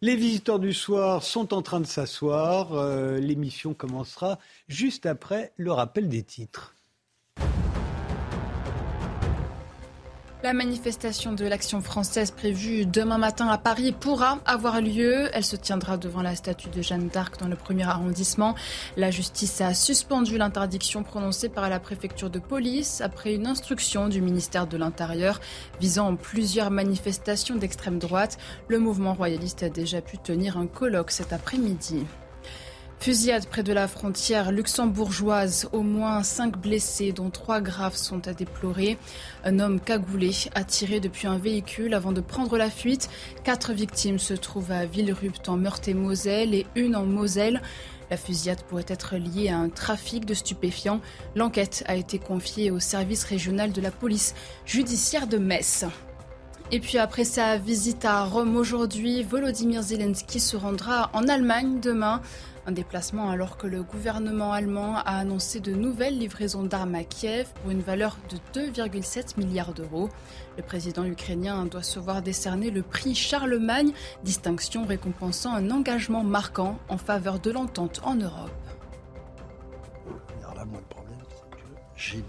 Les visiteurs du soir sont en train de s'asseoir. Euh, l'émission commencera juste après le rappel des titres. La manifestation de l'action française prévue demain matin à Paris pourra avoir lieu. Elle se tiendra devant la statue de Jeanne d'Arc dans le premier arrondissement. La justice a suspendu l'interdiction prononcée par la préfecture de police après une instruction du ministère de l'Intérieur visant plusieurs manifestations d'extrême droite. Le mouvement royaliste a déjà pu tenir un colloque cet après-midi. Fusillade près de la frontière luxembourgeoise, au moins cinq blessés, dont trois graves, sont à déplorer. Un homme cagoulé a tiré depuis un véhicule avant de prendre la fuite. Quatre victimes se trouvent à Villerupt en Meurthe-et-Moselle et une en Moselle. La fusillade pourrait être liée à un trafic de stupéfiants. L'enquête a été confiée au service régional de la police judiciaire de Metz. Et puis après sa visite à Rome aujourd'hui, Volodymyr Zelensky se rendra en Allemagne demain. Un déplacement alors que le gouvernement allemand a annoncé de nouvelles livraisons d'armes à Kiev pour une valeur de 2,7 milliards d'euros. Le président ukrainien doit se voir décerner le prix Charlemagne, distinction récompensant un engagement marquant en faveur de l'entente en Europe. J'ai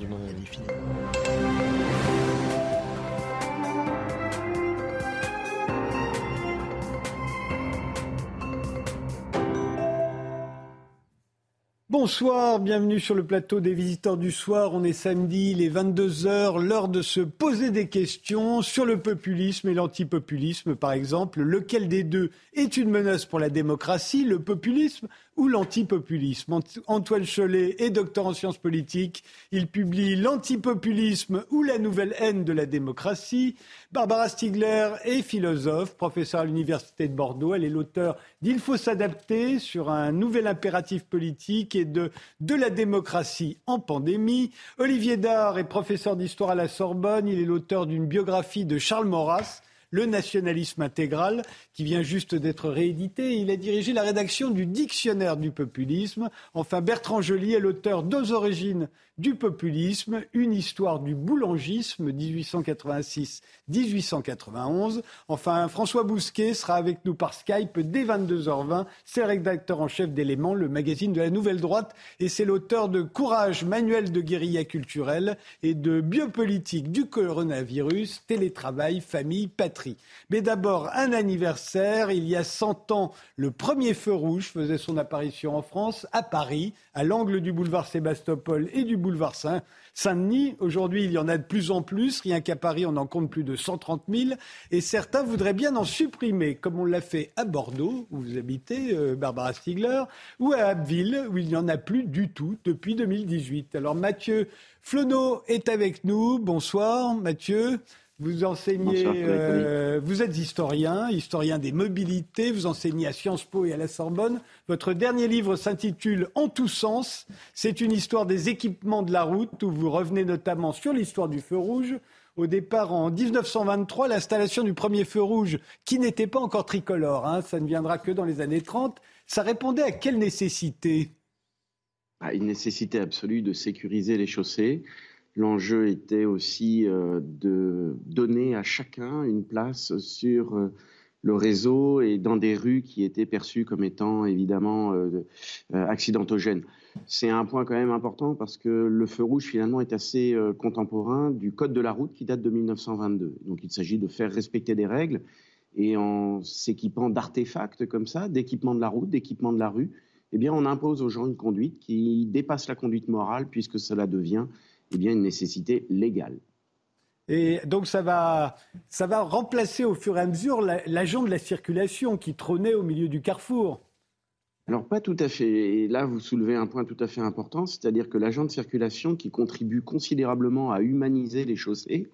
Bonsoir, bienvenue sur le plateau des visiteurs du soir. On est samedi, les 22h, l'heure de se poser des questions sur le populisme et l'antipopulisme, par exemple. Lequel des deux est une menace pour la démocratie, le populisme ou l'antipopulisme. Antoine Cholet est docteur en sciences politiques. Il publie L'antipopulisme ou la nouvelle haine de la démocratie. Barbara Stiegler est philosophe, professeure à l'Université de Bordeaux. Elle est l'auteur d'Il faut s'adapter sur un nouvel impératif politique et de De la démocratie en pandémie. Olivier Dard est professeur d'histoire à la Sorbonne. Il est l'auteur d'une biographie de Charles Maurras le nationalisme intégral, qui vient juste d'être réédité. Il a dirigé la rédaction du Dictionnaire du populisme. Enfin, Bertrand Joly est l'auteur d'Aux origines du populisme, une histoire du boulangisme 1886-1891. Enfin, François Bousquet sera avec nous par Skype dès 22h20. C'est rédacteur en chef d'Éléments, le magazine de la Nouvelle Droite, et c'est l'auteur de Courage, manuel de guérilla culturelle et de biopolitique du coronavirus, télétravail, famille, patrie. Mais d'abord, un anniversaire. Il y a 100 ans, le premier feu rouge faisait son apparition en France, à Paris, à l'angle du boulevard Sébastopol et du boulevard boulevard Saint-Denis. Aujourd'hui, il y en a de plus en plus. Rien qu'à Paris, on en compte plus de 130 000. Et certains voudraient bien en supprimer, comme on l'a fait à Bordeaux, où vous habitez, euh, Barbara Stiegler, ou à Abbeville, où il n'y en a plus du tout depuis 2018. Alors Mathieu Flonneau est avec nous. Bonsoir Mathieu. Vous enseignez, euh, vous êtes historien, historien des mobilités, vous enseignez à Sciences Po et à la Sorbonne. Votre dernier livre s'intitule En tous sens. C'est une histoire des équipements de la route où vous revenez notamment sur l'histoire du feu rouge. Au départ, en 1923, l'installation du premier feu rouge, qui n'était pas encore tricolore, hein, ça ne viendra que dans les années 30, ça répondait à quelle nécessité? À Une nécessité absolue de sécuriser les chaussées L'enjeu était aussi euh, de donner à chacun une place sur euh, le réseau et dans des rues qui étaient perçues comme étant évidemment euh, accidentogènes. C'est un point quand même important parce que le feu rouge finalement est assez contemporain du code de la route qui date de 1922. Donc il s'agit de faire respecter des règles et en s'équipant d'artefacts comme ça, d'équipements de la route, d'équipements de la rue, eh bien on impose aux gens une conduite qui dépasse la conduite morale puisque cela devient eh bien, une nécessité légale. Et donc ça va, ça va remplacer au fur et à mesure l'agent de la circulation qui trônait au milieu du carrefour. Alors pas tout à fait. Et là, vous soulevez un point tout à fait important, c'est-à-dire que l'agent de circulation qui contribue considérablement à humaniser les chaussées,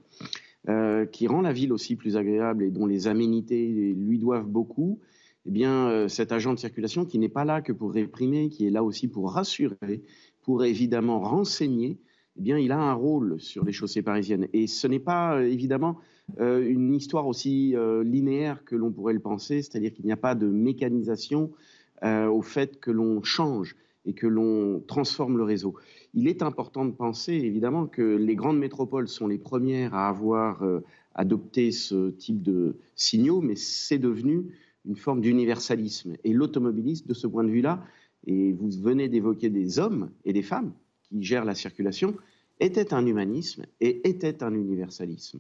euh, qui rend la ville aussi plus agréable et dont les aménités lui doivent beaucoup, eh bien, euh, cet agent de circulation qui n'est pas là que pour réprimer, qui est là aussi pour rassurer, pour évidemment renseigner, eh bien, il a un rôle sur les chaussées parisiennes. Et ce n'est pas euh, évidemment euh, une histoire aussi euh, linéaire que l'on pourrait le penser, c'est-à-dire qu'il n'y a pas de mécanisation au fait que l'on change et que l'on transforme le réseau. Il est important de penser évidemment que les grandes métropoles sont les premières à avoir adopté ce type de signaux, mais c'est devenu une forme d'universalisme. Et l'automobiliste, de ce point de vue-là, et vous venez d'évoquer des hommes et des femmes qui gèrent la circulation, était un humanisme et était un universalisme.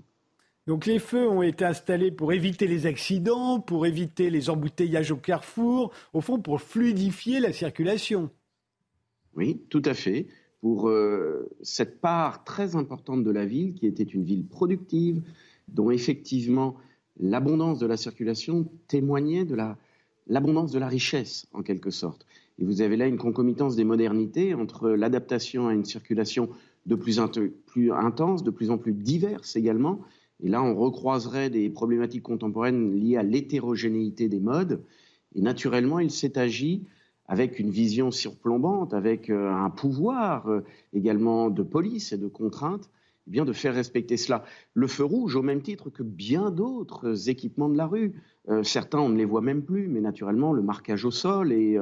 Donc les feux ont été installés pour éviter les accidents, pour éviter les embouteillages au carrefour, au fond pour fluidifier la circulation. Oui, tout à fait. Pour euh, cette part très importante de la ville, qui était une ville productive, dont effectivement l'abondance de la circulation témoignait de l'abondance de la richesse, en quelque sorte. Et vous avez là une concomitance des modernités entre l'adaptation à une circulation de plus, plus intense, de plus en plus diverse également. Et là, on recroiserait des problématiques contemporaines liées à l'hétérogénéité des modes. Et naturellement, il s'est agi avec une vision surplombante, avec euh, un pouvoir euh, également de police et de contrainte, eh bien de faire respecter cela. Le feu rouge, au même titre que bien d'autres équipements de la rue, euh, certains on ne les voit même plus, mais naturellement le marquage au sol et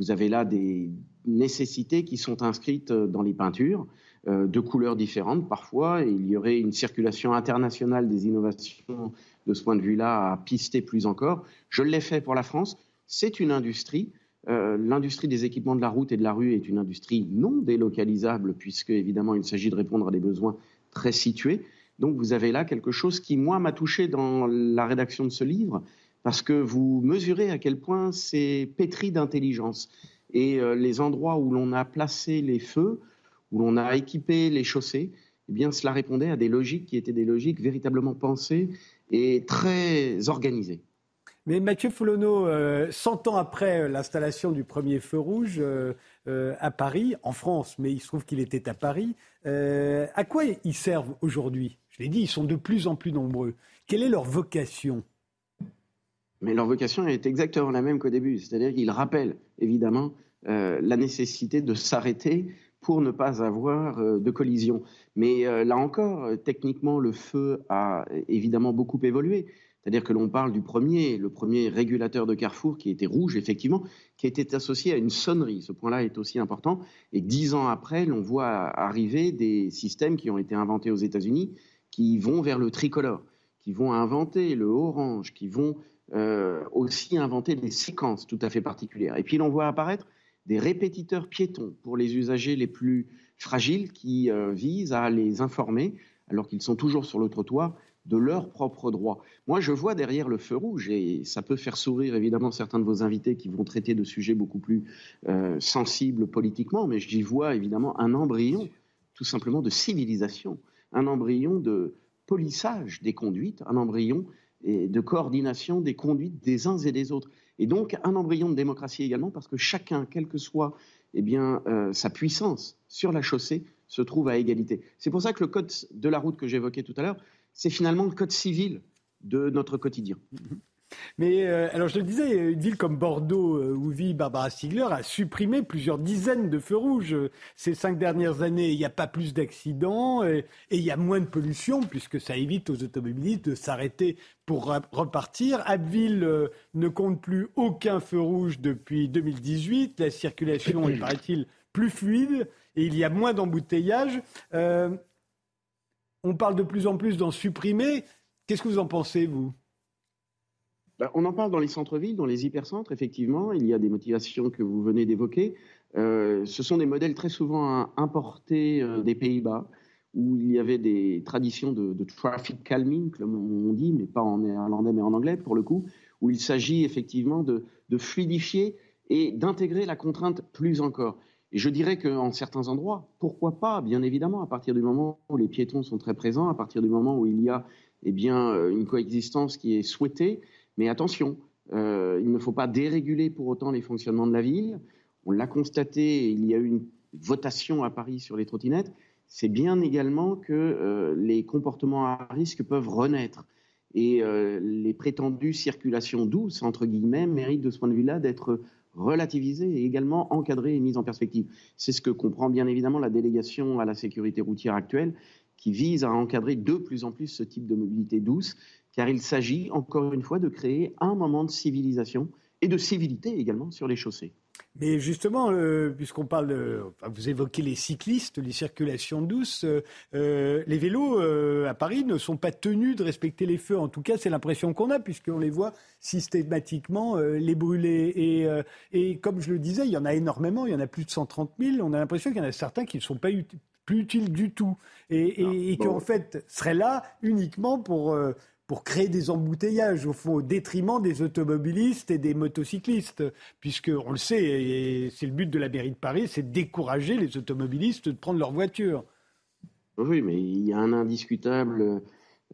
vous avez là des nécessités qui sont inscrites dans les peintures de couleurs différentes parfois. Il y aurait une circulation internationale des innovations de ce point de vue-là à pister plus encore. Je l'ai fait pour la France. C'est une industrie euh, l'industrie des équipements de la route et de la rue est une industrie non délocalisable, puisque évidemment il s'agit de répondre à des besoins très situés. Donc vous avez là quelque chose qui, moi, m'a touché dans la rédaction de ce livre, parce que vous mesurez à quel point c'est pétri d'intelligence. Et euh, les endroits où l'on a placé les feux, où l'on a équipé les chaussées, eh bien cela répondait à des logiques qui étaient des logiques véritablement pensées et très organisées. Mais Mathieu Foulonneau, 100 euh, ans après euh, l'installation du premier feu rouge euh, à Paris, en France, mais il se trouve qu'il était à Paris, à quoi ils servent aujourd'hui? Je l'ai dit, ils sont de plus en plus nombreux. Quelle est leur vocation? Mais leur vocation est exactement la même qu'au début, c'est-à-dire qu'ils rappellent évidemment la nécessité de s'arrêter pour ne pas avoir de collision. Mais là encore, techniquement, le feu a évidemment beaucoup évolué. C'est-à-dire que l'on parle du premier, le premier régulateur de Carrefour qui était rouge, effectivement, qui était associé à une sonnerie. Ce point-là est aussi important. Et dix ans après, l'on voit arriver des systèmes qui ont été inventés aux États-Unis, qui vont vers le tricolore, qui vont inventer le orange, qui vont euh, aussi inventer des séquences tout à fait particulières. Et puis l'on voit apparaître des répétiteurs piétons pour les usagers les plus fragiles qui euh, visent à les informer, alors qu'ils sont toujours sur le trottoir, de leurs propres droits. Moi, je vois derrière le feu rouge, et ça peut faire sourire évidemment certains de vos invités qui vont traiter de sujets beaucoup plus euh, sensibles politiquement, mais j'y vois évidemment un embryon tout simplement de civilisation, un embryon de polissage des conduites, un embryon de coordination des conduites des uns et des autres. Et donc un embryon de démocratie également, parce que chacun, quelle que soit eh bien, euh, sa puissance sur la chaussée, se trouve à égalité. C'est pour ça que le code de la route que j'évoquais tout à l'heure, c'est finalement le code civil de notre quotidien. Mais euh, alors je le disais, une ville comme Bordeaux, euh, où vit Barbara Stiegler, a supprimé plusieurs dizaines de feux rouges. Ces cinq dernières années, il n'y a pas plus d'accidents et, il y a moins de pollution, puisque ça évite aux automobilistes de s'arrêter pour repartir. Abbeville euh, ne compte plus aucun feu rouge depuis 2018. La circulation est, paraît-il, plus fluide et il y a moins d'embouteillages on parle de plus en plus d'en supprimer. Qu'est-ce que vous en pensez, vous? Ben, on en parle dans les centres-villes, dans les hypercentres, effectivement. Il y a des motivations que vous venez d'évoquer. Euh, ce sont des modèles très souvent importés euh, des Pays-Bas, où il y avait des traditions de, traffic calming, comme on dit, mais pas en néerlandais, mais en anglais pour le coup, où il s'agit effectivement de fluidifier et d'intégrer la contrainte plus encore. Et je dirais qu'en certains endroits, pourquoi pas, bien évidemment, à partir du moment où les piétons sont très présents, à partir du moment où il y a eh bien, euh, une coexistence qui est souhaitée. Mais attention, euh, il ne faut pas déréguler pour autant les fonctionnements de la ville. On l'a constaté, il y a eu une votation à Paris sur les trottinettes. C'est bien également que euh, les comportements à risque peuvent renaître. Et les prétendues circulations douces, entre guillemets, méritent de ce point de vue-là d'être relativisée et également encadrée et mise en perspective. C'est ce que comprend bien évidemment la délégation à la sécurité routière actuelle qui vise à encadrer de plus en plus ce type de mobilité douce, car il s'agit encore une fois de créer un moment de civilisation et de civilité également sur les chaussées. Mais justement, euh, puisqu'on parle, vous évoquez les cyclistes, les circulations douces, euh, les vélos à Paris ne sont pas tenus de respecter les feux. En tout cas, c'est l'impression qu'on a, puisqu'on les voit systématiquement les brûler. Et, et, comme je le disais, il y en a énormément, il y en a plus de 130 000. On a l'impression qu'il y en a certains qui ne sont pas plus utiles du tout. Et, et, et qu'en fait, seraient là uniquement pour pour créer des embouteillages, au fond, au détriment des automobilistes et des motocyclistes. Puisque, on le sait, et c'est le but de la mairie de Paris, c'est de décourager les automobilistes de prendre leur voiture. Oui, mais il y a un indiscutable,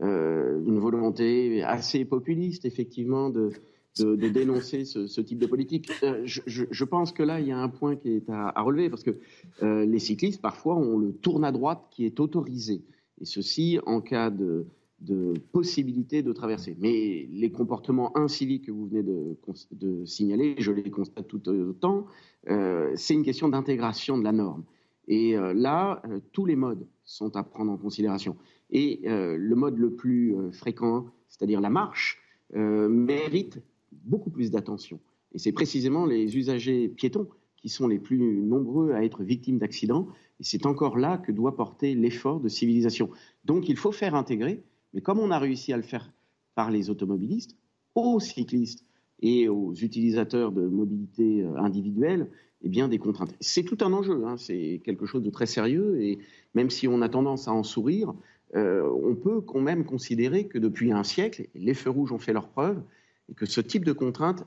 euh, une volonté assez populiste, effectivement, de, dénoncer ce, type de politique. Euh, je, pense que là, il y a un point qui est à, relever, parce que euh, les cyclistes, parfois, ont le tourne à droite qui est autorisé. Et ceci en cas de, de possibilité de traverser. Mais les comportements inciviques que vous venez de, signaler, je les constate tout autant, euh, c'est une question d'intégration de la norme. Et euh, là, euh, tous les modes sont à prendre en considération. Et le mode le plus fréquent, c'est-à-dire la marche, mérite beaucoup plus d'attention. Et c'est précisément les usagers piétons qui sont les plus nombreux à être victimes d'accidents. Et c'est encore là que doit porter l'effort de civilisation. Donc il faut faire intégrer mais comme on a réussi à le faire par les automobilistes, aux cyclistes et aux utilisateurs de mobilité euh, individuelle, eh bien, des contraintes. C'est tout un enjeu, hein. c'est quelque chose de très sérieux, et même si on a tendance à en sourire, euh, on peut quand même considérer que depuis un siècle, les feux rouges ont fait leur preuve, et que ce type de contrainte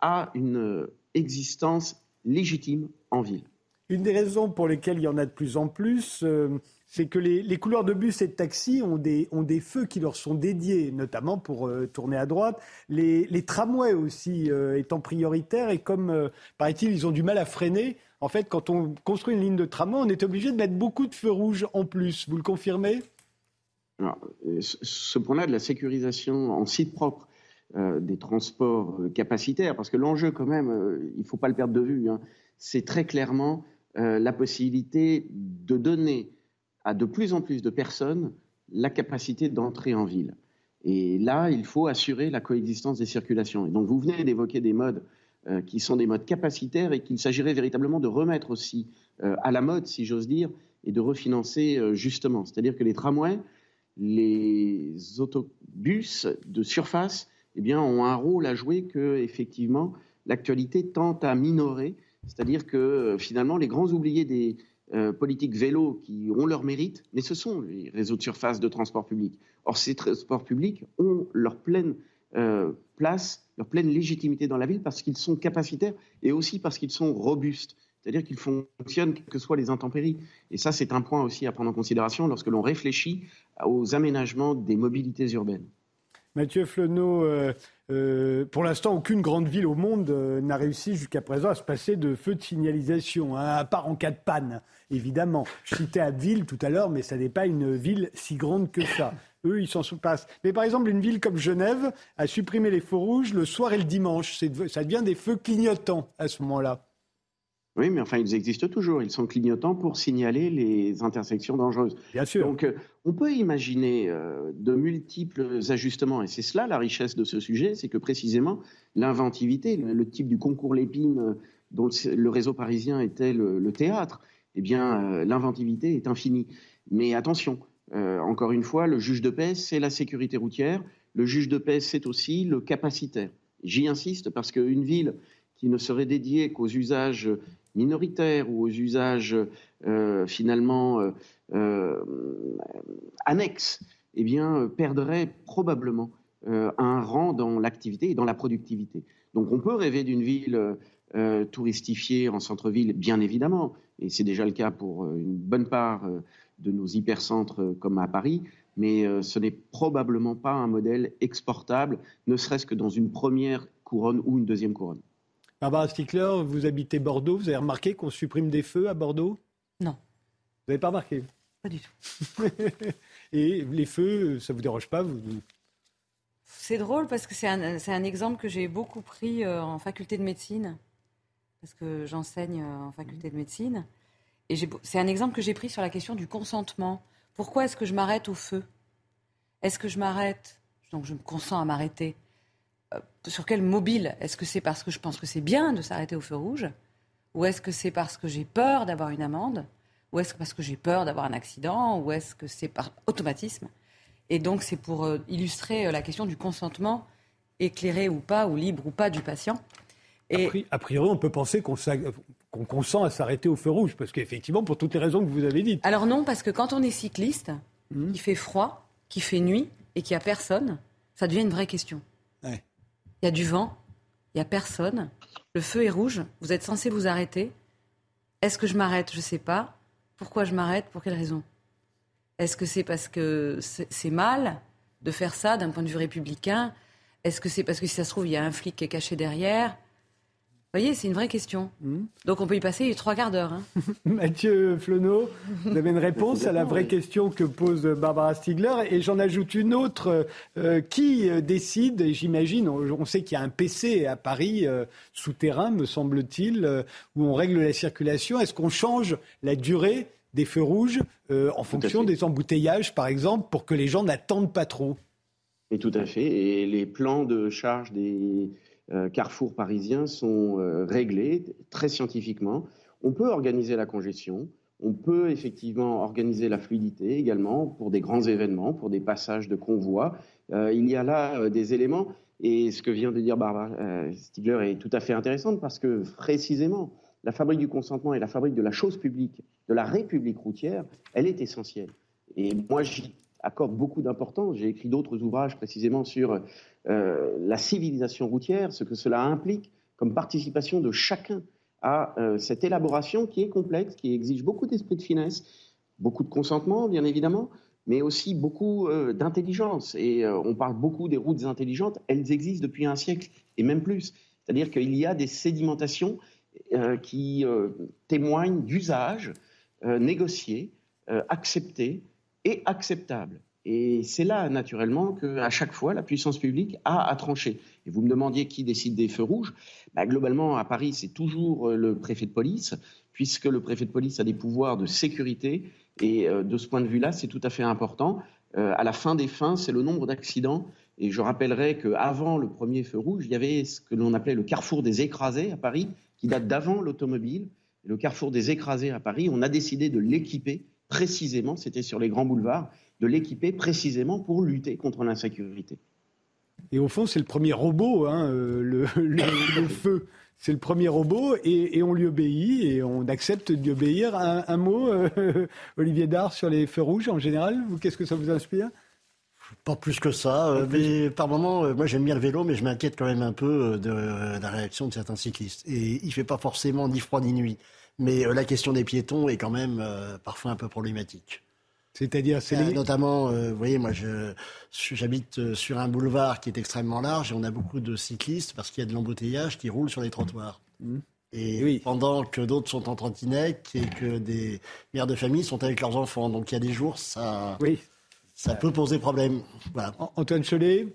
a une euh, existence légitime en ville. Une des raisons pour lesquelles il y en a de plus en plus, c'est que les, les, couloirs de bus et de taxi ont des, feux qui leur sont dédiés, notamment pour euh, tourner à droite. Les, les tramways aussi euh, étant prioritaires, et comme, euh, paraît-il, ils ont du mal à freiner, en fait, quand on construit une ligne de tramway, on est obligé de mettre beaucoup de feux rouges en plus. Vous le confirmez? Alors, Ce point-là de la sécurisation en site propre des transports capacitaires, parce que l'enjeu quand même, il ne faut pas le perdre de vue, hein, c'est très clairement la possibilité de donner à de plus en plus de personnes la capacité d'entrer en ville. Et là, il faut assurer la coexistence des circulations. Et donc, vous venez d'évoquer des modes euh, qui sont des modes capacitaires et qu'il s'agirait véritablement de remettre aussi euh, à la mode, si j'ose dire, et de refinancer euh, justement. C'est-à-dire que les tramways, les autobus de surface, eh bien, ont un rôle à jouer que, effectivement, l'actualité tente à minorer. C'est-à-dire que, finalement, les grands oubliés des, euh, politiques vélo qui ont leur mérite, mais ce sont les réseaux de surface de transport public. Or, ces transports publics ont leur pleine euh, place, leur pleine légitimité dans la ville parce qu'ils sont capacitaires et aussi parce qu'ils sont robustes. C'est-à-dire qu'ils fonctionnent quelles que soient les intempéries. Et ça, c'est un point aussi à prendre en considération lorsque l'on réfléchit aux aménagements des mobilités urbaines. Mathieu Flonneau, euh, euh, pour l'instant, aucune grande ville au monde euh, n'a réussi jusqu'à présent à se passer de feux de signalisation, hein, à part en cas de panne, évidemment. Je citais Abbeville tout à l'heure, mais ça n'est pas une ville si grande que ça. Eux, ils s'en passent. Mais par exemple, une ville comme Genève a supprimé les feux rouges le soir et le dimanche. Ça devient des feux clignotants à ce moment-là. Oui, mais enfin, ils existent toujours. Ils sont clignotants pour signaler les intersections dangereuses. Bien sûr. Donc, euh, on peut imaginer euh, de multiples ajustements. Et c'est cela la richesse de ce sujet, c'est que précisément, l'inventivité, le, type du concours Lépine euh, dont le réseau parisien était le, théâtre, eh bien, l'inventivité est infinie. Mais attention, encore une fois, le juge de paix, c'est la sécurité routière. Le juge de paix, c'est aussi le capacitaire. J'y insiste parce qu'une ville qui ne serait dédiée qu'aux usages minoritaires ou aux usages euh, finalement euh, euh, annexes, eh bien, perdrait probablement un rang dans l'activité et dans la productivité. Donc on peut rêver d'une ville touristifiée en centre-ville, bien évidemment, et c'est déjà le cas pour une bonne part de nos hypercentres comme à Paris, mais ce n'est probablement pas un modèle exportable, ne serait-ce que dans une première couronne ou une deuxième couronne. Barbara Stickler, vous habitez Bordeaux. Vous avez remarqué qu'on supprime des feux à Bordeaux? Non. Vous n'avez pas remarqué? Pas du tout. Et les feux, ça ne vous dérange pas C'est drôle parce que c'est un, exemple que j'ai beaucoup pris euh, en faculté de médecine, parce que j'enseigne euh, en faculté de médecine. Et c'est un exemple que j'ai pris sur la question du consentement. Pourquoi est-ce que je m'arrête au feu Est-ce que je m'arrête? Donc je me consens à m'arrêter sur quel mobile Est-ce que c'est parce que je pense que c'est bien de s'arrêter au feu rouge Ou est-ce que c'est parce que j'ai peur d'avoir une amende Ou est-ce que parce que j'ai peur d'avoir un accident Ou est-ce que c'est par automatisme Et donc c'est pour euh, illustrer euh, la question du consentement éclairé ou pas, ou libre ou pas du patient. Et... A priori, on peut penser qu'on consent à s'arrêter au feu rouge, parce qu'effectivement, pour toutes les raisons que vous avez dites. Alors non, parce que quand on est cycliste, mmh. il fait froid, qu'il fait nuit et qu'il n'y a personne, ça devient une vraie question. Il y a du vent, il n'y a personne, le feu est rouge, vous êtes censé vous arrêter. Est-ce que je m'arrête? Je ne sais pas. Pourquoi je m'arrête? Pour quelle raison? Est-ce que c'est parce que c'est mal de faire ça d'un point de vue républicain? Est-ce que c'est parce que si ça se trouve, il y a un flic qui est caché derrière? Vous voyez, c'est une vraie question. Hmm. Donc on peut y passer trois quarts d'heure. Hein. Mathieu Flonneau, vous avez une réponse à la vraie question que pose Barbara Stiegler. Et j'en ajoute une autre. Euh, qui euh, décide, j'imagine, on, sait qu'il y a un PC à Paris, euh, souterrain, me semble-t-il, où on règle la circulation. Est-ce qu'on change la durée des feux rouges en fonction des embouteillages, par exemple, pour que les gens n'attendent pas trop? Et tout à fait. Et les plans de charge des carrefours parisiens sont euh, réglés très scientifiquement. On peut organiser la congestion, on peut effectivement organiser la fluidité également pour des grands événements, pour des passages de convois. Euh, il y a là des éléments, et ce que vient de dire Barbara Stigler est tout à fait intéressant parce que précisément, la fabrique du consentement et la fabrique de la chose publique, de la république routière, elle est essentielle. Et moi, j'y accorde beaucoup d'importance. J'ai écrit d'autres ouvrages précisément sur euh, la civilisation routière, ce que cela implique comme participation de chacun à euh, cette élaboration qui est complexe, qui exige beaucoup d'esprit de finesse, beaucoup de consentement, bien évidemment, mais aussi beaucoup euh, d'intelligence. Et on parle beaucoup des routes intelligentes, elles existent depuis un siècle et même plus. C'est-à-dire qu'il y a des sédimentations qui témoignent d'usages négociés, acceptés et acceptables. Et c'est là, naturellement, qu'à chaque fois, la puissance publique a à trancher. Et vous me demandiez qui décide des feux rouges. Bah, globalement, à Paris, c'est toujours euh, le préfet de police, puisque le préfet de police a des pouvoirs de sécurité. Et euh, de ce point de vue-là, c'est tout à fait important. Euh, à la fin des fins, c'est le nombre d'accidents. Et je rappellerai qu'avant le premier feu rouge, il y avait ce que l'on appelait le carrefour des écrasés à Paris, qui date d'avant l'automobile. Le carrefour des écrasés à Paris, on a décidé de l'équiper précisément, c'était sur les grands boulevards, de l'équiper précisément pour lutter contre l'insécurité. Et au fond, c'est le premier robot, hein, euh, le, feu. C'est le premier robot et, on lui obéit et on accepte d'y obéir. Un, mot, euh, Olivier Dard, sur les feux rouges en général Qu'est-ce que ça vous inspire? Pas plus que ça, euh, mais par moment, moi j'aime bien le vélo, mais je m'inquiète quand même un peu de, la réaction de certains cyclistes. Et il fait pas forcément ni froid ni nuit, mais la question des piétons est quand même parfois un peu problématique. C'est-à-dire, c'est euh, notamment, euh, vous voyez, moi, j'habite euh, sur un boulevard qui est extrêmement large et on a beaucoup de cyclistes parce qu'il y a de l'embouteillage qui roule sur les trottoirs. Mmh. Et pendant que d'autres sont en trottinette et que des mères de famille sont avec leurs enfants. Donc il y a des jours, ça, ça peut poser problème. Voilà. Antoine Cholet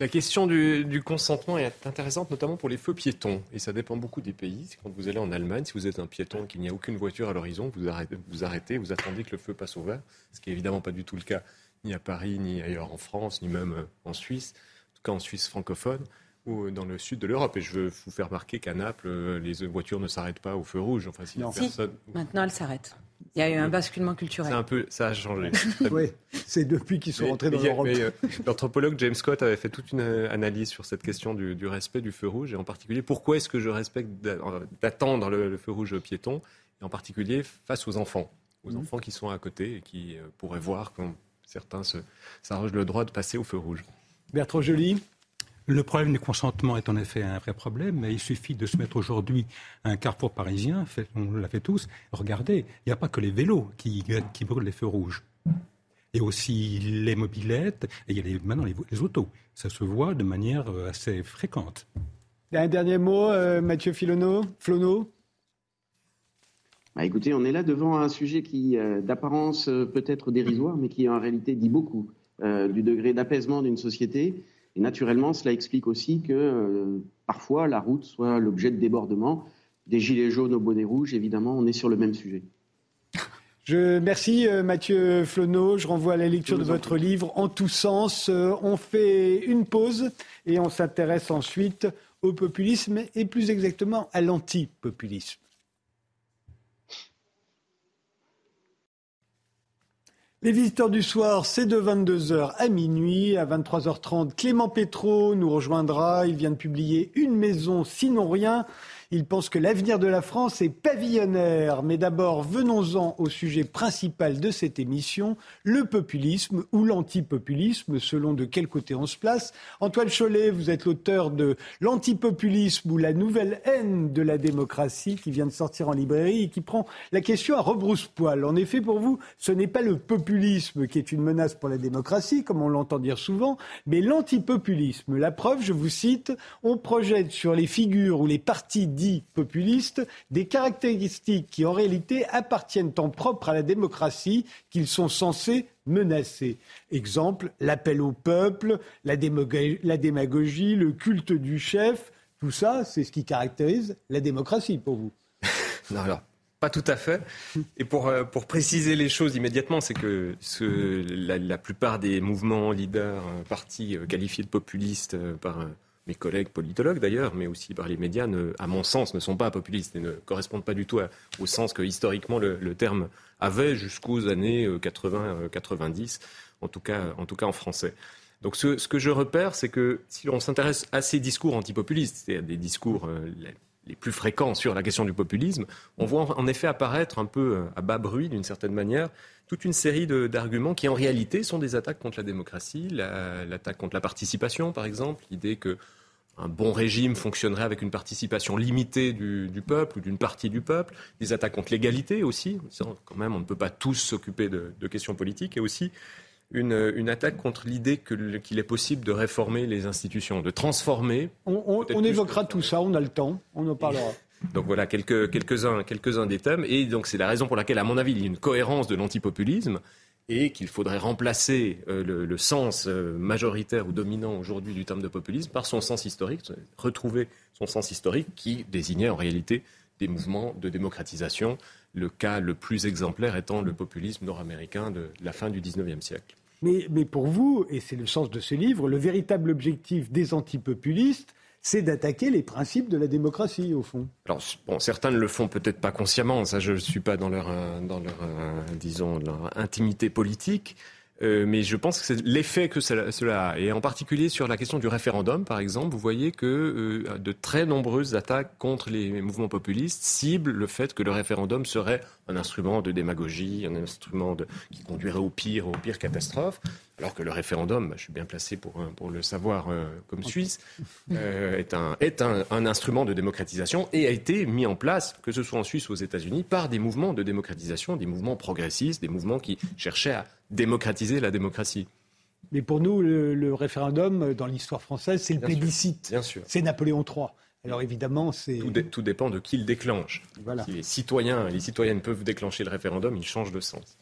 la question du, consentement est intéressante, notamment pour les feux piétons. Et ça dépend beaucoup des pays. Quand vous allez en Allemagne, si vous êtes un piéton et qu'il n'y a aucune voiture à l'horizon, vous arrêtez, vous arrêtez, vous attendez que le feu passe au vert, ce qui n'est évidemment pas du tout le cas ni à Paris, ni ailleurs en France, ni même euh, en Suisse, en tout cas en Suisse francophone ou euh, dans le sud de l'Europe. Et je veux vous faire remarquer qu'à Naples, euh, les voitures ne s'arrêtent pas au feu rouge. Enfin, si, maintenant elles s'arrêtent. Il y a eu un basculement culturel. un peu, ça a changé. oui, c'est depuis qu'ils sont rentrés dans l'Europe. Euh, l'anthropologue James Scott avait fait toute une euh, analyse sur cette question du, respect du feu rouge et en particulier pourquoi est-ce que je respecte d'attendre le, feu rouge piéton et en particulier face aux enfants, aux mhm. enfants qui sont à côté et qui euh, pourraient voir quand certains s'arrogent le droit de passer au feu rouge. Bertrand Joly le problème du consentement est en effet un vrai problème, mais il suffit de se mettre aujourd'hui à un carrefour parisien, on l'a fait tous. Regardez, il n'y a pas que les vélos qui, brûlent les feux rouges. Il y a aussi les mobilettes, et il y a les, maintenant les, autos. Ça se voit de manière euh, assez fréquente. Un dernier mot, euh, Mathieu Filonneau, Flono bah, écoutez, on est là devant un sujet qui, euh, d'apparence, peut être dérisoire, mais qui en réalité dit beaucoup du degré d'apaisement d'une société. Et naturellement, cela explique aussi que euh, parfois la route soit l'objet de débordements. Des gilets jaunes au bonnet rouge, évidemment, on est sur le même sujet. Je, merci euh, Mathieu Flonneau. Je renvoie à la lecture de votre livre En tous sens. Euh, on fait une pause et on s'intéresse ensuite au populisme et plus exactement à l'antipopulisme. Les visiteurs du soir, c'est de 22h à minuit. À 23h30, Clément Pétro nous rejoindra. Il vient de publier Une maison, sinon rien. Il pense que l'avenir de la France est pavillonnaire. Mais d'abord, venons-en au sujet principal de cette émission, le populisme ou l'antipopulisme, selon de quel côté on se place. Antoine Chollet, vous êtes l'auteur de L'antipopulisme ou la nouvelle haine de la démocratie qui vient de sortir en librairie et qui prend la question à rebrousse-poil. En effet, pour vous, ce n'est pas le populisme qui est une menace pour la démocratie, comme on l'entend dire souvent, mais l'antipopulisme. La preuve, je vous cite, on projette sur les figures ou les partis populistes, des caractéristiques qui en réalité appartiennent en propre à la démocratie qu'ils sont censés menacer. Exemple, l'appel au peuple, la démagogie, le culte du chef, tout ça, c'est ce qui caractérise la démocratie pour vous. non, alors, pas tout à fait. Et pour, euh, pour préciser les choses immédiatement, c'est que ce, la, plupart des mouvements, leaders, euh, partis euh, qualifiés de populistes par mes collègues politologues d'ailleurs, mais aussi par les médias, à mon sens, ne sont pas populistes et ne correspondent pas du tout au sens que historiquement le, terme avait jusqu'aux années 80-90, euh, en, tout cas, en tout cas en français. Donc ce, que je repère, c'est que si on s'intéresse à ces discours antipopulistes, c'est-à-dire des discours euh, les plus fréquents sur la question du populisme, on voit en effet apparaître un peu euh, à bas bruit, d'une certaine manière, toute une série d'arguments qui en réalité sont des attaques contre la démocratie, l'attaque contre la participation par exemple, l'idée que un bon régime fonctionnerait avec une participation limitée du, peuple ou d'une partie du peuple, des attaques contre l'égalité aussi, quand même on ne peut pas tous s'occuper de, questions politiques, et aussi une, attaque contre l'idée qu'il est possible de réformer les institutions, de transformer. On, évoquera tout ça, on a le temps, on en parlera. Donc voilà quelques, quelques-uns, quelques-uns des thèmes. Et donc c'est la raison pour laquelle, à mon avis, il y a une cohérence de l'antipopulisme et qu'il faudrait remplacer euh, le, sens euh, majoritaire ou dominant aujourd'hui du terme de populisme par son sens historique, retrouver son sens historique qui désignait en réalité des mouvements de démocratisation, le cas le plus exemplaire étant le populisme nord-américain de la fin du XIXe siècle. Mais, mais, pour vous, et c'est le sens de ce livre, le véritable objectif des antipopulistes, c'est d'attaquer les principes de la démocratie, au fond. Alors, bon, certains ne le font peut-être pas consciemment, ça je ne suis pas dans leur, euh, dans leur euh, disons, leur intimité politique, euh, mais je pense que c'est l'effet que cela, a. Et en particulier sur la question du référendum, par exemple, vous voyez que de très nombreuses attaques contre les mouvements populistes ciblent le fait que le référendum serait un instrument de démagogie, un instrument qui conduirait au pire, aux pires catastrophes alors que le référendum, je suis bien placé pour, pour le savoir euh, comme Suisse, euh, est, un, est un, instrument de démocratisation et a été mis en place, que ce soit en Suisse ou aux États-Unis, par des mouvements de démocratisation, des mouvements progressistes, des mouvements qui cherchaient à démocratiser la démocratie. Mais pour nous, le, référendum, dans l'histoire française, c'est le plébiscite. bien sûr. C'est Napoléon III. Alors évidemment, c'est... Tout, dépend de qui le déclenche. Voilà. Si les citoyens et les citoyennes peuvent déclencher le référendum, il change de sens.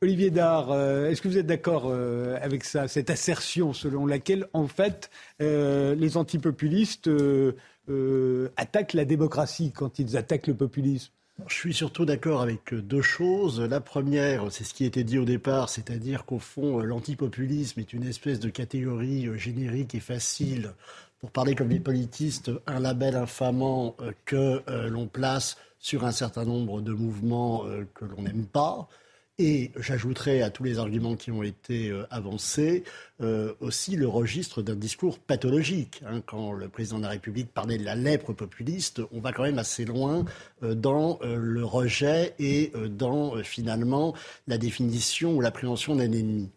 Olivier Dard, euh, est-ce que vous êtes d'accord euh, avec ça, cette assertion selon laquelle, en fait, euh, les antipopulistes attaquent la démocratie quand ils attaquent le populisme? Je suis surtout d'accord avec deux choses. La première, c'est ce qui était dit au départ, c'est-à-dire qu'au fond, l'antipopulisme est une espèce de catégorie générique et facile pour parler comme les politistes, un label infamant que l'on place sur un certain nombre de mouvements que l'on n'aime pas. Et j'ajouterai à tous les arguments qui ont été euh, avancés euh, aussi le registre d'un discours pathologique. Hein. Quand le président de la République parlait de la lèpre populiste, on va quand même assez loin euh, dans le rejet et dans finalement la définition ou l'appréhension d'un ennemi.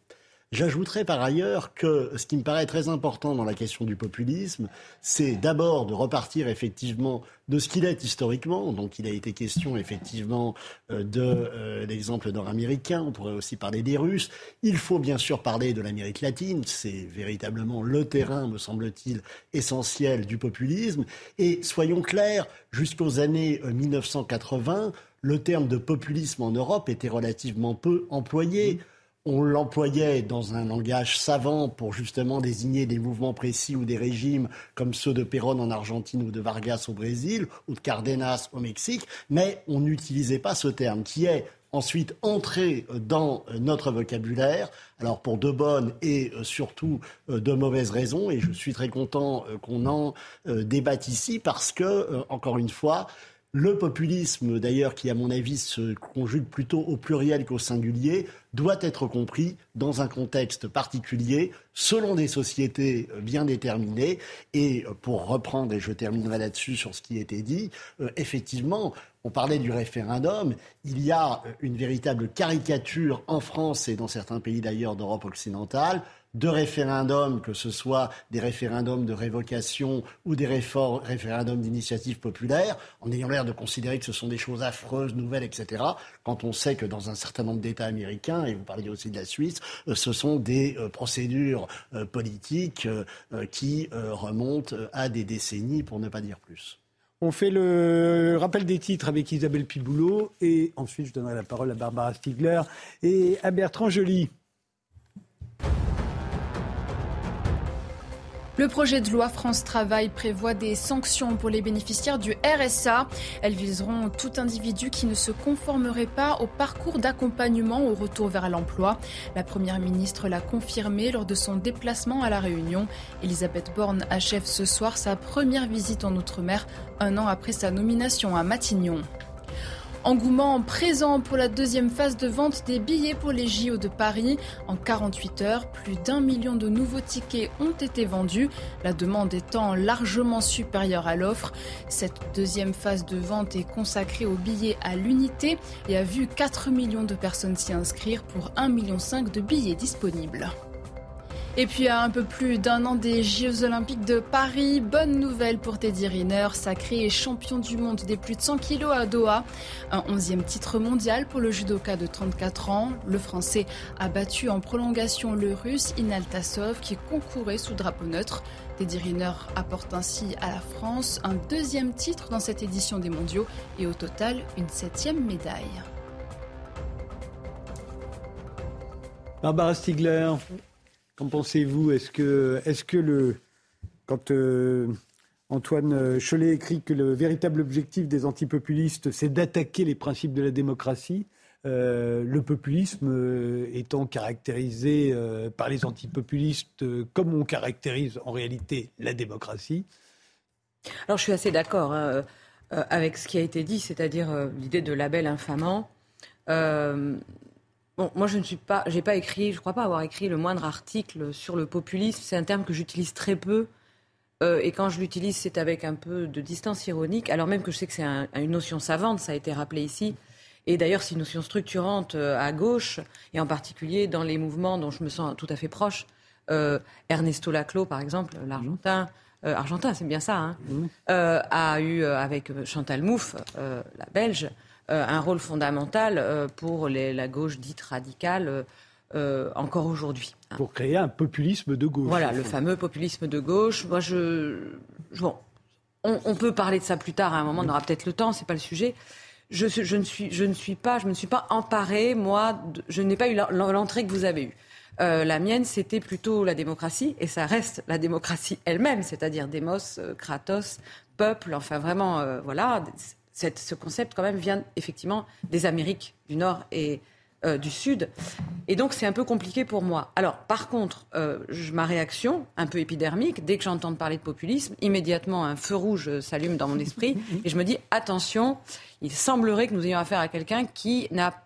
J'ajouterais par ailleurs que ce qui me paraît très important dans la question du populisme, c'est d'abord de repartir effectivement de ce qu'il est historiquement. Donc il a été question effectivement euh, de euh, l'exemple nord-américain, on pourrait aussi parler des Russes. Il faut bien sûr parler de l'Amérique latine, c'est véritablement le terrain, me semble-t-il, essentiel du populisme. Et soyons clairs, jusqu'aux années 1980, euh, le terme de populisme en Europe était relativement peu employé on l'employait dans un langage savant pour justement désigner des mouvements précis ou des régimes comme ceux de Perón en Argentine ou de Vargas au Brésil ou de Cardenas au Mexique, mais on n'utilisait pas ce terme qui est ensuite entré dans notre vocabulaire, alors pour de bonnes et euh, surtout euh, de mauvaises raisons, et je suis très content euh, qu'on en débatte ici parce que, encore une fois, le populisme, d'ailleurs, qui à mon avis se conjugue plutôt au pluriel qu'au singulier, doit être compris dans un contexte particulier, selon des sociétés euh, bien déterminées. Et euh, pour reprendre, et je terminerai là-dessus sur ce qui été dit, euh, effectivement, on parlait du référendum. Il y a une véritable caricature en France et dans certains pays d'ailleurs d'Europe occidentale de référendums, que ce soit des référendums de révocation ou des référendums d'initiative populaire, en ayant l'air de considérer que ce sont des choses affreuses, nouvelles, etc., quand on sait que dans un certain nombre d'États américains, et vous parliez aussi de la Suisse, euh, ce sont des euh, procédures euh, politiques qui remontent à des décennies, pour ne pas dire plus. On fait le rappel des titres avec Isabelle Piboulot et ensuite je donnerai la parole à Barbara Stiegler et à Bertrand Joly. Le projet de loi France Travail prévoit des sanctions pour les bénéficiaires du RSA. Elles viseront tout individu qui ne se conformerait pas au parcours d'accompagnement au retour vers l'emploi. La Première ministre l'a confirmé lors de son déplacement à La Réunion. Elisabeth Borne achève ce soir sa première visite en Outre-mer, un an après sa nomination à Matignon. Engouement présent pour la deuxième phase de vente des billets pour les JO de Paris. En 48 heures, plus d'un million de nouveaux tickets ont été vendus, la demande étant largement supérieure à l'offre. Cette deuxième phase de vente est consacrée aux billets à l'unité et a vu 4 millions de personnes s'y inscrire pour 1,5 million de billets disponibles. Et puis à un peu plus d'un an des Jeux Olympiques de Paris, bonne nouvelle pour Teddy Riner, sacré champion du monde des plus de 100 kilos à Doha. Un onzième titre mondial pour le judoka de 34 ans. Le Français a battu en prolongation le Russe Inaltasov qui concourait sous drapeau neutre. Teddy Riner apporte ainsi à la France un deuxième titre dans cette édition des mondiaux et au total une septième médaille. Barbara Stiegler, Qu'en pensez-vous? Est-ce que, est que le, quand euh, Antoine Cholet écrit que le véritable objectif des antipopulistes, c'est d'attaquer les principes de la démocratie, euh, le populisme euh, étant caractérisé par les antipopulistes comme on caractérise en réalité la démocratie? Alors je suis assez d'accord hein, avec ce qui a été dit, c'est-à-dire l'idée de label infamant moi, je ne suis pas, j'ai pas écrit, je crois pas avoir écrit le moindre article sur le populisme. C'est un terme que j'utilise très peu. Euh, et quand je l'utilise, c'est avec un peu de distance ironique, alors même que je sais que c'est une notion savante, ça a été rappelé ici. Et d'ailleurs, c'est une notion structurante euh, à gauche, et en particulier dans les mouvements dont je me sens tout à fait proche. Euh, Ernesto Laclos, par exemple, l'Argentin, argentin, c'est bien ça, hein, a eu avec Chantal Mouffe, la Belge, un rôle fondamental euh, pour la gauche dite radicale euh, encore aujourd'hui. Pour créer un populisme de gauche. Voilà, le fameux populisme de gauche. Moi, je, bon, on, peut parler de ça plus tard. À un moment, on aura peut-être le temps. C'est pas le sujet. Je, ne suis, je ne suis pas, je me suis pas emparée. Moi, je n'ai pas eu l'entrée que vous avez eue. la mienne, c'était plutôt la démocratie, et ça reste la démocratie elle-même, c'est-à-dire démos, kratos, peuple, enfin vraiment, voilà, ce concept quand même vient effectivement des Amériques du Nord et euh, du Sud. Et donc c'est un peu compliqué pour moi. Alors par contre, euh, ma réaction, un peu épidermique, dès que j'entends parler de populisme, immédiatement un feu rouge s'allume dans mon esprit et je me dis attention, il semblerait que nous ayons affaire à quelqu'un qui n'a pas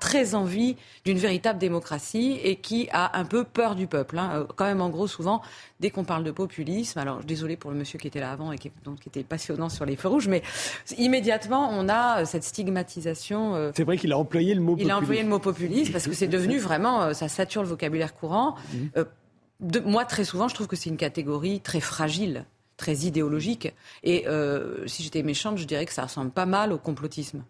très envie d'une véritable démocratie et qui a un peu peur du peuple. Hein. Euh, quand même, en gros, souvent, dès qu'on parle de populisme, alors désolé pour le monsieur qui était là avant et qui, donc, qui était passionnant sur les feux rouges, mais immédiatement, on a euh, cette stigmatisation. Euh, c'est vrai qu'il a employé le mot populisme. Il a employé le mot populisme parce que c'est devenu vraiment, ça sature le vocabulaire courant. Mhm. de, moi, très souvent, je trouve que c'est une catégorie très fragile très idéologique. Et si j'étais méchante, je dirais que ça ressemble pas mal au complotisme.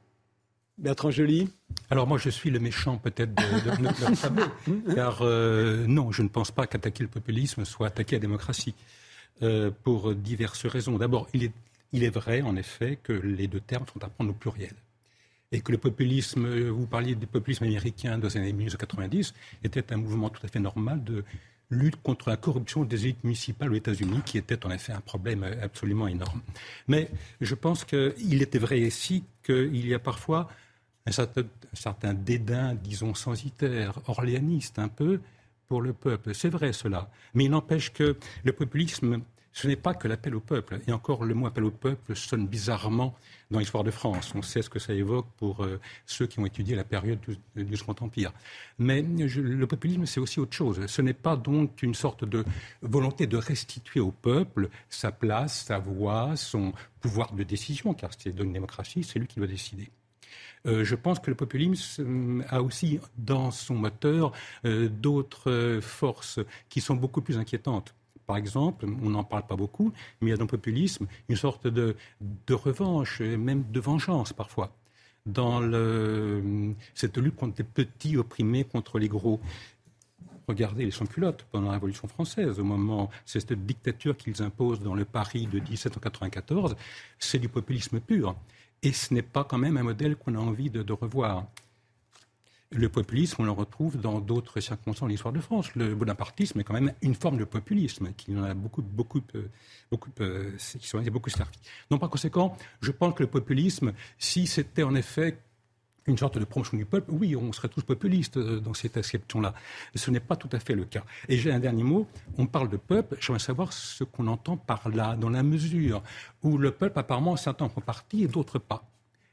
Bertrand Joly Alors moi je suis le méchant peut-être de, notre tableau, car euh, non, je ne pense pas qu'attaquer le populisme soit attaquer la démocratie, euh, pour diverses raisons. D'abord, il est, il est vrai en effet que les deux termes sont à prendre au pluriel. Et que le populisme, vous parliez du populisme américain des années 1990, était un mouvement tout à fait normal de lutte contre la corruption des élites municipales aux États-Unis, qui était en effet un problème absolument énorme. Mais je pense qu'il était vrai ici qu'il y a parfois un certain, dédain, disons, censitaire, orléaniste un peu, pour le peuple. C'est vrai cela. Mais il n'empêche que le populisme ce n'est pas que l'appel au peuple. Et encore, le mot appel au peuple sonne bizarrement dans l'histoire de France. On sait ce que ça évoque pour euh, ceux qui ont étudié la période du, Second Empire. Mais le populisme, c'est aussi autre chose. Ce n'est pas donc une sorte de volonté de restituer au peuple sa place, sa voix, son pouvoir de décision, car c'est dans une démocratie, c'est lui qui doit décider. Euh, je pense que le populisme a aussi dans son moteur euh, d'autres forces qui sont beaucoup plus inquiétantes par exemple, on n'en parle pas beaucoup, mais il y a dans le populisme une sorte de, revanche, même de vengeance parfois, dans cette lutte contre les petits opprimés contre les gros. Regardez les sans-culottes pendant la Révolution française, au moment, c'est cette dictature qu'ils imposent dans le Paris de 1794, c'est du populisme pur. Et ce n'est pas quand même un modèle qu'on a envie de revoir. Le populisme, on le retrouve dans d'autres circonstances de l'histoire de France. Le bonapartisme est quand même une forme de populisme qui en a beaucoup, beaucoup, euh, beaucoup, euh, qui beaucoup servi. Donc, par conséquent, je pense que le populisme, si c'était en effet une sorte de promotion du peuple, oui, on serait tous populistes euh, dans cette acception-là. Ce n'est pas tout à fait le cas. Et j'ai un dernier mot. On parle de peuple. J'aimerais savoir ce qu'on entend par là, dans la mesure où le peuple, apparemment, certains font partie et d'autres pas.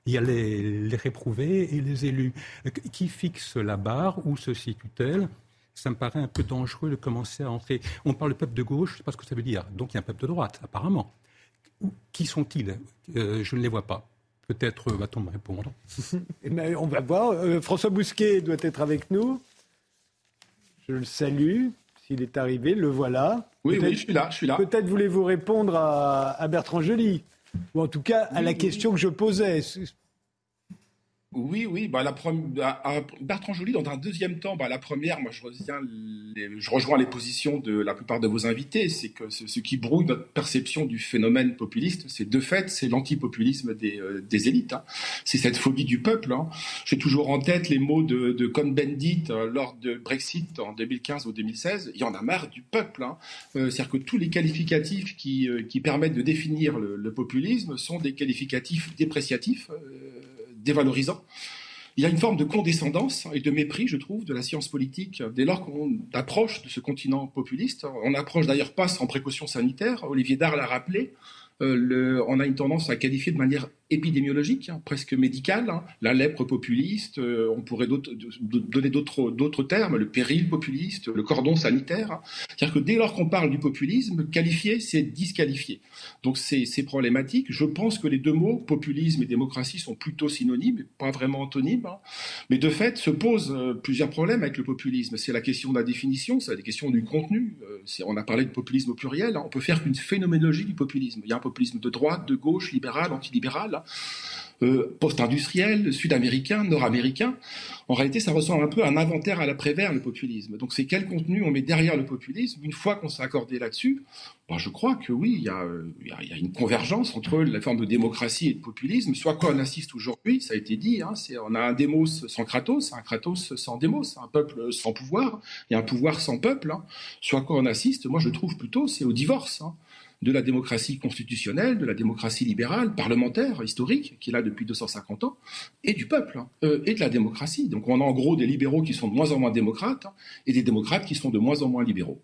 Il y a les, réprouvés et les élus. Qui fixe la barre Où se situe-t-elle? Ça me paraît un peu dangereux de commencer à entrer. On parle de peuple de gauche, je ne sais pas ce que ça veut dire. Donc il y a un peuple de droite, apparemment. Qui sont-ils? Euh, Je ne les vois pas. Peut-être va-t-on me répondre. Eh ben, on va voir. Euh, François Bousquet doit être avec nous. Je le salue. S'il est arrivé, le voilà. Oui, oui, je suis là. Je suis là. Peut-être voulez-vous répondre à, à Bertrand Joly ou en tout cas à la question que je posais. Oui, oui. Bah, la Bertrand Joly, dans un deuxième temps, bah, la première, moi, je, je rejoins les positions de la plupart de vos invités. C'est que ce, qui brouille notre perception du phénomène populiste, c'est de fait, c'est l'antipopulisme des, euh, élites. Hein. C'est cette phobie du peuple. Hein. J'ai toujours en tête les mots de, de Cohn-Bendit euh, lors de Brexit en 2015 ou 2016. Il y en a marre du peuple. Hein. Euh, c'est-à-dire que tous les qualificatifs qui, qui permettent de définir le, populisme sont des qualificatifs dépréciatifs dévalorisant. Il y a une forme de condescendance et de mépris, je trouve, de la science politique dès lors qu'on approche de ce continent populiste. On n'approche d'ailleurs pas sans précaution sanitaire. Olivier Dard l'a rappelé. Euh, on a une tendance à qualifier de manière épidémiologique, hein, presque médicale, hein. la lèpre populiste, euh, on pourrait donner d'autres termes, le péril populiste, le cordon sanitaire. Hein. C'est-à-dire que dès lors qu'on parle du populisme, qualifier, c'est disqualifier. Donc c'est problématique. Je pense que les deux mots, populisme et démocratie, sont plutôt synonymes, pas vraiment antonymes. Mais de fait, se posent euh, plusieurs problèmes avec le populisme. C'est la question de la définition, c'est la question du contenu. Euh, on a parlé de populisme au pluriel, on peut faire qu'une phénoménologie du populisme. Il y a un populisme de droite, de gauche, libéral, antilibéral. Euh, post-industriel, sud-américain, nord-américain. En réalité, ça ressemble un peu à un inventaire à l'après-vert, le populisme. Donc, c'est quel contenu on met derrière le populisme Une fois qu'on s'est accordé là-dessus, ben, je crois que oui, il y, a, une convergence entre la forme de démocratie et de populisme. Soit quoi on assiste aujourd'hui, ça a été dit, hein, on a un démos sans Kratos, un Kratos sans démos, un peuple sans pouvoir, et un pouvoir sans peuple. Hein. Soit quoi on assiste, moi je trouve plutôt, c'est au divorce. Hein de la démocratie constitutionnelle, de la démocratie libérale, parlementaire, historique, qui est là depuis 250 ans, et du peuple, hein, euh, et de la démocratie. Donc on a en gros des libéraux qui sont de moins en moins démocrates, hein, et des démocrates qui sont de moins en moins libéraux.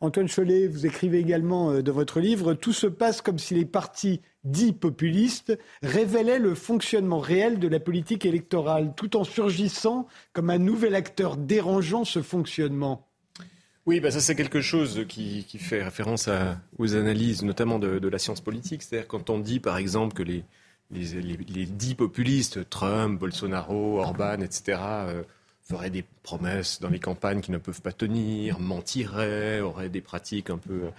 Antoine Cholet, vous écrivez également euh, dans votre livre Tout se passe comme si les partis dits populistes révélaient le fonctionnement réel de la politique électorale, tout en surgissant comme un nouvel acteur dérangeant ce fonctionnement. Oui, bah ça c'est quelque chose qui, fait référence aux analyses, notamment de, la science politique. C'est-à-dire quand on dit, par exemple, que les, les, populistes, Trump, Bolsonaro, Orban, etc., euh, feraient des promesses dans les campagnes qui ne peuvent pas tenir, mentiraient, auraient des pratiques un peu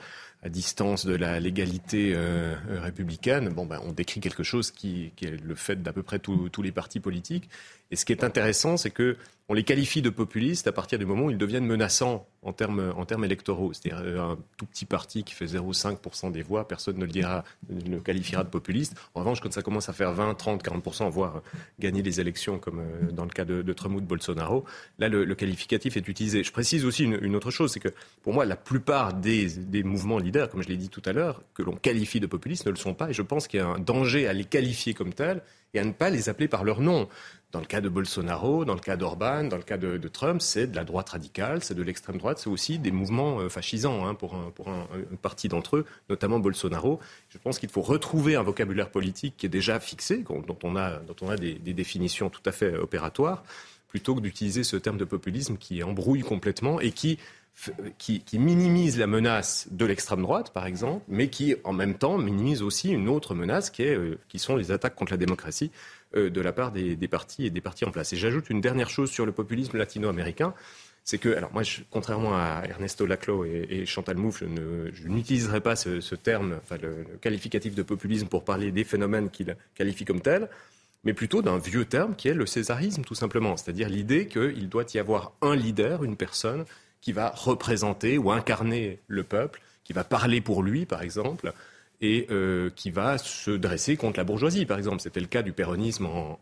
à distance de la légalité euh, républicaine, bon, ben, on décrit quelque chose qui, est le fait d'à peu près tous les partis politiques. Et ce qui est intéressant, c'est que on les qualifie de populistes à partir du moment où ils deviennent menaçants en termes, en termes électoraux. C'est-à-dire euh, un tout petit parti qui fait 0,5% des voix, personne ne le, dira, ne le qualifiera de populiste. En revanche, quand ça commence à faire 20, 30, 40%, voire gagner les élections, comme euh, dans le cas de, de Trump ou de Bolsonaro, là, le, qualificatif est utilisé. Je précise aussi une, autre chose, c'est que pour moi, la plupart des, des mouvements leaders, comme je l'ai dit tout à l'heure, que l'on qualifie de populistes, ne le sont pas. Et je pense qu'il y a un danger à les qualifier comme tels et à ne pas les appeler par leur nom. Dans le cas de Bolsonaro, dans le cas d'Orban, dans le cas de, Trump, c'est de la droite radicale, c'est de l'extrême droite, c'est aussi des mouvements euh, fascisants hein, pour, un, une partie d'entre eux, notamment Bolsonaro. Je pense qu'il faut retrouver un vocabulaire politique qui est déjà fixé, dont on a, des, définitions tout à fait opératoires, plutôt que d'utiliser ce terme de populisme qui embrouille complètement et qui qui, minimise la menace de l'extrême droite, par exemple, mais qui, en même temps, minimise aussi une autre menace qui, est, euh, qui sont les attaques contre la démocratie euh, de la part des, partis et des partis en place. Et j'ajoute une dernière chose sur le populisme latino-américain. C'est que, alors moi, contrairement à Ernesto Laclau et, Chantal Mouffe, je n'utiliserai pas ce, terme, le, qualificatif de populisme pour parler des phénomènes qu'il qualifie comme tels, mais plutôt d'un vieux terme qui est le césarisme, tout simplement. C'est-à-dire l'idée qu'il doit y avoir un leader, une personne qui va représenter ou incarner le peuple, qui va parler pour lui, par exemple, et euh, qui va se dresser contre la bourgeoisie, par exemple. C'était le cas du péronisme en,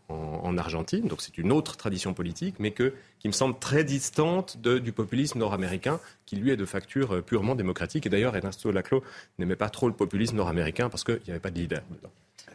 Argentine, donc c'est une autre tradition politique, mais que, qui me semble très distante du populisme nord-américain, qui lui est de facture euh, purement démocratique. Et d'ailleurs, Ernesto Laclau n'aimait pas trop le populisme nord-américain parce qu'il n'y avait pas de leader dedans.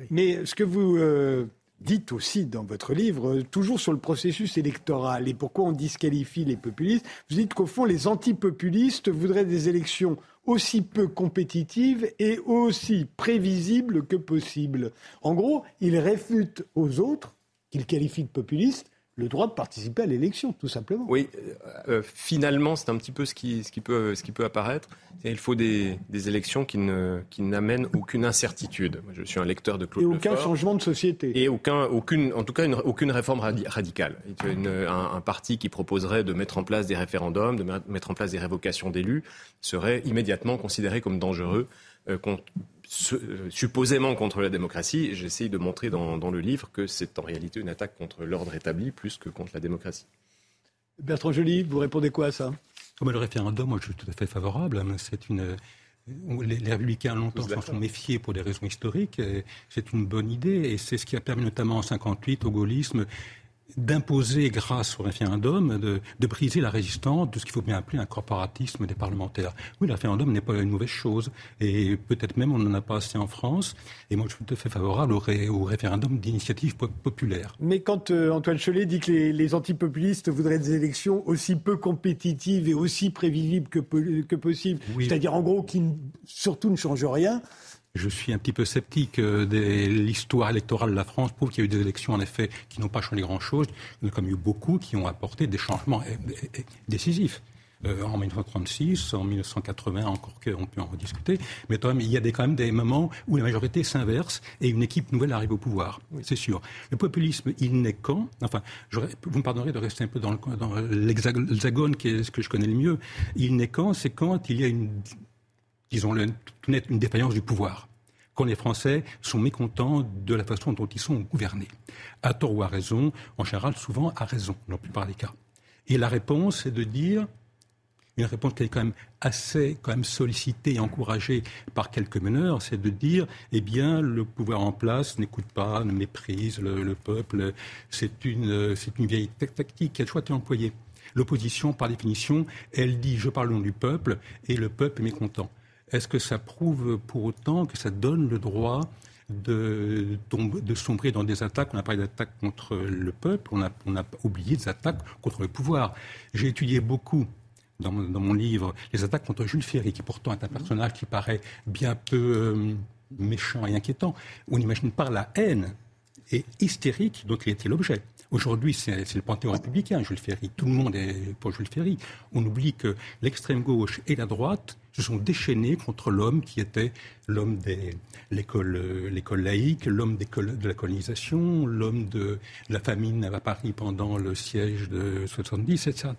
Mais ce que vous euh, dites aussi dans votre livre, euh, toujours sur le processus électoral et pourquoi on disqualifie les populistes. Vous dites qu'au fond, les antipopulistes voudraient des élections aussi peu compétitives et aussi prévisibles que possible. En gros, ils réfutent aux autres, qu'ils qualifient de populistes, le droit de participer à l'élection, tout simplement. Oui, euh, euh, finalement, c'est un petit peu ce qui, ce qui, peut, ce qui peut apparaître. Il faut des, des élections qui, ne, qui n'amènent aucune incertitude. je suis un lecteur de Claude Et aucun changement de société. Et aucun, aucune, en tout cas, aucune réforme radicale. un, un, parti qui proposerait de mettre en place des référendums, de mettre en place des révocations d'élus, serait immédiatement considéré comme dangereux. Euh, supposément contre la démocratie. J'essaye de montrer dans, le livre que c'est en réalité une attaque contre l'ordre établi plus que contre la démocratie. Bertrand Joly, vous répondez quoi à ça? Comme le référendum, moi je suis tout à fait favorable. C'est une, les, républicains longtemps s'en sont méfiés pour des raisons historiques. C'est une bonne idée et c'est ce qui a permis notamment en 58 au gaullisme d'imposer, grâce au référendum, de, de, briser la résistance de ce qu'il faut bien appeler un corporatisme des parlementaires. Oui, le référendum n'est pas une mauvaise chose, et peut-être même on n'en a pas assez en France, et moi je suis tout à fait favorable au, au référendum d'initiative populaire. Mais quand euh, Antoine Cholet dit que les, les, antipopulistes voudraient des élections aussi peu compétitives et aussi prévisibles que, que possible, c'est-à-dire en gros qui surtout ne changent rien, je suis un petit peu sceptique. Euh, l'histoire électorale de la France prouve qu'il y a eu des élections, en effet, qui n'ont pas changé grand-chose. Il y en a eu beaucoup qui ont apporté des changements décisifs. Euh, en 1936, en 1980, encore qu'on peut en rediscuter. Mais quand même, il y a des, quand même des moments où la majorité s'inverse et une équipe nouvelle arrive au pouvoir. C'est sûr. Le populisme, il n'est quand Enfin, vous me pardonnerez de rester un peu dans l'hexagone, qui est ce que je connais le mieux. Il n'est quand C'est quand il y a une disons-le tout net, une défaillance du pouvoir. Quand les Français sont mécontents de la façon dont ils sont gouvernés. À tort ou à raison, en général, souvent à raison, dans la plupart des cas. Et la réponse est de dire, une réponse qui est quand même assez quand même sollicitée et encouragée par quelques meneurs, c'est de dire, eh bien, le pouvoir en place n'écoute pas, ne méprise le, peuple. C'est une, c'est une vieille tactique qui a toujours été employée. L'opposition, par définition, elle dit, je parle au nom du peuple, et le peuple est mécontent. Est-ce que ça prouve pour autant que ça donne le droit de, sombrer dans des attaques? On a parlé d'attaques contre le peuple, on a, oublié des attaques contre le pouvoir. J'ai étudié beaucoup dans mon, livre les attaques contre Jules Ferry, qui pourtant est un personnage qui paraît bien peu euh, méchant et inquiétant. On imagine pas la haine et hystérique dont il était l'objet. Aujourd'hui, c'est le panthéon républicain, Jules Ferry. Tout le monde est pour Jules Ferry. On oublie que l'extrême gauche et la droite se sont déchaînés contre l'homme qui était l'homme de l'école laïque, l'homme de la colonisation, l'homme de la famine à Paris pendant le siège de 70, etc.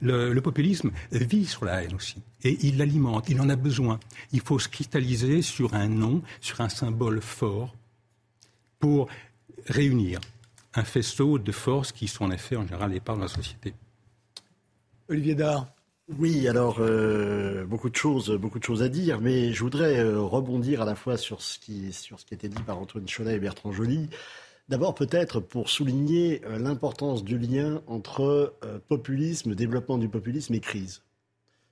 Le, le populisme vit sur la haine aussi. Et il l'alimente, il en a besoin. Il faut se cristalliser sur un nom, sur un symbole fort pour réunir un faisceau de forces qui sont en effet en général les parts de la société. Olivier Dard. Oui, alors euh, beaucoup de choses, à dire, mais je voudrais euh, rebondir à la fois sur ce qui, sur ce qui était dit par Antoine Cholet et Bertrand Joly. D'abord, peut-être pour souligner euh, l'importance du lien entre populisme, développement du populisme et crise.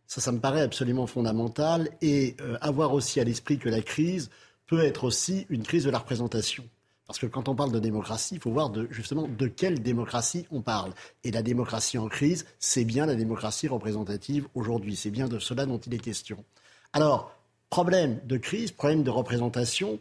Ça, ça me paraît absolument fondamental. Et avoir aussi à l'esprit que la crise peut être aussi une crise de la représentation. Parce que quand on parle de démocratie, il faut voir justement de quelle démocratie on parle. Et la démocratie en crise, c'est bien la démocratie représentative aujourd'hui. C'est bien de cela dont il est question. Alors, problème de crise, problème de représentation,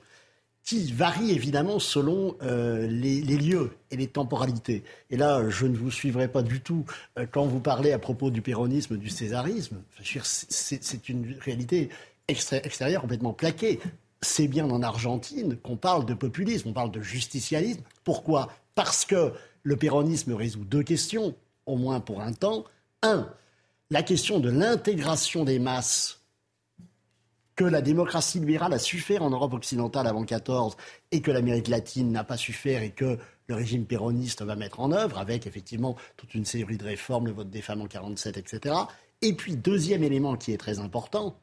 qui varie évidemment selon euh, les, lieux et les temporalités. Et là, je ne vous suivrai pas du tout euh, quand vous parlez à propos du péronisme, du césarisme. C'est une réalité extérieure complètement plaquée. C'est bien en Argentine qu'on parle de populisme, on parle de justicialisme. Pourquoi? Parce que le péronisme résout deux questions, au moins pour un temps. Un, la question de l'intégration des masses que la démocratie libérale a su faire en Europe occidentale avant 14 et que l'Amérique latine n'a pas su faire et que le régime péroniste va mettre en œuvre avec effectivement toute une série de réformes, le vote des femmes en 47, etc. Et puis, deuxième élément qui est très important,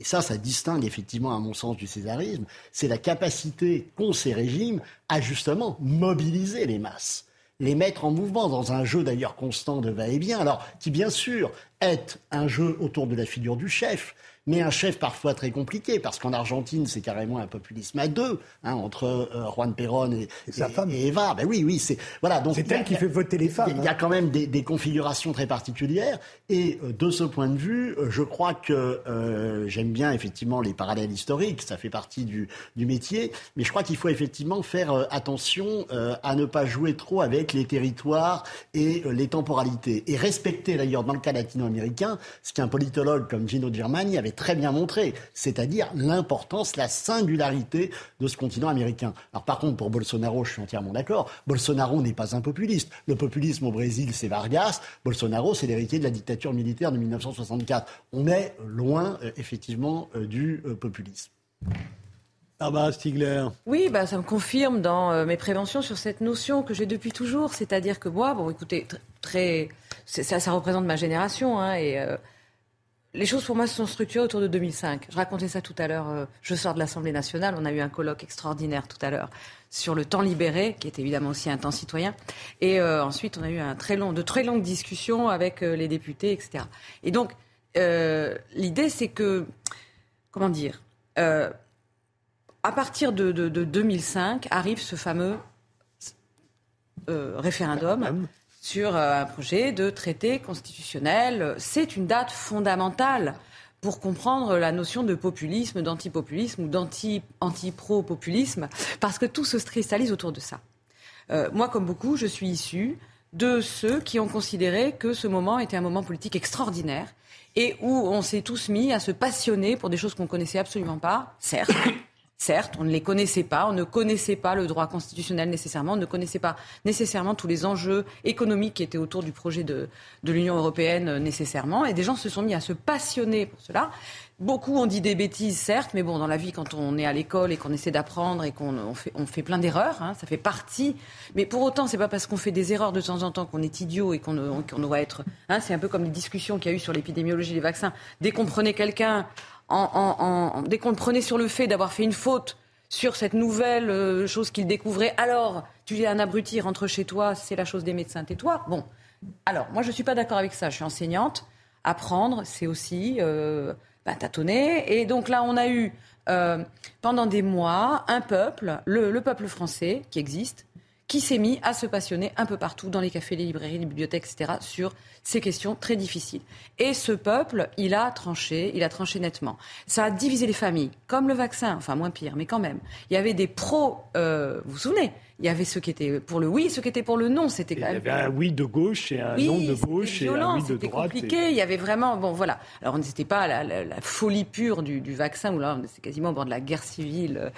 et ça, ça distingue effectivement à mon sens du césarisme, c'est la capacité qu'ont ces régimes à justement mobiliser les masses les mettre en mouvement dans un jeu d'ailleurs constant de va-et-vient, alors qui bien sûr est un jeu autour de la figure du chef, mais un chef parfois très compliqué, parce qu'en Argentine, c'est carrément un populisme à deux, hein, entre euh, Juan Perón et, sa femme. et Eva. Ben oui, oui, c'est voilà. Donc c'est elle qui fait voter les femmes. Il y a hein. quand même des, configurations très particulières, et euh, de ce point de vue, euh, je crois que j'aime bien effectivement les parallèles historiques, ça fait partie du, du métier, mais je crois qu'il faut effectivement faire attention à ne pas jouer trop avec les territoires et les temporalités, et respecter d'ailleurs dans le cas latino-américain ce qu'un politologue comme Gino Germani avait très bien montré, c'est-à-dire l'importance, la singularité de ce continent américain. Alors par contre, pour Bolsonaro, je suis entièrement d'accord, Bolsonaro n'est pas un populiste. Le populisme au Brésil, c'est Vargas. Bolsonaro, c'est l'héritier de la dictature militaire de 1964. On est loin, euh, effectivement, euh, du euh, populisme. Barbara Stigler. Oui, bah, ça me confirme dans mes préventions sur cette notion que j'ai depuis toujours. C'est-à-dire que moi, bon, écoutez, très, ça, ça représente ma génération, hein, et les choses pour moi se sont structurées autour de 2005. Je racontais ça tout à l'heure. Euh, je sors de l'Assemblée nationale. On a eu un colloque extraordinaire tout à l'heure sur le temps libéré, qui est évidemment aussi un temps citoyen. Et euh, ensuite, on a eu très de très longues discussions avec euh, les députés, etc. Et donc, l'idée, c'est que, comment dire, à partir de, 2005 arrive ce fameux référendum sur euh, un projet de traité constitutionnel. C'est une date fondamentale pour comprendre la notion de populisme, d'antipopulisme ou d'anti-pro-populisme, parce que tout se cristallise autour de ça. Euh, moi, comme beaucoup, je suis issu de ceux qui ont considéré que ce moment était un moment politique extraordinaire et où on s'est tous mis à se passionner pour des choses qu'on connaissait absolument pas, certes, Certes, on ne les connaissait pas, on ne connaissait pas le droit constitutionnel nécessairement, on ne connaissait pas nécessairement tous les enjeux économiques qui étaient autour du projet de, l'Union européenne euh, nécessairement, et des gens se sont mis à se passionner pour cela. Beaucoup ont dit des bêtises, certes, mais bon, dans la vie, quand on est à l'école et qu'on essaie d'apprendre et qu'on fait, on fait plein d'erreurs, hein, ça fait partie. Mais pour autant, c'est pas parce qu'on fait des erreurs de temps en temps qu'on est idiot et qu'on doit être. Hein, c'est un peu comme les discussions qu'il y a eu sur l'épidémiologie des vaccins. Dès qu'on prenait quelqu'un dès qu'on le prenait sur le fait d'avoir fait une faute sur cette nouvelle euh, chose qu'il découvrait, alors tu es un abruti, rentre chez toi, c'est la chose des médecins, tais-toi. Bon, alors moi je ne suis pas d'accord avec ça, je suis enseignante. Apprendre, c'est aussi euh, bah, tâtonner. Et donc là, on a eu euh, pendant des mois un peuple, le peuple français qui existe, qui s'est mis à se passionner un peu partout, dans les cafés, les librairies, les bibliothèques, etc., sur ces questions très difficiles. Et ce peuple, il a tranché, il a tranché nettement. Ça a divisé les familles, comme le vaccin, enfin moins pire, mais quand même. Il y avait des pros, euh, vous vous souvenez? Il y avait ceux qui étaient pour le oui, ceux qui étaient pour le non. C'était quand même. Il y avait un oui de gauche et un non de gauche et un oui de droite. C'était compliqué. Il y avait vraiment bon voilà. Alors on n'était pas la, la, folie pure du, du vaccin où là c'est quasiment au bord de la guerre civile.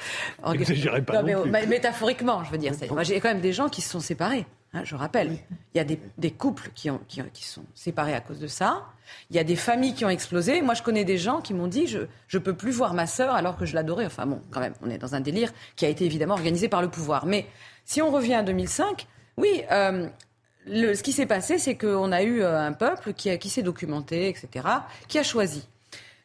Euh, pas non, mais, métaphoriquement, je veux dire. Moi j'ai quand même des gens qui se sont séparés. Hein, je rappelle, il y a des, des couples qui, ont, qui, qui, sont séparés à cause de ça. Il y a des familles qui ont explosé. Moi, je connais des gens qui m'ont dit je ne peux plus voir ma sœur alors que je l'adorais. Enfin bon, quand même, on est dans un délire qui a été évidemment organisé par le pouvoir. Mais si on revient à 2005, oui, euh, le, ce qui s'est passé, c'est qu'on a eu euh, un peuple qui, qui s'est documenté, etc., qui a choisi.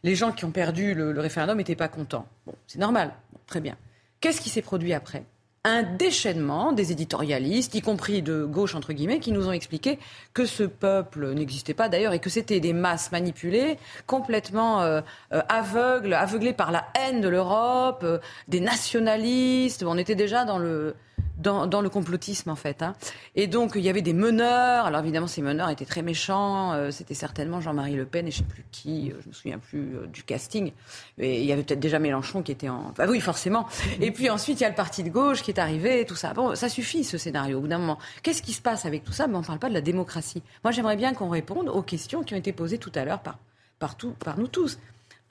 Les gens qui ont perdu le, référendum n'étaient pas contents. Bon, c'est normal, très bien. Qu'est-ce qui s'est produit après? Un déchaînement des éditorialistes, y compris de gauche entre guillemets, qui nous ont expliqué que ce peuple n'existait pas d'ailleurs et que c'était des masses manipulées, complètement euh, euh, aveugles, aveuglées par la haine de l'Europe, euh, des nationalistes. On était déjà dans le dans, le complotisme en fait. Hein. Et donc il y avait des meneurs. Alors évidemment ces meneurs étaient très méchants. Euh, c'était certainement Jean-Marie Le Pen et je ne sais plus qui. Euh, je me souviens plus euh, du casting. Et il y avait peut-être déjà Mélenchon qui était en. Enfin oui forcément. Et puis ensuite il y a le parti de gauche qui est arrivé. Tout ça. Bon ça suffit ce scénario. Au bout d'un moment, qu'est-ce qui se passe avec tout ça? Mais on ne parle pas de la démocratie. Moi j'aimerais bien qu'on réponde aux questions qui ont été posées tout à l'heure par, par, par nous tous.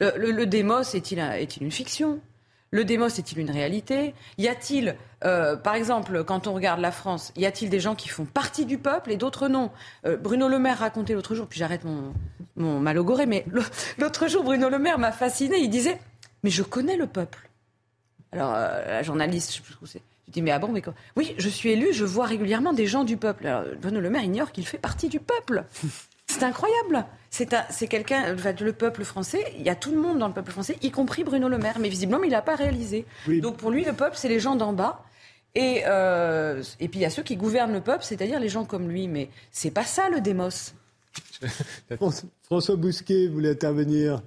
Le, le, démos est-il est une fiction? Le démos est-il une réalité? Y a-t-il, euh, par exemple, quand on regarde la France, y a-t-il des gens qui font partie du peuple et d'autres non? Euh, Bruno Le Maire racontait l'autre jour, puis j'arrête mon, malogoré, mais l'autre jour, Bruno Le Maire m'a fasciné. Il disait Mais je connais le peuple. Alors, euh, la journaliste, je sais plus dis, mais ah bon, Oui, je suis élu, je vois régulièrement des gens du peuple. Alors, Bruno Le Maire ignore qu'il fait partie du peuple. C'est incroyable. C'est quelqu'un, le peuple français, il y a tout le monde dans le peuple français, y compris Bruno Le Maire, mais visiblement, il n'a pas réalisé. Donc pour lui, le peuple, c'est les gens d'en bas. Et, euh, et puis il y a ceux qui gouvernent le peuple, c'est-à-dire les gens comme lui. Mais c'est pas ça le démos. François Bousquet voulait intervenir.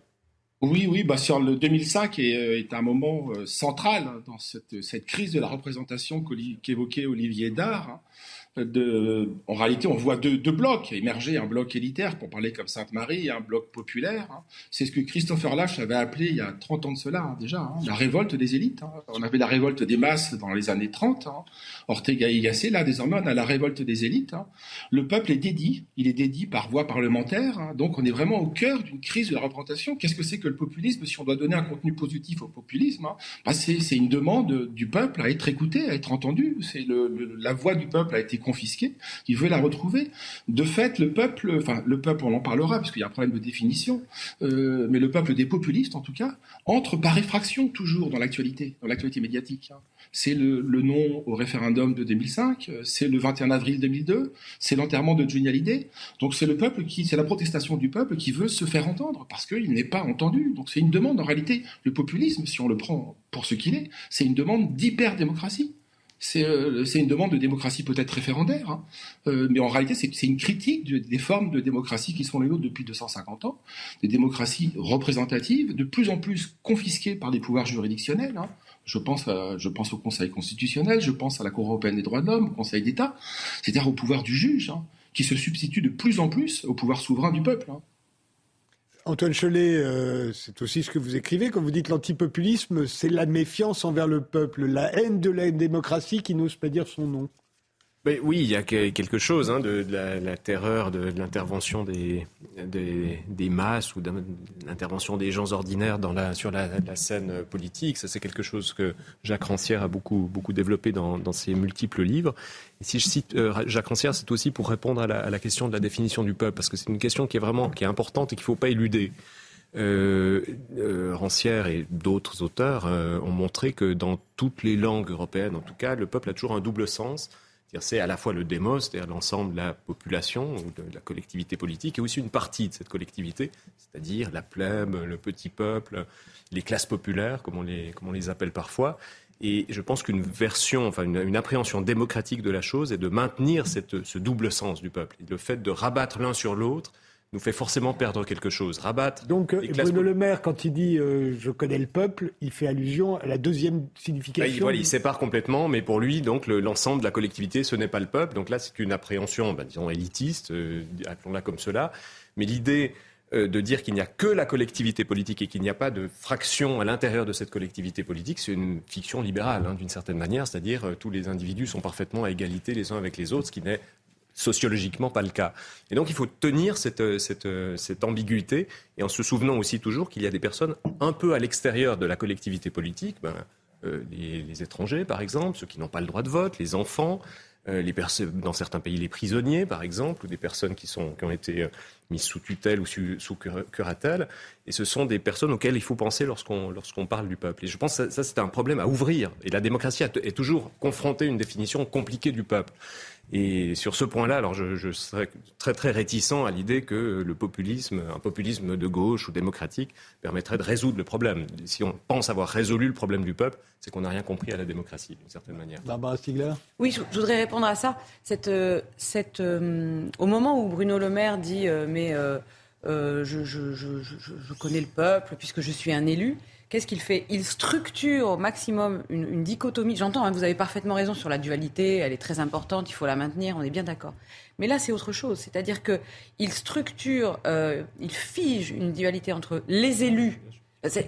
Oui, oui, bah sur le 2005 est, euh, est un moment euh, central dans cette, cette, crise de la représentation qu'évoquait Olivier Dard. En réalité, on voit deux, blocs émerger, un bloc élitaire, pour parler comme Sainte-Marie, et un bloc populaire. Hein. C'est ce que Christopher Lash avait appelé il y a 30 ans de cela, hein, déjà, hein, la révolte des élites. On avait la révolte des masses dans les années 30, Ortega y Gasset, là, désormais, on a la révolte des élites. Le peuple est dédié, il est dédié par voie parlementaire, donc on est vraiment au cœur d'une crise de la représentation. Qu'est-ce que c'est que le populisme? Si on doit donner un contenu positif au populisme, bah c'est une demande du peuple à être écouté, à être entendu. C'est la voix du peuple a été confisquée, il veut la retrouver. De fait, le peuple, peuple, on en parlera parce qu'il y a un problème de définition, euh, mais le peuple des populistes, en tout cas, entre par effraction toujours dans l'actualité, dans l'actualité médiatique. Hein. C'est le, non au référendum de 2005, c'est le 21 avril 2002, c'est l'enterrement de Johnny Hallyday. Donc c'est le peuple qui, c'est la protestation du peuple qui veut se faire entendre parce qu'il n'est pas entendu. Donc c'est une demande. En réalité, le populisme, si on le prend pour ce qu'il est, c'est une demande d'hyper-démocratie. Euh, c'est une demande de démocratie peut-être référendaire, hein. euh, mais en réalité c'est une critique des formes de démocratie qui sont les nôtres depuis 250 ans, des démocraties représentatives, de plus en plus confisquées par des pouvoirs juridictionnels. Hein. Je pense, je pense au Conseil constitutionnel, je pense à la Cour européenne des droits de l'homme, au Conseil d'État, c'est-à-dire au pouvoir du juge, hein, qui se substitue de plus en plus au pouvoir souverain du peuple. Antoine Cholet, euh, c'est aussi ce que vous écrivez. Quand vous dites l'antipopulisme, c'est la méfiance envers le peuple, la haine de la démocratie qui n'ose pas dire son nom oui, il y a quelque chose hein, de, la, terreur, de, l'intervention des, masses ou de l'intervention des gens ordinaires sur la, scène politique. Ça, c'est quelque chose que Jacques Rancière a beaucoup, développé dans, ses multiples livres. Si je cite euh, Jacques Rancière, c'est aussi pour répondre à la, question de la définition du peuple, parce que c'est une question qui est vraiment qui est importante et qu'il ne faut pas éluder. Euh, euh, Rancière et d'autres auteurs ont montré que dans toutes les langues européennes, en tout cas, le peuple a toujours un double sens c'est à la fois le démos, c'est-à-dire l'ensemble de la population ou de la collectivité politique, et aussi une partie de cette collectivité, c'est-à-dire la plèbe, le petit peuple, les classes populaires, comme on les, les appelle parfois. Et je pense qu'une version, enfin une, appréhension démocratique de la chose est de maintenir ce double sens du peuple. le fait de rabattre l'un sur l'autre, nous fait forcément perdre quelque chose. Rabattre. Donc Bruno Le Maire, quand il dit euh, je connais le peuple, il fait allusion à la deuxième signification. Bah, il, sépare complètement, mais pour lui, donc l'ensemble de la collectivité, ce n'est pas le peuple. Donc là, c'est une appréhension, bah, disons élitiste, euh, appelons-la comme cela. Mais l'idée euh, de dire qu'il n'y a que la collectivité politique et qu'il n'y a pas de fraction à l'intérieur de cette collectivité politique, c'est une fiction libérale, hein, d'une certaine manière, c'est-à-dire tous les individus sont parfaitement à égalité les uns avec les autres, ce qui n'est sociologiquement pas le cas. Et donc il faut tenir cette, euh, euh, cette ambiguïté et en se souvenant aussi toujours qu'il y a des personnes un peu à l'extérieur de la collectivité politique, ben, euh, les, étrangers par exemple, ceux qui n'ont pas le droit de vote, les enfants, dans certains pays les prisonniers par exemple, ou des personnes qui, ont été mises sous tutelle ou sous, curatelle. Et ce sont des personnes auxquelles il faut penser lorsqu'on parle du peuple. Et je pense que ça, c'est un problème à ouvrir. Et la démocratie est toujours confrontée à une définition compliquée du peuple. Et sur ce point-là, alors je, je, serais très très réticent à l'idée que le populisme, un populisme de gauche ou démocratique, permettrait de résoudre le problème. Si on pense avoir résolu le problème du peuple, c'est qu'on n'a rien compris à la démocratie, d'une certaine manière. Barbara Stiegler? Oui, je, voudrais répondre à ça. Cette, euh, cette, euh, au moment où Bruno Le Maire dit euh, Mais je, je, connais le peuple puisque je suis un élu, Qu'est-ce qu'il fait? Il structure au maximum une, dichotomie. J'entends, hein, vous avez parfaitement raison sur la dualité, elle est très importante, il faut la maintenir, on est bien d'accord. Mais là, c'est autre chose. C'est-à-dire qu'il structure, euh, il fige une dualité entre les élus.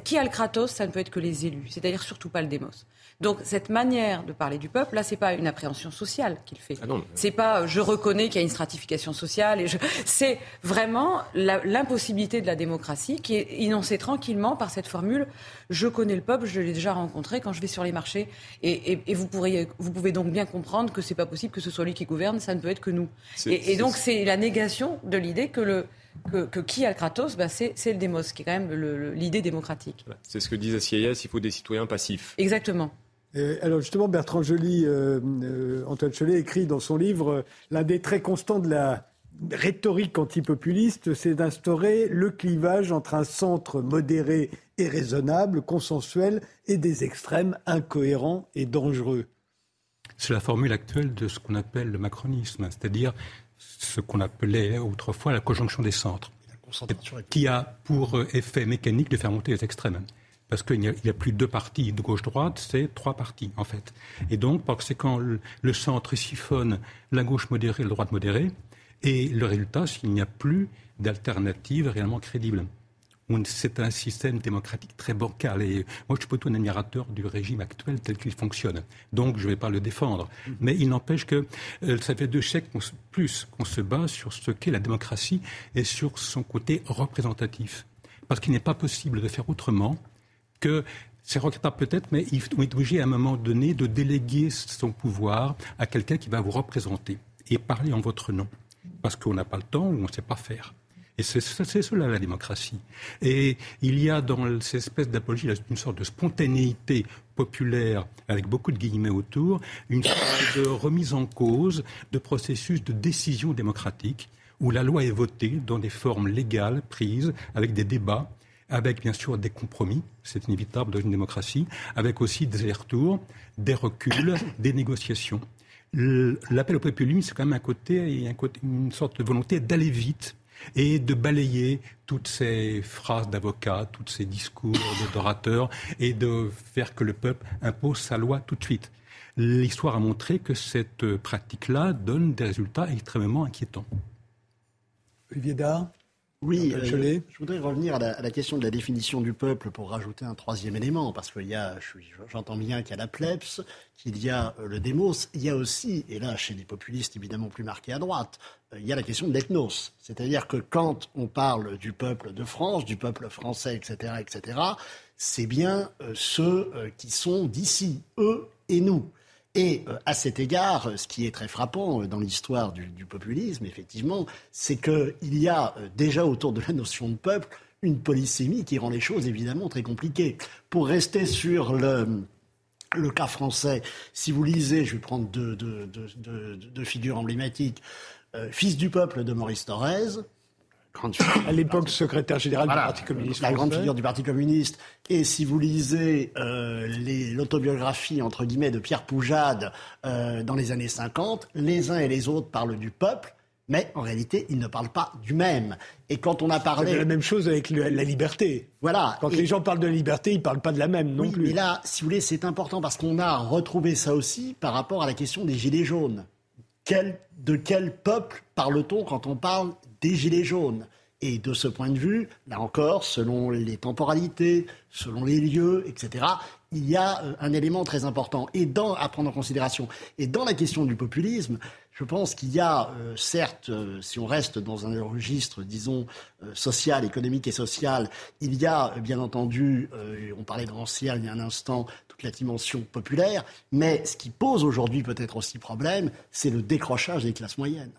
Qui a le Kratos Ça ne peut être que les élus, c'est-à-dire surtout pas le démos. Donc cette manière de parler du peuple, là, c'est pas une appréhension sociale qu'il fait. Ah c'est pas euh, je reconnais qu'il y a une stratification sociale et je... c'est vraiment l'impossibilité de la démocratie qui est énoncée tranquillement par cette formule je connais le peuple, je l'ai déjà rencontré quand je vais sur les marchés et, vous pourriez vous pouvez donc bien comprendre que c'est pas possible que ce soit lui qui gouverne, ça ne peut être que nous. Et, donc c'est la négation de l'idée que le que, qui a le Kratos bah, c'est, le démos, qui est quand même l'idée démocratique. C'est ce que disait Sieyès, il faut des citoyens passifs. Exactement. Euh, alors justement, Bertrand Joly, euh, euh, Antoine Cholet écrit dans son livre l'un des traits constants de la rhétorique antipopuliste, c'est d'instaurer le clivage entre un centre modéré et raisonnable, consensuel, et des extrêmes incohérents et dangereux. C'est la formule actuelle de ce qu'on appelle le macronisme, c'est-à-dire ce qu'on appelait autrefois la conjonction des centres, qui a pour effet mécanique de faire monter les extrêmes parce qu'il n'y a, plus deux partis de gauche-droite, c'est trois partis en fait. Et donc, par conséquent, le, centre siphonne la gauche modérée la droite modérée, et le résultat, c'est qu'il n'y a plus d'alternative réellement crédible. C'est un système démocratique très bancal. Et moi, je suis plutôt un admirateur du régime actuel tel qu'il fonctionne. Donc, je ne vais pas le défendre. Mais il n'empêche que euh, ça fait deux siècles plus qu'on se bat sur ce qu'est la démocratie et sur son côté représentatif. Parce qu'il n'est pas possible de faire autrement que c'est regrettable peut-être, mais il est obligé à un moment donné de déléguer son pouvoir à quelqu'un qui va vous représenter et parler en votre nom. Parce qu'on n'a pas le temps ou on ne sait pas faire. Et c'est cela la démocratie. Et il y a dans cette espèce d'apologie une sorte de spontanéité populaire, avec beaucoup de guillemets autour, une sorte de remise en cause de processus de décision démocratique où la loi est votée dans des formes légales prises, avec des débats avec bien sûr des compromis, c'est inévitable dans une démocratie, avec aussi des allers-retours, des reculs, des négociations. L'appel au populisme, c'est quand même un côté, une sorte de volonté d'aller vite et de balayer toutes ces phrases d'avocats, tous ces discours d'orateurs et de faire que le peuple impose sa loi tout de suite. L'histoire a montré que cette pratique-là donne des résultats extrêmement inquiétants. Olivier Dard oui, euh, je voudrais revenir à la, question de la définition du peuple pour rajouter un troisième élément, parce qu'il y a, j'entends bien qu'il y a la plebs, qu'il y a euh, le démos, il y a aussi, et là chez les populistes évidemment plus marqués à droite, euh, il y a la question de l'ethnos. C'est-à-dire que quand on parle du peuple de France, du peuple français, etc., etc., c'est bien ceux qui sont d'ici, eux et nous. Et euh, à cet égard, ce qui est très frappant euh, dans l'histoire du, populisme, effectivement, c'est qu'il y a euh, déjà autour de la notion de peuple une polysémie qui rend les choses évidemment très compliquées. Pour rester sur le, le cas français, si vous lisez, je vais prendre deux, figures emblématiques, Fils du peuple de Maurice Thorez, à l'époque secrétaire général du Parti communiste. La grande figure du Parti communiste. Et si vous lisez euh, l'autobiographie, entre guillemets, de Pierre Poujade euh, dans les années 50, les uns et les autres parlent du peuple, mais en réalité, ils ne parlent pas du même. Et quand on a parlé... C'est la même chose avec la liberté. Voilà. Quand les gens parlent de la liberté, ils ne parlent pas de la même non plus. Mais là, si vous voulez, c'est important parce qu'on a retrouvé ça aussi par rapport à la question des Gilets jaunes. Quel, de quel peuple parle-t-on quand on parle des Gilets jaunes. Et de ce point de vue, là encore, selon les temporalités, selon les lieux, etc., il y a euh, un élément très important et dans, à prendre en considération. Et dans la question du populisme, je pense qu'il y a, euh, certes, euh, si on reste dans un registre, disons, social, économique et social, il y a, bien entendu, on parlait de Rancière il y a un instant, toute la dimension populaire, mais ce qui pose aujourd'hui peut-être aussi problème, c'est le décrochage des classes moyennes.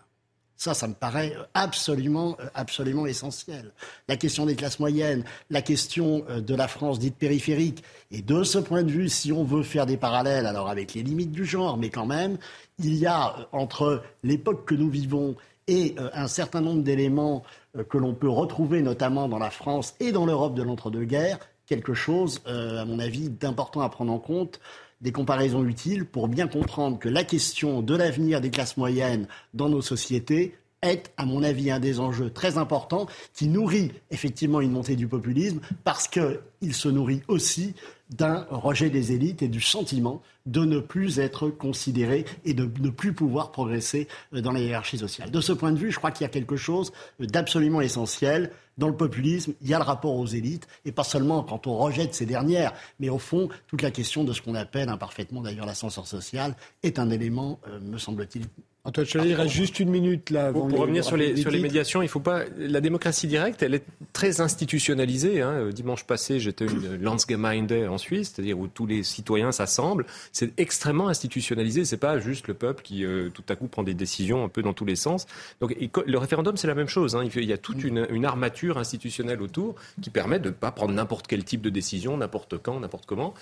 Ça, ça me paraît absolument, absolument essentiel. La question des classes moyennes, la question de la France dite périphérique. Et de ce point de vue, si on veut faire des parallèles, alors avec les limites du genre, mais quand même, il y a entre l'époque que nous vivons et un certain nombre d'éléments que l'on peut retrouver notamment dans la France et dans l'Europe de l'entre-deux-guerres, quelque chose, à mon avis, d'important à prendre en compte des comparaisons utiles pour bien comprendre que la question de l'avenir des classes moyennes dans nos sociétés est, à mon avis, un des enjeux très importants qui nourrit effectivement une montée du populisme parce qu'il se nourrit aussi d'un rejet des élites et du sentiment de ne plus être considéré et de ne plus pouvoir progresser dans la hiérarchie sociale. De ce point de vue, je crois qu'il y a quelque chose d'absolument essentiel dans le populisme, il y a le rapport aux élites, et pas seulement quand on rejette ces dernières, mais au fond, toute la question de ce qu'on appelle imparfaitement d'ailleurs l'ascenseur social est un élément, euh, me semble-t-il, Antoine Chalet, il reste juste une minute là. Pour, revenir sur les, sur les médiations, il faut pas. La démocratie directe, elle est très institutionnalisée. Hein. Euh, dimanche passé, j'étais une Landsgemeinde en Suisse, c'est-à-dire où tous les citoyens s'assemblent. C'est extrêmement institutionnalisé. C'est pas juste le peuple qui euh, tout à coup prend des décisions un peu dans tous les sens. Donc le référendum, c'est la même chose. Hein. Il y a toute une, une, armature institutionnelle autour qui permet de ne pas prendre n'importe quel type de décision, n'importe quand, n'importe comment.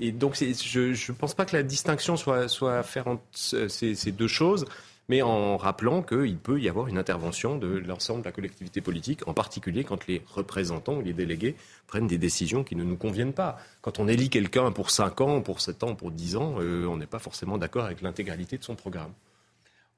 Et donc, je ne pense pas que la distinction soit, soit à faire entre ces, ces deux choses mais en rappelant qu'il peut y avoir une intervention de l'ensemble de la collectivité politique, en particulier quand les représentants ou les délégués prennent des décisions qui ne nous conviennent pas. Quand on élit quelqu'un pour 5 ans, pour 7 ans, pour 10 ans, euh, on n'est pas forcément d'accord avec l'intégralité de son programme.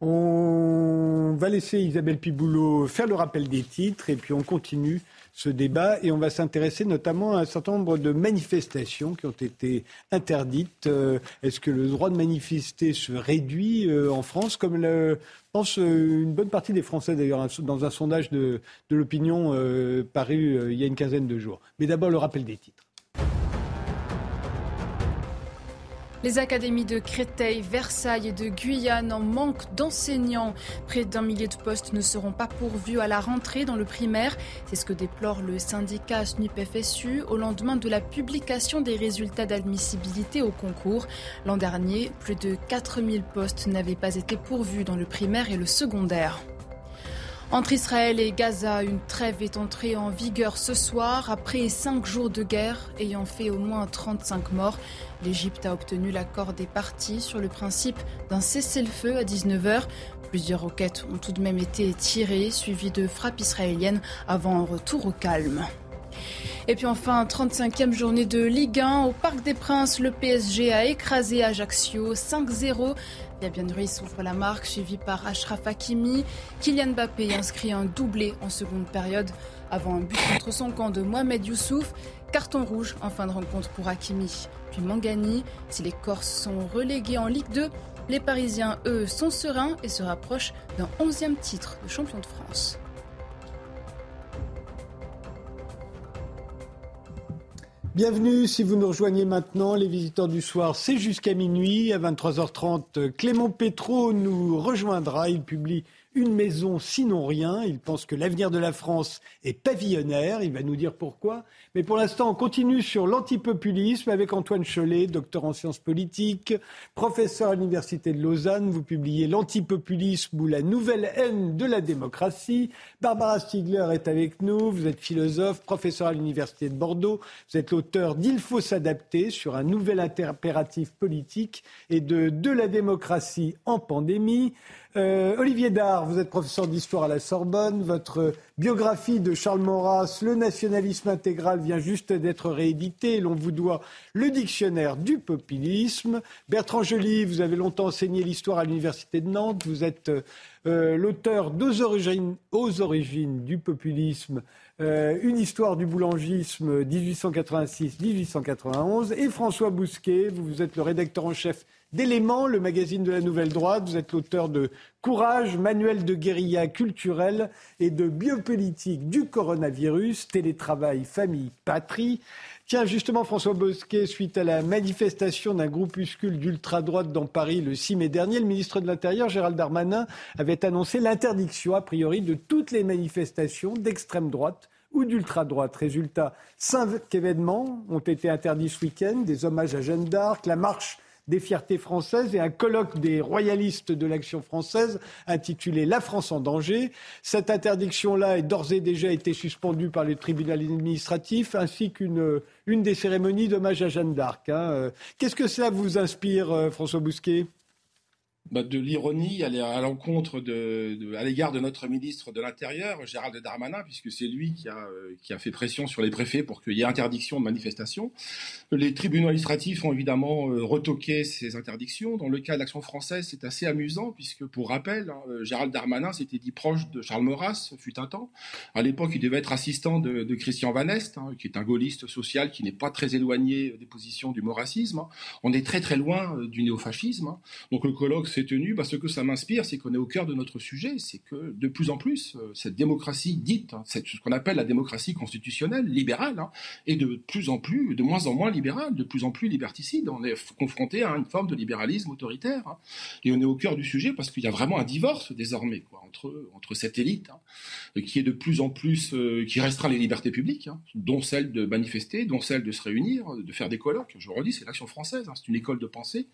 On va laisser Isabelle Piboulot faire le rappel des titres et puis on continue ce débat et on va s'intéresser notamment à un certain nombre de manifestations qui ont été interdites. Euh, est-ce que le droit de manifester se réduit euh, en France comme le pense euh, une bonne partie des Français d'ailleurs dans un sondage de, de l'opinion paru il y a une quinzaine de jours. Mais d'abord le rappel des titres. Les académies de Créteil, Versailles et de Guyane en manque d'enseignants. Près d'un millier de postes ne seront pas pourvus à la rentrée dans le primaire. C'est ce que déplore le syndicat SNUP-FSU au lendemain de la publication des résultats d'admissibilité au concours. L'an dernier, plus de 4000 postes n'avaient pas été pourvus dans le primaire et le secondaire. Entre Israël et Gaza, une trêve est entrée en vigueur ce soir après cinq jours de guerre ayant fait au moins 35 morts. L'Égypte a obtenu l'accord des parties sur le principe d'un cessez-le-feu à 19h. Plusieurs roquettes ont tout de même été tirées, suivies de frappes israéliennes avant un retour au calme. Et puis enfin, 35e journée de Ligue 1 au Parc des Princes. Le PSG a écrasé Ajaccio 5-0. Fabien Ruiz ouvre la marque, suivi par Ashraf Hakimi. Kylian Mbappé inscrit un doublé en seconde période avant un but contre son camp de Mohamed Youssouf. Carton rouge en fin de rencontre pour Hakimi. Puis Mangani. Si les Corses sont relégués en Ligue 2, les Parisiens, eux, sont sereins et se rapprochent d'un 11e titre de champion de France. Bienvenue si vous nous rejoignez maintenant. Les visiteurs du soir, c'est jusqu'à minuit. À 23h30, Clément Pétro nous rejoindra. Il publie une maison sinon rien. Il pense que l'avenir de la France est pavillonnaire. Il va nous dire pourquoi. Mais pour l'instant, on continue sur l'antipopulisme avec Antoine Cholet, docteur en sciences politiques, professeur à l'Université de Lausanne. Vous publiez L'antipopulisme ou la nouvelle haine de la démocratie. Barbara Stiegler est avec nous. Vous êtes philosophe, professeur à l'Université de Bordeaux. Vous êtes l'auteur d'Il faut s'adapter sur un nouvel impératif politique et de De la démocratie en pandémie. Euh, Olivier Dard, vous êtes professeur d'histoire à la Sorbonne. Votre biographie de Charles Maurras, Le nationalisme intégral, vient juste d'être rééditée. L'on vous doit le dictionnaire du populisme. Bertrand Joly, vous avez longtemps enseigné l'histoire à l'Université de Nantes. Vous êtes euh, l'auteur aux origines du populisme. Euh, une histoire du boulangisme 1886-1891 et François Bousquet, vous êtes le rédacteur en chef d'éléments, le magazine de la Nouvelle Droite. Vous êtes l'auteur de Courage, manuel de guérilla culturelle et de biopolitique du coronavirus, télétravail, famille, patrie. Tiens, justement, François Bosquet, suite à la manifestation d'un groupuscule d'ultra-droite dans Paris le 6 mai dernier, le ministre de l'Intérieur, Gérald Darmanin, avait annoncé l'interdiction, a priori, de toutes les manifestations d'extrême droite ou d'ultra-droite. Résultat, cinq événements ont été interdits ce week-end, des hommages à Jeanne d'Arc, la marche des fiertés françaises et un colloque des royalistes de l'action française intitulé La France en danger. Cette interdiction-là est d'ores et déjà été suspendue par le tribunal administratif ainsi qu'une une des cérémonies d'hommage à Jeanne d'Arc. Hein. Qu'est-ce que cela vous inspire, euh, François Bousquet? Bah, de l'ironie à l'encontre de, à l'égard de notre ministre de l'Intérieur, Gérald Darmanin, puisque c'est lui qui a, euh, qui a fait pression sur les préfets pour qu'il y ait interdiction de manifestation. Les tribunaux administratifs ont évidemment euh, retoqué ces interdictions. Dans le cas de l'Action française, c'est assez amusant, puisque pour rappel, hein, euh, Gérald Darmanin s'était dit proche de Charles Maurras, fut un temps. À l'époque, il devait être assistant de, Christian Van Est, hein, qui est un gaulliste social qui n'est pas très éloigné des positions du maurassisme. On est très très loin du néofascisme. Donc le colloque s'est tenu parce que ça m'inspire, c'est qu'on est au cœur de notre sujet, c'est que de plus en plus, euh, cette démocratie dite, hein, ce qu'on appelle la démocratie constitutionnelle, libérale, hein, est de plus en plus, de moins en moins libérale, de plus en plus liberticide. On est confronté à une forme de libéralisme autoritaire. Hein. et on est au cœur du sujet parce qu'il y a vraiment un divorce désormais entre, entre cette élite qui est de plus en plus, euh, qui restreint les libertés publiques, dont celle de manifester, dont celle de se réunir, de faire des colloques. Je redis, c'est l'action française, c'est une école de pensée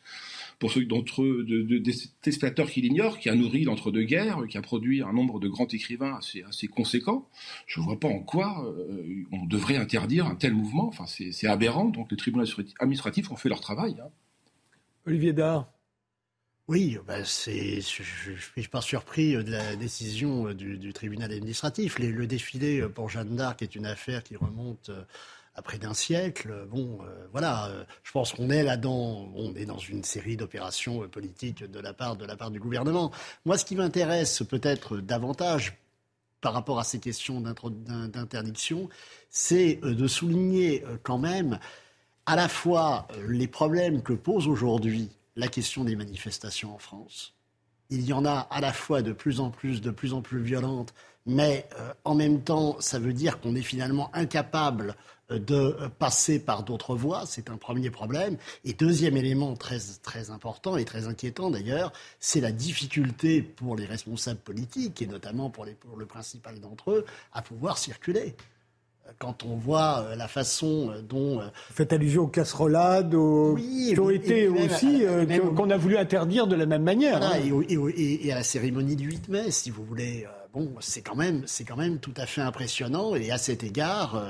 pour ceux d'entre eux, de, de, téléspectateurs qui l'ignorent, qui a nourri l'entre-deux-guerres, qui a produit un nombre de grands écrivains assez, assez conséquent. Je ne vois pas en quoi euh, on devrait interdire un tel mouvement. Enfin, c'est aberrant. Donc les tribunaux administratifs ont fait leur travail. Hein. Olivier Dard. Oui, ben c'est, je ne suis pas surpris de la décision euh, du, du tribunal administratif. le défilé pour Jeanne d'Arc est une affaire qui remonte euh, après d'un siècle. Bon, euh, voilà, euh, je pense qu'on est là-dedans, on est dans une série d'opérations euh, politiques de la part de la part du gouvernement. Moi, ce qui m'intéresse peut-être davantage par rapport à ces questions d'interdiction, c'est de souligner quand même à la fois les problèmes que pose aujourd'hui la question des manifestations en France. Il y en a à la fois de plus en plus, de plus en plus violentes, mais en même temps, ça veut dire qu'on est finalement incapable de passer par d'autres voies. C'est un premier problème. Et deuxième élément très, très important et très inquiétant d'ailleurs, c'est la difficulté pour les responsables politiques, et notamment pour, les, pour le principal d'entre eux, à pouvoir circuler quand on voit euh, la façon euh, dont. Vous faites allusion aux casserolades, aux... qui ont été aussi. Euh, qu'on a voulu interdire de la même manière. Hein. et, et, à la cérémonie du 8 mai, si vous voulez. Bon, c'est quand, même, quand même tout à fait impressionnant. Et à cet égard,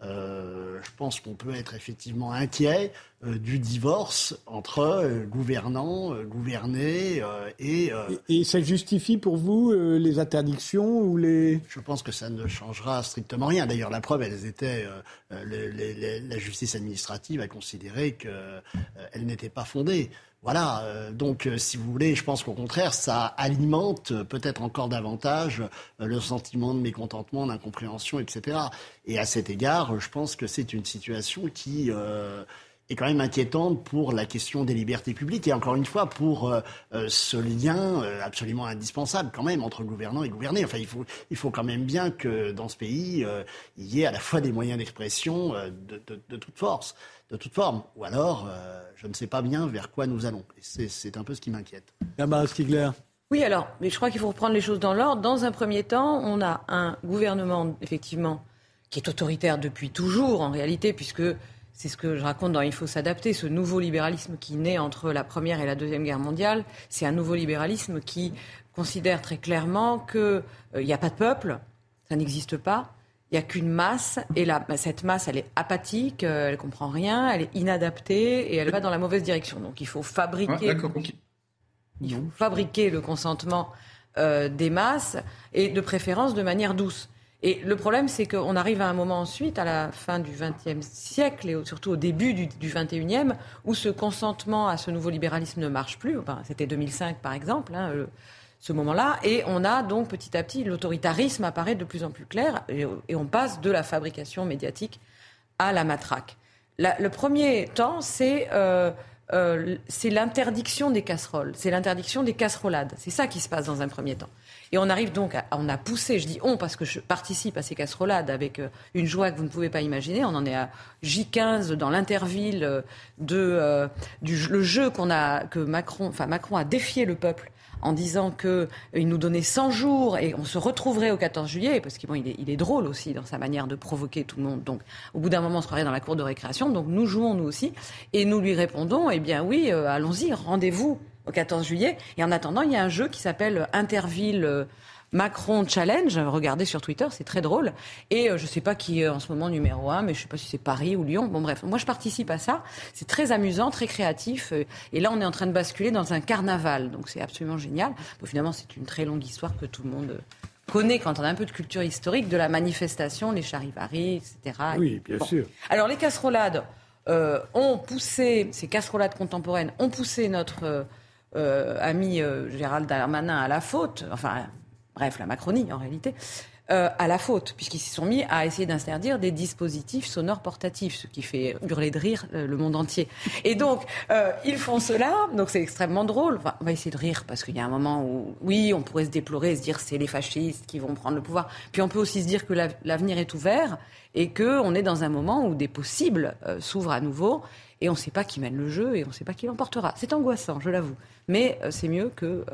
euh, je pense qu'on peut être effectivement inquiet euh, du divorce entre euh, gouvernants, gouvernés et, et, ça justifie pour vous les interdictions ou les Je pense que ça ne changera strictement rien. D'ailleurs, la preuve, elles étaient la justice administrative a considéré qu'elle n'était pas fondée. Voilà, euh, donc euh, si vous voulez, je pense qu'au contraire, ça alimente euh, peut-être encore davantage le sentiment de mécontentement, d'incompréhension, etc. Et à cet égard, je pense que c'est une situation qui est quand même inquiétante pour la question des libertés publiques et encore une fois pour ce lien absolument indispensable quand même entre gouvernants et gouvernés. Enfin, il faut, il faut quand même bien que dans ce pays, il y ait à la fois des moyens d'expression de, de, de toute force de toute forme. Ou alors, euh, je ne sais pas bien vers quoi nous allons. C'est un peu ce qui m'inquiète. Stigler. Oui, alors, mais je crois qu'il faut reprendre les choses dans l'ordre. Dans un premier temps, on a un gouvernement, effectivement, qui est autoritaire depuis toujours, en réalité, puisque c'est ce que je raconte dans Il faut s'adapter, ce nouveau libéralisme qui naît entre la Première et la Deuxième Guerre mondiale. C'est un nouveau libéralisme qui considère très clairement qu'il euh, n'y a pas de peuple, ça n'existe pas, il n'y a qu'une masse, et bah, cette masse, elle est apathique, euh, elle comprend rien, elle est inadaptée, et elle va dans la mauvaise direction. Donc il faut fabriquer, il faut fabriquer le consentement euh, des masses, et de préférence de manière douce. Et le problème, c'est qu'on arrive à un moment ensuite, à la fin du XXe siècle, et surtout au début du, XXIe, où ce consentement à ce nouveau libéralisme ne marche plus. Enfin, C'était 2005, par exemple. Hein, ce moment-là. Et on a donc petit à petit, l'autoritarisme apparaît de plus en plus clair et, on passe de la fabrication médiatique à la matraque. le premier temps, c'est euh, euh, l'interdiction des casseroles, c'est l'interdiction des casserolades. C'est ça qui se passe dans un premier temps. Et on arrive donc, à, on a poussé, je dis on parce que je participe à ces casserolades avec euh, une joie que vous ne pouvez pas imaginer. On en est à J15 dans l'interville de du le jeu qu'on a que Macron, enfin Macron a défié le peuple en disant qu'il nous donnait 100 jours et on se retrouverait au 14 juillet, parce qu'il est, il est drôle aussi dans sa manière de provoquer tout le monde. Donc, au bout d'un moment, on se croirait dans la cour de récréation. Donc, nous jouons nous aussi. Et nous lui répondons, eh bien oui, euh, allons-y, rendez-vous au 14 juillet. Et en attendant, il y a un jeu qui s'appelle Interville. Euh, Macron Challenge, regardez sur Twitter, c'est très drôle. Et euh, je ne sais pas qui est en ce moment numéro un, mais je ne sais pas si c'est Paris ou Lyon. Bon bref, moi je participe à ça. C'est très amusant, très créatif. Et là, on est en train de basculer dans un carnaval, donc c'est absolument génial. Bon, finalement, c'est une très longue histoire que tout le monde connaît quand on a un peu de culture historique de la manifestation, les charivaris, etc. Oui, bien sûr. Alors les casserolades euh, ont poussé, ces casserolades contemporaines ont poussé notre euh, ami Gérald Darmanin à la faute, enfin bref, la Macronie en réalité, euh, à la faute, puisqu'ils s'y sont mis à essayer d'interdire des dispositifs sonores portatifs, ce qui fait hurler de rire euh, le monde entier. Et donc, euh, ils font cela, donc c'est extrêmement drôle. on va essayer de rire, parce qu'il y a un moment où, oui, on pourrait se déplorer et se dire c'est les fascistes qui vont prendre le pouvoir. Puis on peut aussi se dire que l'avenir est ouvert et qu'on est dans un moment où des possibles s'ouvrent à nouveau et on ne sait pas qui mène le jeu et on ne sait pas qui l'emportera. C'est angoissant, je l'avoue. Mais c'est mieux que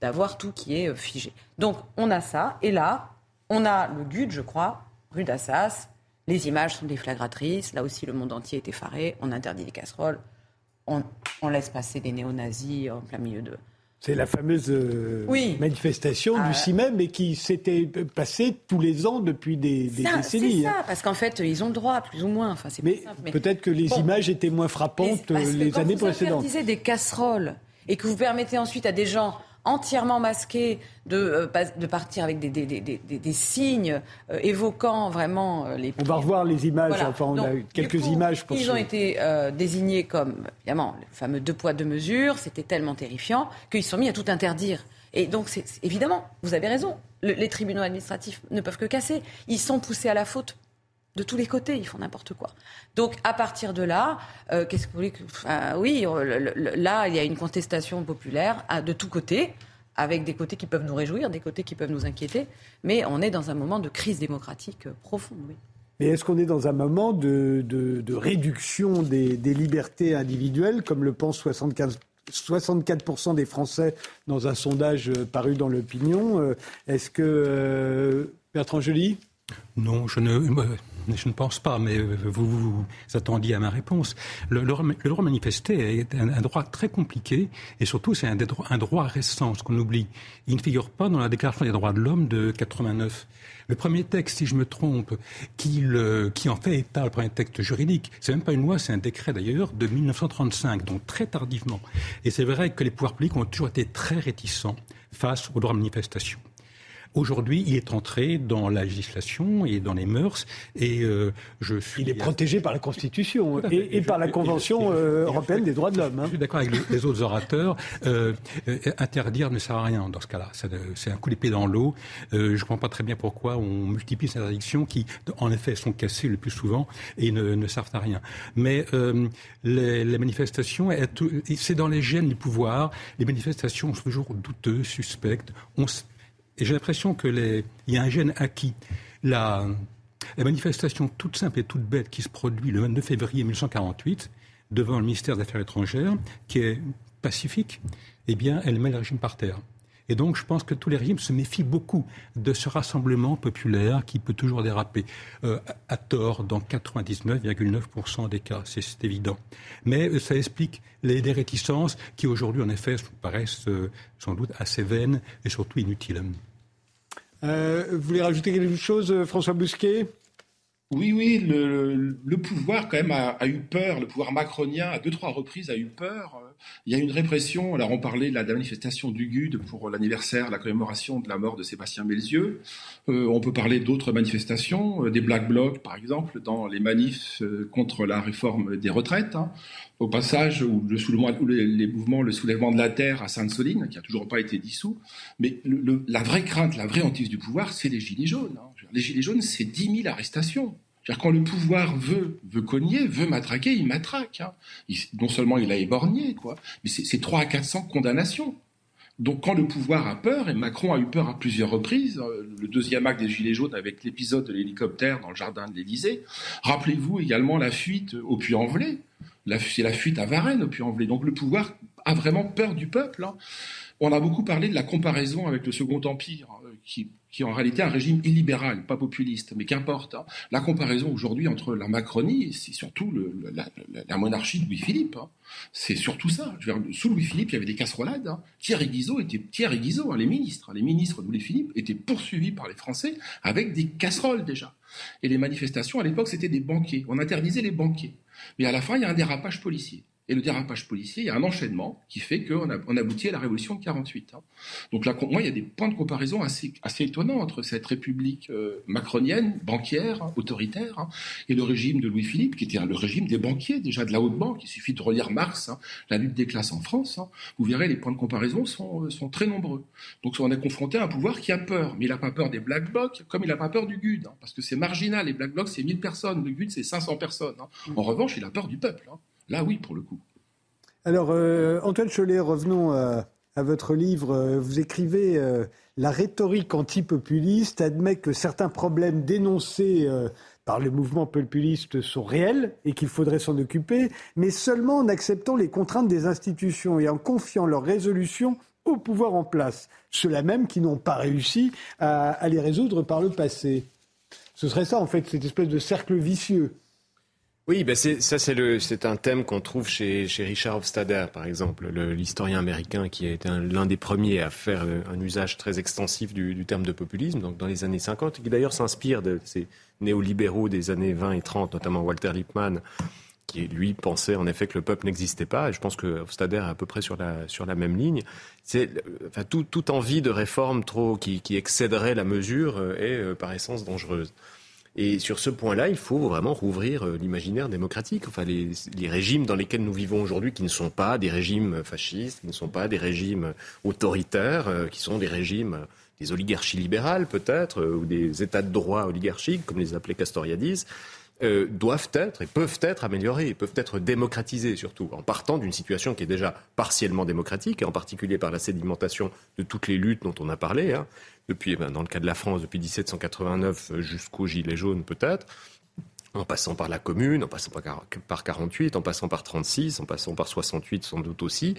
d'avoir tout qui est figé. Donc on a ça, et là, on a le GUD, je crois, rue d'Assas. Les images sont déflagratrices. Là aussi, le monde entier est effaré. On interdit les casseroles. On, laisse passer des néo-nazis en plein milieu de. C'est la fameuse euh, manifestation du CIMEM, mais qui s'était passée tous les ans depuis des, décennies. C'est ça, hein. parce qu'en fait, ils ont le droit, plus ou moins. Enfin, mais, peut-être que les images étaient moins frappantes les années précédentes. Quand vous des casseroles et que vous permettez ensuite à des gens entièrement masqués de, euh, de partir avec des, des, des, des signes euh, évoquant vraiment euh, les... On va revoir les images, enfin on a eu quelques images pour Ils ont été désignés comme, évidemment, le fameux deux poids, deux mesures, c'était tellement terrifiant qu'ils se sont mis à tout interdire. Et donc, c'est, évidemment, vous avez raison, les tribunaux administratifs ne peuvent que casser. Ils sont poussés à la faute de tous les côtés, ils font n'importe quoi. Donc à partir de là, euh, qu'est-ce que vous voulez que... Oui, là, il y a une contestation populaire de tous côtés, avec des côtés qui peuvent nous réjouir, des côtés qui peuvent nous inquiéter, mais on est dans un moment de crise démocratique euh, profonde. Oui. Mais est-ce qu'on est dans un moment de, réduction des, libertés individuelles, comme le pensent 75 64% des Français dans un sondage euh, paru dans l'opinion. Est-ce que Bertrand Joly? Non, je ne. Je ne pense pas, mais vous vous attendiez à ma réponse. Le, droit manifester est un, droit très compliqué et surtout c'est un, droit récent, ce qu'on oublie. Il ne figure pas dans la Déclaration des droits de l'homme de 89. Le premier texte, si je me trompe, qui, qui en fait état, le premier texte juridique, c'est même pas une loi, c'est un décret d'ailleurs de 1935, donc très tardivement. Et c'est vrai que les pouvoirs publics ont toujours été très réticents face au droit de manifestation. Aujourd'hui, il est entré dans la législation et dans les mœurs. Et euh, je suis. Il est protégé par la Constitution et, par la Convention euh, européenne des droits de l'homme. Hein. Je suis d'accord avec les autres orateurs. Euh, interdire ne sert à rien dans ce cas-là. C'est un coup d'épée dans l'eau. je ne comprends pas très bien pourquoi on multiplie ces interdictions qui, en effet, sont cassées le plus souvent et ne, servent à rien. Mais les, les, manifestations, c'est dans les gènes du pouvoir. Les manifestations sont toujours douteuses, suspectes. On, et j'ai l'impression qu'il y a un gène acquis. La, manifestation toute simple et toute bête qui se produit le 22 février 1948 devant le ministère des Affaires étrangères, qui est pacifique, eh bien, elle met le régime par terre. Et donc, je pense que tous les régimes se méfient beaucoup de ce rassemblement populaire qui peut toujours déraper euh, à tort dans 99,9% des cas, c'est évident. Mais euh, ça explique les, réticences qui aujourd'hui, en effet, paraissent euh, sans doute assez vaines et surtout inutiles. Euh, vous voulez rajouter quelque chose, euh, François Bousquet oui, oui, le, pouvoir quand même a, eu peur, le pouvoir macronien à deux, trois reprises a eu peur. Il y a une répression, alors on parlait de la manifestation du GUD pour l'anniversaire, la commémoration de la mort de Sébastien Belzieux. Euh, on peut parler d'autres manifestations, des Black Blocs par exemple, dans les manifs contre la réforme des retraites. Hein au passage, ou le soulèvement, les, mouvements, le soulèvement de la terre à Sainte-Soline, qui a toujours pas été dissous. Mais la vraie crainte, la vraie hantise du pouvoir, c'est les gilets jaunes. Hein. Les gilets jaunes, c'est 10 000 arrestations. Quand le pouvoir veut, veut cogner, veut matraquer, il matraque. Hein. non seulement il a éborgné, quoi, mais c'est 3 à 400 condamnations. Donc quand le pouvoir a peur, et Macron a eu peur à plusieurs reprises, euh, le deuxième acte des Gilets jaunes avec l'épisode de l'hélicoptère dans le jardin de l'Élysée, rappelez-vous également la fuite au Puy-en-Velay, c'est la fuite à Varennes, puis en Donc le pouvoir a vraiment peur du peuple. Hein. On a beaucoup parlé de la comparaison avec le Second Empire, qui, qui est en réalité un régime illibéral, pas populiste, mais qu'importe. Hein. La comparaison aujourd'hui entre la Macronie, c'est surtout la, monarchie de Louis-Philippe. Hein. C'est surtout ça. Sous Louis-Philippe, il y avait des casserolades. Hein. Thierry Guizot était Thierry Guizot, les ministres, les ministres de Louis-Philippe étaient poursuivis par les Français avec des casseroles déjà. Et les manifestations à l'époque, c'était des banquiers. On interdisait les banquiers. Mais à la fin, il y a un dérapage policier et le dérapage policier, il y a un enchaînement qui fait qu'on on aboutit à la révolution de 48. Hein. Donc là, moi, il y a des points de comparaison assez, assez étonnants entre cette république euh, macronienne, banquière, autoritaire, hein, et le régime de Louis-Philippe, qui était le régime des banquiers, déjà de la haute banque. Il suffit de relire Marx, hein, la lutte des classes en France. vous verrez, les points de comparaison sont, euh, sont très nombreux. Donc on est confronté à un pouvoir qui a peur, mais il n'a pas peur des Black Blocs, comme il n'a pas peur du GUD, parce que c'est marginal. Les Black Blocs, c'est 1000 personnes, le GUD, c'est 500 personnes. En revanche, il a peur du peuple. Là, oui, pour le coup. Alors, euh, Antoine Cholet, revenons à, votre livre. Euh, vous écrivez euh, La rhétorique antipopuliste admet que certains problèmes dénoncés par le mouvement populiste sont réels et qu'il faudrait s'en occuper, mais seulement en acceptant les contraintes des institutions et en confiant leur résolution au pouvoir en place, ceux-là même qui n'ont pas réussi à les résoudre par le passé. Ce serait ça, en fait, cette espèce de cercle vicieux. Oui, ben c'est, ça c'est, un thème qu'on trouve chez, Richard Hofstadter, par exemple, l'historien américain qui a été l'un des premiers à faire euh, un usage très extensif du, terme de populisme, donc dans les années 50, qui d'ailleurs s'inspire de ces néolibéraux des années 20 et 30, notamment Walter Lippmann, qui lui pensait en effet que le peuple n'existait pas. Et je pense que Hofstadter est à peu près sur la, sur la même ligne. C'est, enfin, toute envie de réforme trop qui, excéderait la mesure euh, est euh, par essence dangereuse. Et sur ce point-là, il faut vraiment rouvrir euh, l'imaginaire démocratique. Enfin, les, régimes dans lesquels nous vivons aujourd'hui, qui ne sont pas des régimes fascistes, qui ne sont pas des régimes autoritaires, euh, qui sont des régimes des oligarchies libérales peut-être, euh, ou des états de droit oligarchiques, comme les appelait Castoriadis, euh, doivent être et peuvent être améliorés, peuvent être démocratisés surtout, en partant d'une situation qui est déjà partiellement démocratique, et en particulier par la sédimentation de toutes les luttes dont on a parlé, hein, depuis, eh ben, dans le cas de la France, depuis 1789 jusqu'au Gilet jaune peut-être, en passant par la commune, en passant par, par 48, en passant par 36, en passant par 68 sans doute aussi.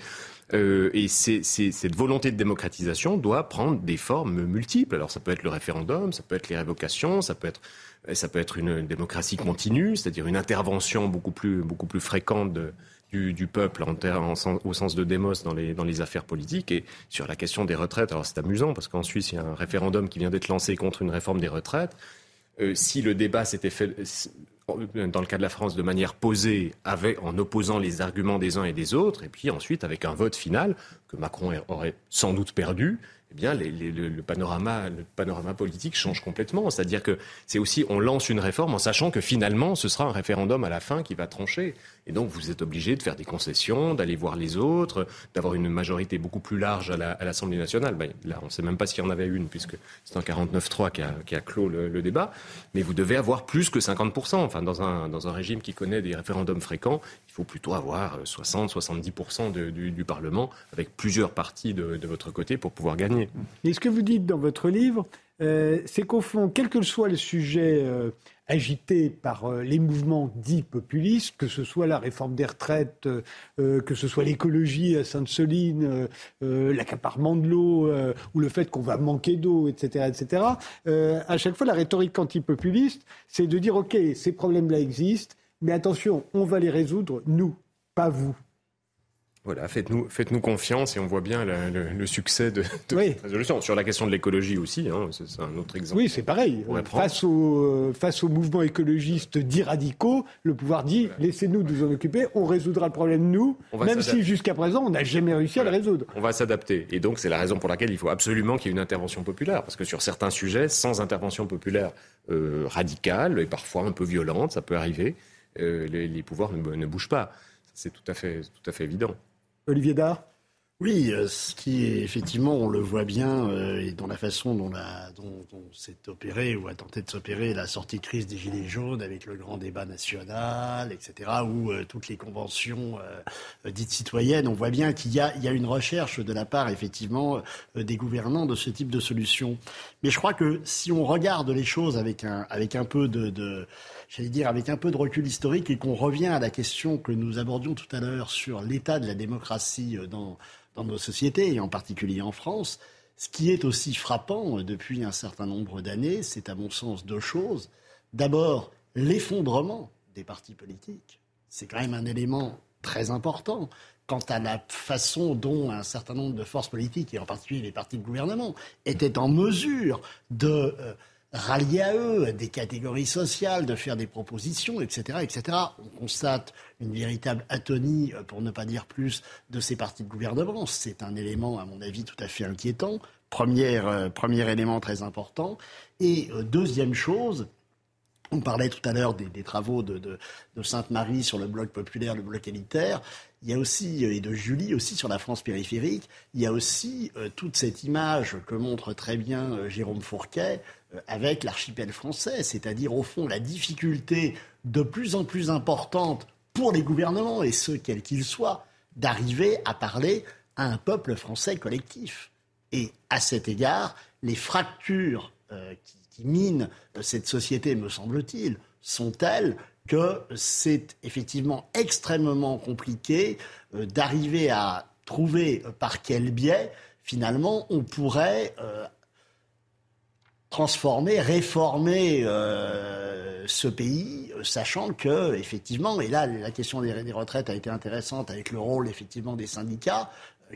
Euh, et cette volonté de démocratisation doit prendre des formes multiples. Alors ça peut être le référendum, ça peut être les révocations, ça peut être ça peut être une démocratie continue, c'est-à-dire une intervention beaucoup plus, beaucoup plus fréquente du, peuple au sens de démos dans les, affaires politiques. Et sur la question des retraites, alors c'est amusant parce qu'en Suisse, il y a un référendum qui vient d'être lancé contre une réforme des retraites. Euh, si le débat s'était fait dans le cas de la France de manière posée, avec, en opposant les arguments des uns et des autres, et puis ensuite avec un vote final que Macron aurait sans doute perdu, eh bien, le, panorama, politique change complètement. C'est-à-dire que c'est aussi, on lance une réforme en sachant que finalement, ce sera un référendum à la fin qui va trancher. Et donc, vous êtes obligé de faire des concessions, d'aller voir les autres, d'avoir une majorité beaucoup plus large à l'Assemblée nationale. Ben, là, on ne sait même pas s'il y en avait une, puisque c'est un 49-3 qui a, clos le, débat. Mais vous devez avoir plus que 50%. Enfin, dans un régime qui connaît des référendums fréquents, il faut plutôt avoir 60-70% du, du, Parlement, avec plusieurs partis de, votre côté pour pouvoir gagner. Et ce que vous dites dans votre livre, euh, c'est qu'au fond, quel que soit le sujet euh, agité par euh, les mouvements dits populistes, que ce soit la réforme des retraites, que ce soit l'écologie à Sainte-Soline, l'accaparement de l'eau ou le fait qu'on va manquer d'eau, etc., etc., à chaque fois, la rhétorique antipopuliste, c'est de dire, OK, ces problèmes-là existent, mais attention, on va les résoudre, nous, pas vous. Voilà, faites-nous faites confiance et on voit bien le, succès de, cette résolution. Sur la question de l'écologie aussi, hein, c'est un autre exemple. Oui, c'est pareil. Face, au, euh, face aux mouvements écologistes dits radicaux, le pouvoir dit laissez-nous nous en occuper, on résoudra le problème nous, même si jusqu'à présent on n'a jamais réussi à le résoudre. On va s'adapter. Et donc c'est la raison pour laquelle il faut absolument qu'il y ait une intervention populaire. Parce que sur certains sujets, sans intervention populaire euh, radicale et parfois un peu violente, ça peut arriver, euh, les, pouvoirs ne, bougent pas. C'est tout à fait, tout à fait évident. Olivier Dard oui, euh, ce qui est effectivement, on le voit bien, euh, dans la façon dont, s'est opéré ou a tenté de s'opérer la sortie de crise des Gilets jaunes avec le grand débat national, etc., ou euh, toutes les conventions dites citoyennes, on voit bien qu'il y a, une recherche de la part, effectivement, des gouvernants de ce type de solution. Mais je crois que si on regarde les choses avec un, avec un peu de j'allais dire, avec un peu de recul historique et qu'on revient à la question que nous abordions tout à l'heure sur l'état de la démocratie dans, dans nos sociétés, et en particulier en France, ce qui est aussi frappant euh, depuis un certain nombre d'années, c'est à mon sens deux choses. D'abord, l'effondrement des partis politiques. C'est quand même un élément très important quant à la façon dont un certain nombre de forces politiques, et en particulier les partis de gouvernement, étaient en mesure de euh, rallier à eux des catégories sociales, de faire des propositions, etc., etc. On constate une véritable atonie, euh, pour ne pas dire plus, de ces partis de gouvernement. C'est un élément, à mon avis, tout à fait inquiétant. Premier, euh, premier élément très important. Et deuxième chose, on parlait tout à l'heure des, travaux de, Sainte-Marie sur le bloc populaire, le bloc élitaire. Il y a aussi, euh, et de Julie aussi sur la France périphérique, il y a aussi euh, toute cette image que montre très bien euh, Jérôme Fourquet avec l'archipel français, c'est-à-dire au fond la difficulté de plus en plus importante pour les gouvernements, et ceux quels qu'ils soient, d'arriver à parler à un peuple français collectif. Et à cet égard, les fractures qui qui minent cette société, me semble-t-il, sont telles que c'est effectivement extrêmement compliqué euh, d'arriver à trouver euh, par quel biais, finalement, on pourrait euh, transformer, réformer ce pays, sachant que, effectivement, et là, la question des, retraites a été intéressante avec le rôle, effectivement, des syndicats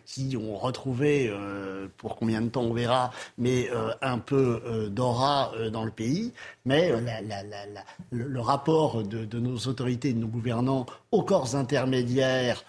qui ont retrouvé, euh, pour combien de temps on verra, mais euh, un peu euh, d'aura dans le pays. Mais le, rapport de, nos autorités, de nos gouvernants aux corps intermédiaires,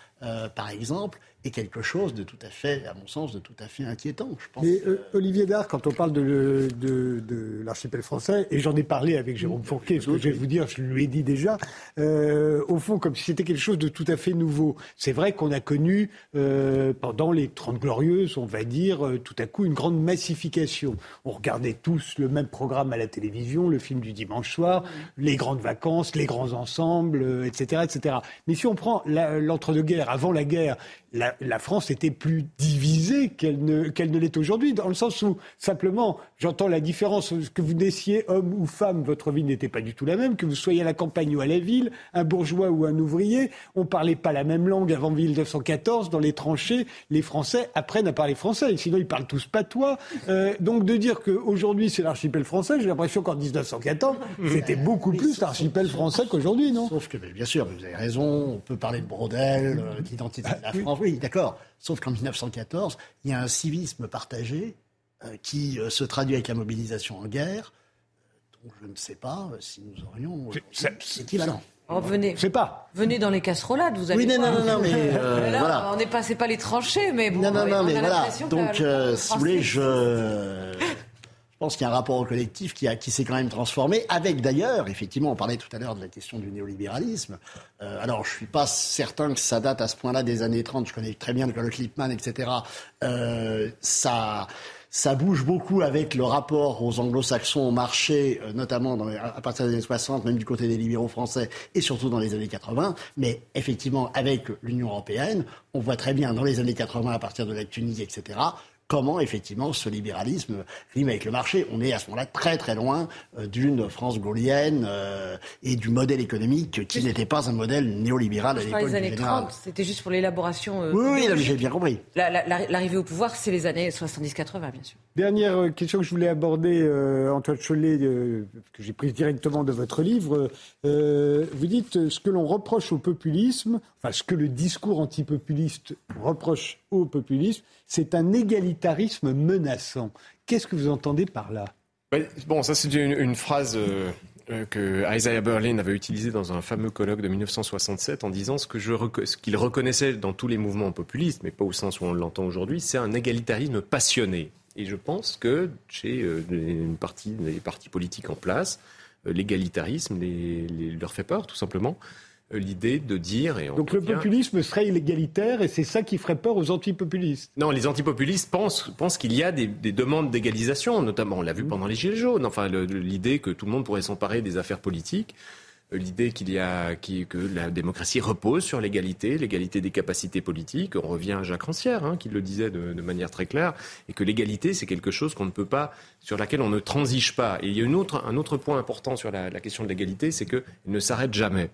par exemple, est quelque chose de tout à fait, à mon sens, de tout à fait inquiétant. Je pense. Mais Olivier Dard, quand on parle de, de, de l'archipel français, et j'en ai parlé avec Jérôme Fourquet, ce que je vais vous dire, je lui ai dit déjà, euh, au fond, comme si c'était quelque chose de tout à fait nouveau. C'est vrai qu'on a connu, euh, pendant les Trente Glorieuses, on va dire, euh, tout à coup, une grande massification. On regardait tous le même programme à la télévision, le film du dimanche soir, les grandes vacances, les grands ensembles, etc., etc. Mais si on prend l'entre-deux-guerres, avant la guerre, la, France était plus divisée qu'elle ne, qu'elle ne l'est aujourd'hui, dans le sens où, simplement, j'entends la différence, que vous naissiez homme ou femme, votre vie n'était pas du tout la même, que vous soyez à la campagne ou à la ville, un bourgeois ou un ouvrier, on ne parlait pas la même langue avant 1914, dans les tranchées, les Français apprennent à parler français, sinon ils parlent tous patois. Euh, donc de dire qu'aujourd'hui c'est l'archipel français, j'ai l'impression qu'en 1914, c'était beaucoup plus l'archipel français qu'aujourd'hui, non? Sauf que, bien sûr, vous avez raison, on peut parler de Brodel, euh, d'identité de la France. Oui, d'accord. Sauf qu'en 1914, il y a un civisme partagé euh, qui euh, se traduit avec la mobilisation en guerre, donc je ne sais pas euh, si nous aurions c'est équivalent. Oh, venez. Je sais pas. Venez dans les casserolades, vous avez. Oui, non, non, non, mais voilà. On n'est pas, pas les tranchées, mais bon. Non, non, non, mais voilà. Donc, si vous voulez, je. Je pense qu'il y a un rapport collectif qui, s'est quand même transformé, avec d'ailleurs, effectivement, on parlait tout à l'heure de la question du néolibéralisme. Euh, alors, je suis pas certain que ça date à ce point-là des années 30, je connais très bien le Clipman, etc. Euh, ça, bouge beaucoup avec le rapport aux anglo-saxons au marché, euh, notamment à partir des années 60, même du côté des libéraux français, et surtout dans les années 80. Mais effectivement, avec l'Union européenne, on voit très bien dans les années 80, à partir de la Tunisie, etc., comment effectivement ce libéralisme rime avec le marché. On est à ce moment-là très très loin euh, d'une France gaulienne euh, et du modèle économique qui n'était pas un modèle néolibéral à l'époque les années 30, c'était juste pour l'élaboration. Euh, oui, oui, j'ai bien compris. L'arrivée au pouvoir, c'est les années 70-80, bien sûr. Dernière question que je voulais aborder, Antoine Chollet, que j'ai prise directement de votre livre. vous dites ce que l'on reproche au populisme, enfin ce que le discours antipopuliste reproche au populisme, c'est un égalitarisme menaçant. Qu'est-ce que vous entendez par là? Bon, ça c'est une, phrase euh, euh, que Isaiah Berlin avait utilisée dans un fameux colloque de 1967 en disant ce qu'il reconnaissait dans tous les mouvements populistes, mais pas au sens où on l'entend aujourd'hui, c'est un égalitarisme passionné. Et je pense que chez euh, une partie des partis politiques en place, l'égalitarisme leur fait peur, tout simplement. Euh, l'idée de dire. Et Donc le populisme serait illégalitaire et c'est ça qui ferait peur aux antipopulistes Non, les antipopulistes pensent, pensent qu'il y a des, demandes d'égalisation, notamment, on l'a vu mmh. pendant les Gilets jaunes, enfin l'idée que tout le monde pourrait s'emparer des affaires politiques. l'idée qu'il y a que la démocratie repose sur l'égalité, l'égalité des capacités politiques. On revient à Jacques Rancière, hein, qui le disait de, manière très claire, et que l'égalité, c'est quelque chose qu'on ne peut pas, sur laquelle on ne transige pas. Et il y a une autre, un autre point important sur la, la question de l'égalité, c'est qu'elle ne s'arrête jamais.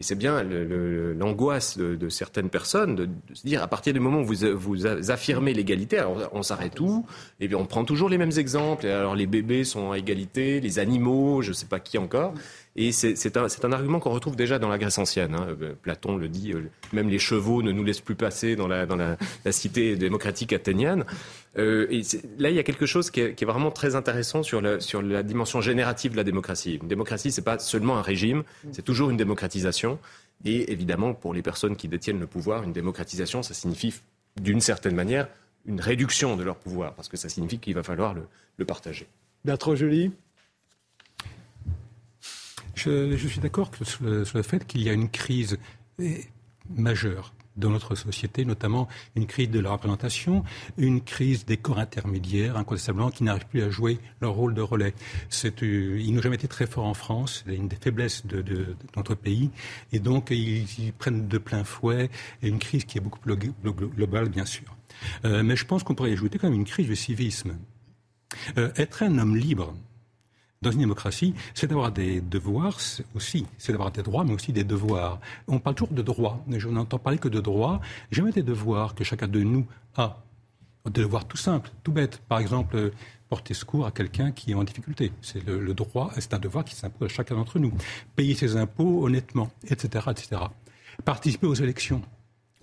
Et c'est bien l'angoisse de, certaines personnes de, se dire, à partir du moment où vous, vous affirmez l'égalité, alors on s'arrête où? Et bien on prend toujours les mêmes exemples. Alors les bébés sont à égalité, les animaux, je ne sais pas qui encore. Et c'est un, argument qu'on retrouve déjà dans la Grèce ancienne. Hein. Euh, Platon le dit, euh, même les chevaux ne nous laissent plus passer dans la, cité démocratique athénienne. Euh, et là, il y a quelque chose qui est, vraiment très intéressant sur la, sur la, dimension générative de la démocratie. Une démocratie, c'est pas seulement un régime, c'est toujours une démocratisation. Et évidemment, pour les personnes qui détiennent le pouvoir, une démocratisation, ça signifie d'une certaine manière une réduction de leur pouvoir, parce que ça signifie qu'il va falloir le, le partager. Bertrand Joly? Je, suis d'accord sur le, fait qu'il y a une crise majeure dans notre société, notamment une crise de la représentation, une crise des corps intermédiaires, incontestablement, qui n'arrivent plus à jouer leur rôle de relais. Euh, ils n'ont jamais été très forts en France, c'est une des faiblesses de, notre pays, et donc ils, prennent de plein fouet une crise qui est beaucoup plus globale, bien sûr. Euh, mais je pense qu'on pourrait ajouter quand même une crise du civisme. Euh, être un homme libre, dans une démocratie, c'est d'avoir des devoirs aussi. C'est d'avoir des droits, mais aussi des devoirs. On parle toujours de droits, je n'entends parler que de droits, jamais des devoirs que chacun de nous a. Des devoirs tout simples, tout bêtes. Par exemple, porter secours à quelqu'un qui est en difficulté. C'est le, droit, c'est un devoir qui s'impose à chacun d'entre nous. Payer ses impôts honnêtement, etc., etc. Participer aux élections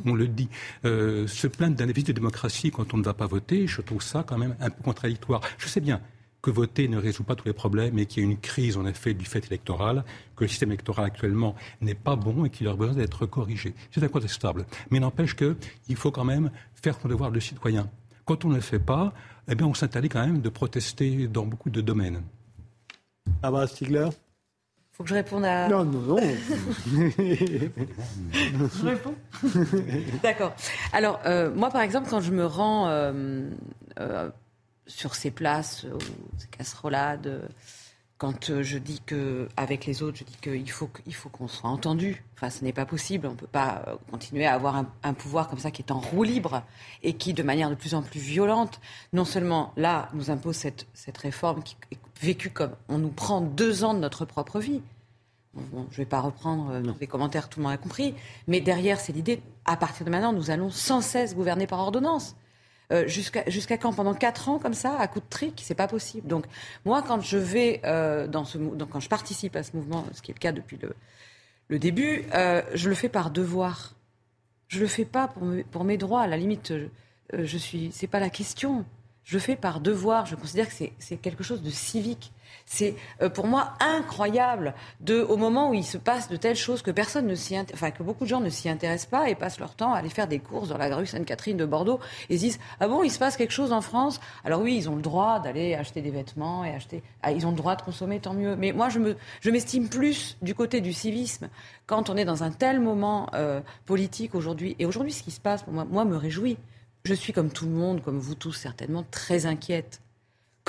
on le dit, euh, se plaindre d'un déficit de démocratie quand on ne va pas voter, je trouve ça quand même un peu contradictoire. Je sais bien, que voter ne résout pas tous les problèmes et qu'il y a une crise en effet du fait électoral, que le système électoral actuellement n'est pas bon et qu'il a besoin d'être corrigé. C'est incontestable. Mais n'empêche qu'il faut quand même faire son devoir de citoyen. Quand on ne le fait pas, eh bien on s'interdit quand même de protester dans beaucoup de domaines. Ah bah Stigler faut que je réponde à. Non, non, non. je réponds D'accord. Alors, euh, moi, par exemple, quand je me rends euh, euh, sur ces places ou ces casserolades, quand euh, je dis que avec les autres, je dis qu'il faut faut qu'on soit entendu. Enfin, ce n'est pas possible. On ne peut pas euh, continuer à avoir un, pouvoir comme ça qui est en roue libre et qui, de manière de plus en plus violente, non seulement là nous impose cette, cette réforme qui est vécue comme on nous prend deux ans de notre propre vie. je ne vais pas reprendre euh, les commentaires, tout le monde a compris. Mais derrière, c'est l'idée, à partir de maintenant, nous allons sans cesse gouverner par ordonnance. Euh, jusqu'à quand? Pendant quatre ans comme ça, à coup de trick, c'est pas possible. Donc moi, quand je vais euh, dans ce, donc quand je participe à ce mouvement, ce qui est le cas depuis le, début, euh, je le fais par devoir. Je le fais pas pour, pour mes droits. À la limite, je, je suis, c'est pas la question. Je le fais par devoir. Je considère que c'est quelque chose de civique. C'est euh, pour moi incroyable de, au moment où il se passe de telles choses que personne ne s'y, enfin que beaucoup de gens ne s'y intéressent pas et passent leur temps à aller faire des courses dans la rue Sainte-Catherine de Bordeaux et se disent ah bon il se passe quelque chose en France? Alors oui ils ont le droit d'aller acheter des vêtements et acheter ah, ils ont le droit de consommer tant mieux. Mais moi je me je m'estime plus du côté du civisme quand on est dans un tel moment euh, politique aujourd'hui. Et aujourd'hui ce qui se passe pour moi moi me réjouit. Je suis comme tout le monde comme vous tous certainement très inquiète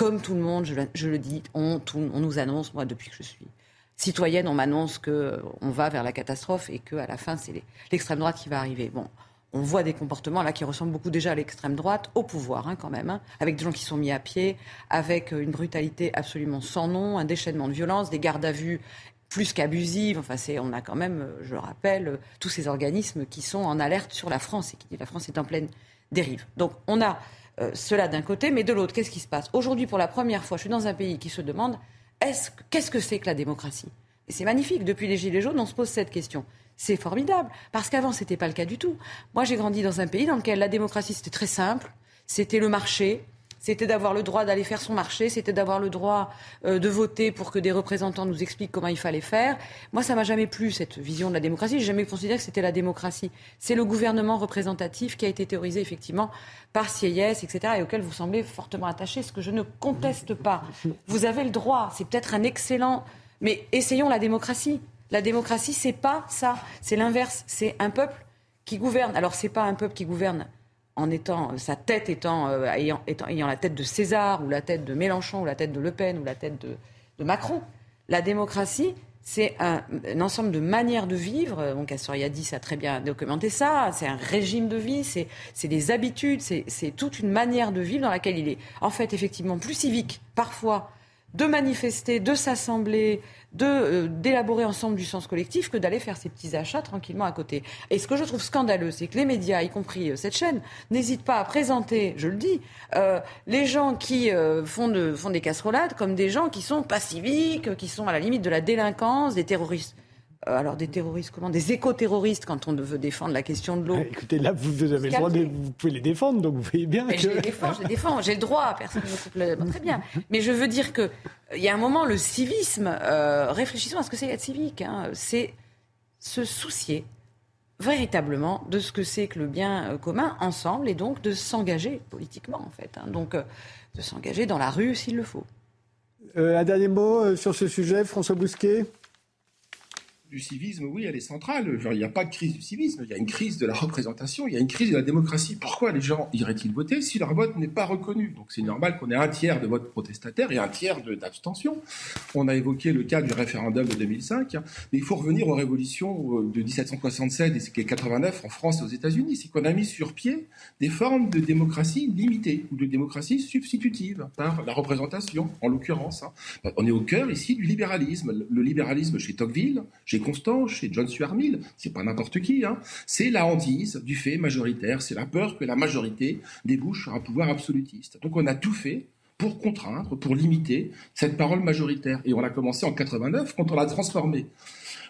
comme tout le monde, je, le dis, on, nous annonce, moi depuis que je suis citoyenne, on m'annonce qu'on euh, va vers la catastrophe et qu'à la fin, c'est l'extrême droite qui va arriver. Bon, on voit des comportements là qui ressemblent beaucoup déjà à l'extrême droite, au pouvoir hein, quand même, hein, avec des gens qui sont mis à pied, avec euh, une brutalité absolument sans nom, un déchaînement de violence, des gardes à vue plus qu'abusives. Enfin, on a quand même, euh, je le rappelle, tous ces organismes qui sont en alerte sur la France et qui disent la France est en pleine dérive. Donc on a euh, cela d'un côté, mais de l'autre, qu'est-ce qui se passe Aujourd'hui, pour la première fois, je suis dans un pays qui se demande qu'est-ce que c'est que la démocratie Et c'est magnifique. Depuis les Gilets jaunes, on se pose cette question. C'est formidable, parce qu'avant, ce n'était pas le cas du tout. Moi, j'ai grandi dans un pays dans lequel la démocratie, c'était très simple. C'était le marché, c'était d'avoir le droit d'aller faire son marché, c'était d'avoir le droit euh, de voter pour que des représentants nous expliquent comment il fallait faire. Moi, ça m'a jamais plu cette vision de la démocratie. J'ai jamais considéré que c'était la démocratie. C'est le gouvernement représentatif qui a été théorisé effectivement par Sieyès, etc., et auquel vous semblez fortement attaché, ce que je ne conteste pas. Vous avez le droit. C'est peut-être un excellent, mais essayons la démocratie. La démocratie, c'est pas ça. C'est l'inverse. C'est un peuple qui gouverne. Alors, c'est pas un peuple qui gouverne en étant sa tête étant, euh, ayant, ayant, la tête de César ou la tête de Mélenchon ou la tête de Le Pen ou la tête de, Macron. La démocratie, c'est un, ensemble de manières de vivre. Donc Assoriadis a très bien documenté ça. C'est un régime de vie, c'est des habitudes, c'est toute une manière de vivre dans laquelle il est en fait effectivement plus civique parfois de manifester, de s'assembler, de euh, d'élaborer ensemble du sens collectif que d'aller faire ses petits achats tranquillement à côté. Et ce que je trouve scandaleux, c'est que les médias, y compris euh, cette chaîne, n'hésitent pas à présenter, je le dis, euh, les gens qui font, font des casserolades comme des gens qui sont pas civiques, qui sont à la limite de la délinquance, des terroristes. Euh, alors des terroristes, comment Des éco-terroristes quand on veut défendre la question de l'eau. Ah, écoutez, là, vous, avez le droit, de, vous pouvez les défendre, donc vous voyez bien que... Je les défends, je les défends, j'ai le droit, personne ne me coupe le... Très bien. Mais je veux dire qu'il y a un moment, le civisme, euh, réfléchissons à ce que c'est être civique, hein. c'est se soucier véritablement de ce que c'est que le bien euh, commun ensemble et donc de s'engager politiquement, en fait. Hein. Donc, de s'engager dans la rue s'il le faut. un dernier mot sur ce sujet, François Bousquet? Du civisme, oui, elle est centrale. il n'y a pas de crise du civisme, il y a une crise de la représentation, il y a une crise de la démocratie. Pourquoi les gens iraient-ils voter si leur vote n'est pas reconnu? Donc c'est normal qu'on ait un tiers de vote protestataire et un tiers d'abstention. On a évoqué le cas du référendum de 2005, mais il faut revenir aux révolutions euh, de 1767 et 89 en France et aux États-Unis. C'est qu'on a mis sur pied des formes de démocratie limitée ou de démocratie substitutive par la représentation, en l'occurrence. Hein. On est au cœur ici du libéralisme. Le libéralisme chez Tocqueville, chez Constant, chez John Stuart c'est pas n'importe qui, hein. c'est la hantise du fait majoritaire, c'est la peur que la majorité débouche sur un pouvoir absolutiste. Donc on a tout fait pour contraindre, pour limiter cette parole majoritaire. Et on a commencé en 89 quand on a transformé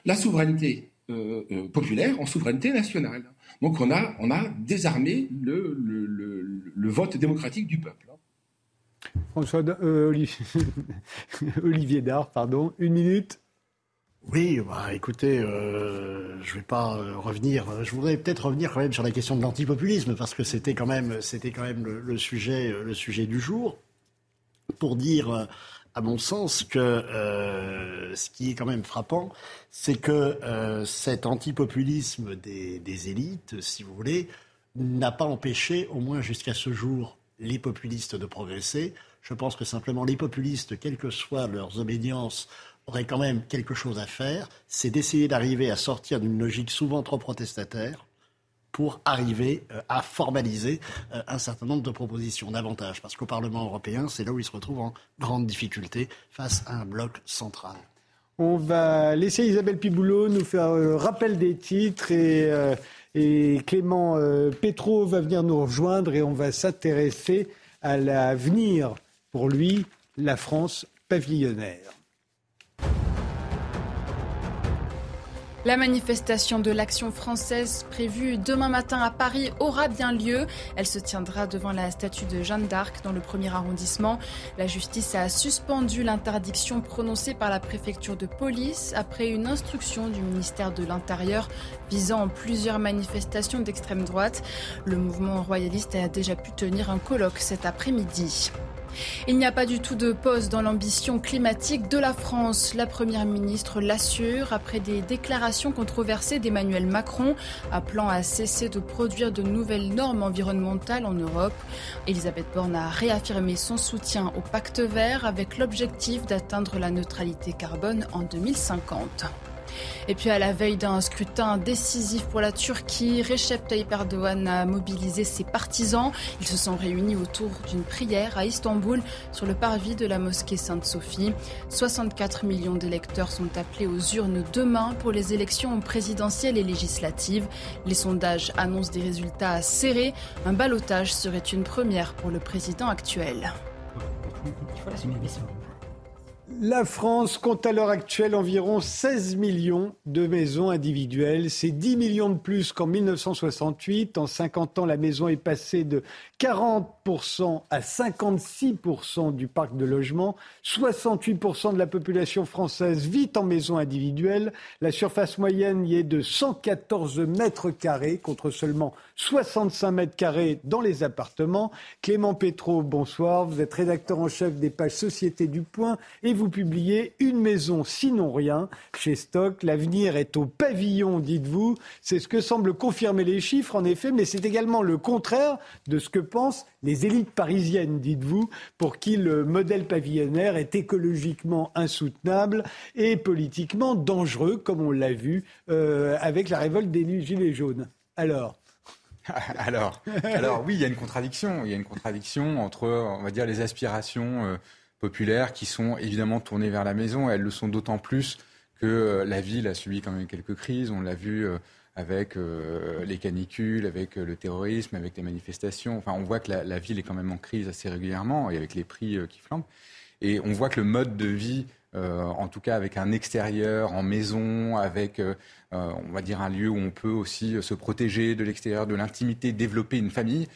la souveraineté euh, euh, populaire en souveraineté nationale. Donc on a, désarmé le, vote démocratique du peuple. François euh, Olivier Dard, pardon, une minute. Oui, bah, écoutez, euh, je vais pas euh, revenir. Euh, je voudrais peut-être revenir quand même sur la question de l'antipopulisme parce que c'était quand même, c'était quand même le, sujet, le sujet du jour, pour dire, à mon sens, que ce qui est quand même frappant, c'est que cet antipopulisme des, des élites, si vous voulez, n'a pas empêché, au moins jusqu'à ce jour, les populistes de progresser. Je pense que simplement les populistes, quelles que soient leurs obédiences, aurait quand même quelque chose à faire, c'est d'essayer d'arriver à sortir d'une logique souvent trop protestataire pour arriver euh, à formaliser euh, un certain nombre de propositions davantage. Parce qu'au Parlement européen, c'est là où il se retrouve en grande difficulté face à un bloc central. On va laisser Isabelle Piboulot nous faire un rappel des titres et, euh, Clément Petro va venir nous rejoindre et on va s'intéresser à l'avenir pour lui, la France pavillonnaire. La manifestation de l'action française prévue demain matin à Paris aura bien lieu. Elle se tiendra devant la statue de Jeanne d'Arc dans le premier arrondissement. La justice a suspendu l'interdiction prononcée par la préfecture de police après une instruction du ministère de l'Intérieur visant plusieurs manifestations d'extrême droite. Le mouvement royaliste a déjà pu tenir un colloque cet après-midi. Il n'y a pas du tout de pause dans l'ambition climatique de la France. La Première ministre l'assure après des déclarations controversées d'Emmanuel Macron appelant à cesser de produire de nouvelles normes environnementales en Europe. Elisabeth Borne a réaffirmé son soutien au pacte vert avec l'objectif d'atteindre la neutralité carbone en 2050. Et puis à la veille d'un scrutin décisif pour la Turquie, Recep Tayyip Erdogan a mobilisé ses partisans. Ils se sont réunis autour d'une prière à Istanbul sur le parvis de la mosquée Sainte-Sophie. 64 millions d'électeurs sont appelés aux urnes demain pour les élections présidentielles et législatives. Les sondages annoncent des résultats serrés. Un balotage serait une première pour le président actuel. La France compte à l'heure actuelle environ 16 millions de maisons individuelles. C'est 10 millions de plus qu'en 1968. En 50 ans, la maison est passée de 40% à 56% du parc de logement. 68% de la population française vit en maison individuelle. La surface moyenne y est de 114 mètres carrés contre seulement 65 mètres carrés dans les appartements. Clément Petro, bonsoir. Vous êtes rédacteur en chef des pages Société du Point et vous publiez Une maison sinon rien chez Stock. L'avenir est au pavillon, dites-vous. C'est ce que semblent confirmer les chiffres, en effet, mais c'est également le contraire de ce que pensent les élites parisiennes, dites-vous, pour qui le modèle pavillonnaire est écologiquement insoutenable et politiquement dangereux, comme on l'a vu euh, avec la révolte des Gilets jaunes. Alors alors, alors oui, il y a une contradiction. Il y a une contradiction entre, on va dire, les aspirations euh, populaires qui sont évidemment tournées vers la maison. Elles le sont d'autant plus que euh, la ville a subi quand même quelques crises. On l'a vu euh, avec les canicules, avec le terrorisme, avec les manifestations. Enfin, on voit que la, ville est quand même en crise assez régulièrement et avec les prix qui flambent. Et on voit que le mode de vie euh, en tout cas avec un extérieur en maison, avec, euh, euh, on va dire, un lieu où on peut aussi se protéger de l'extérieur, de l'intimité, développer une famille,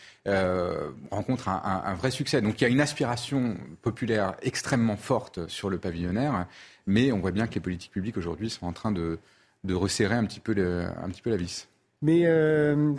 rencontre un, vrai succès. Donc il y a une aspiration populaire extrêmement forte sur le pavillonnaire, mais on voit bien que les politiques publiques aujourd'hui sont en train de, resserrer un petit peu, un petit peu la vis. Mais euh,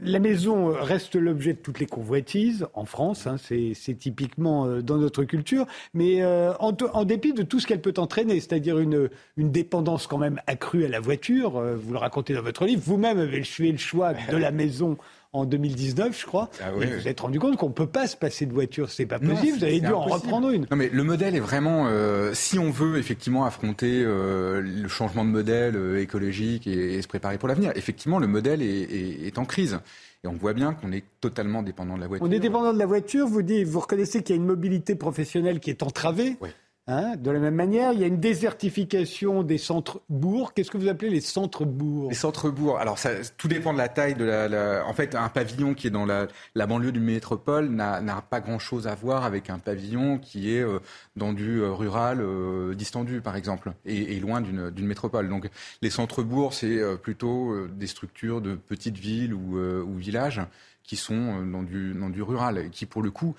la maison reste l'objet de toutes les convoitises en France, hein, c'est typiquement euh, dans notre culture, mais euh, en, en, dépit de tout ce qu'elle peut entraîner, c'est-à-dire une, une, dépendance quand même accrue à la voiture, vous le racontez dans votre livre, vous-même avez fait le choix de la maison en 2019, je crois. Ah vous vous êtes rendu compte qu'on ne peut pas se passer de voiture. C'est pas possible. vous avez dû en reprendre une. Non, mais le modèle est vraiment. Euh, si on veut effectivement affronter euh, le changement de modèle euh, écologique et, se préparer pour l'avenir, effectivement, le modèle est, en crise. Et on voit bien qu'on est totalement dépendant de la voiture. On est dépendant de la voiture. Vous dites, vous reconnaissez qu'il y a une mobilité professionnelle qui est entravée. Oui. Hein, de la même manière, il y a une désertification des centres-bourgs. Qu'est-ce que vous appelez les centres-bourgs Les centres-bourgs. Alors, ça, tout dépend de la taille de la, En fait, un pavillon qui est dans la, banlieue d'une métropole n'a pas grand-chose à voir avec un pavillon qui est euh, dans du euh, rural euh, distendu, par exemple, et, loin d'une métropole. Donc, les centres-bourgs, c'est plutôt des structures de petites villes ou, ou villages qui sont dans du, dans du rural, qui, pour le coup,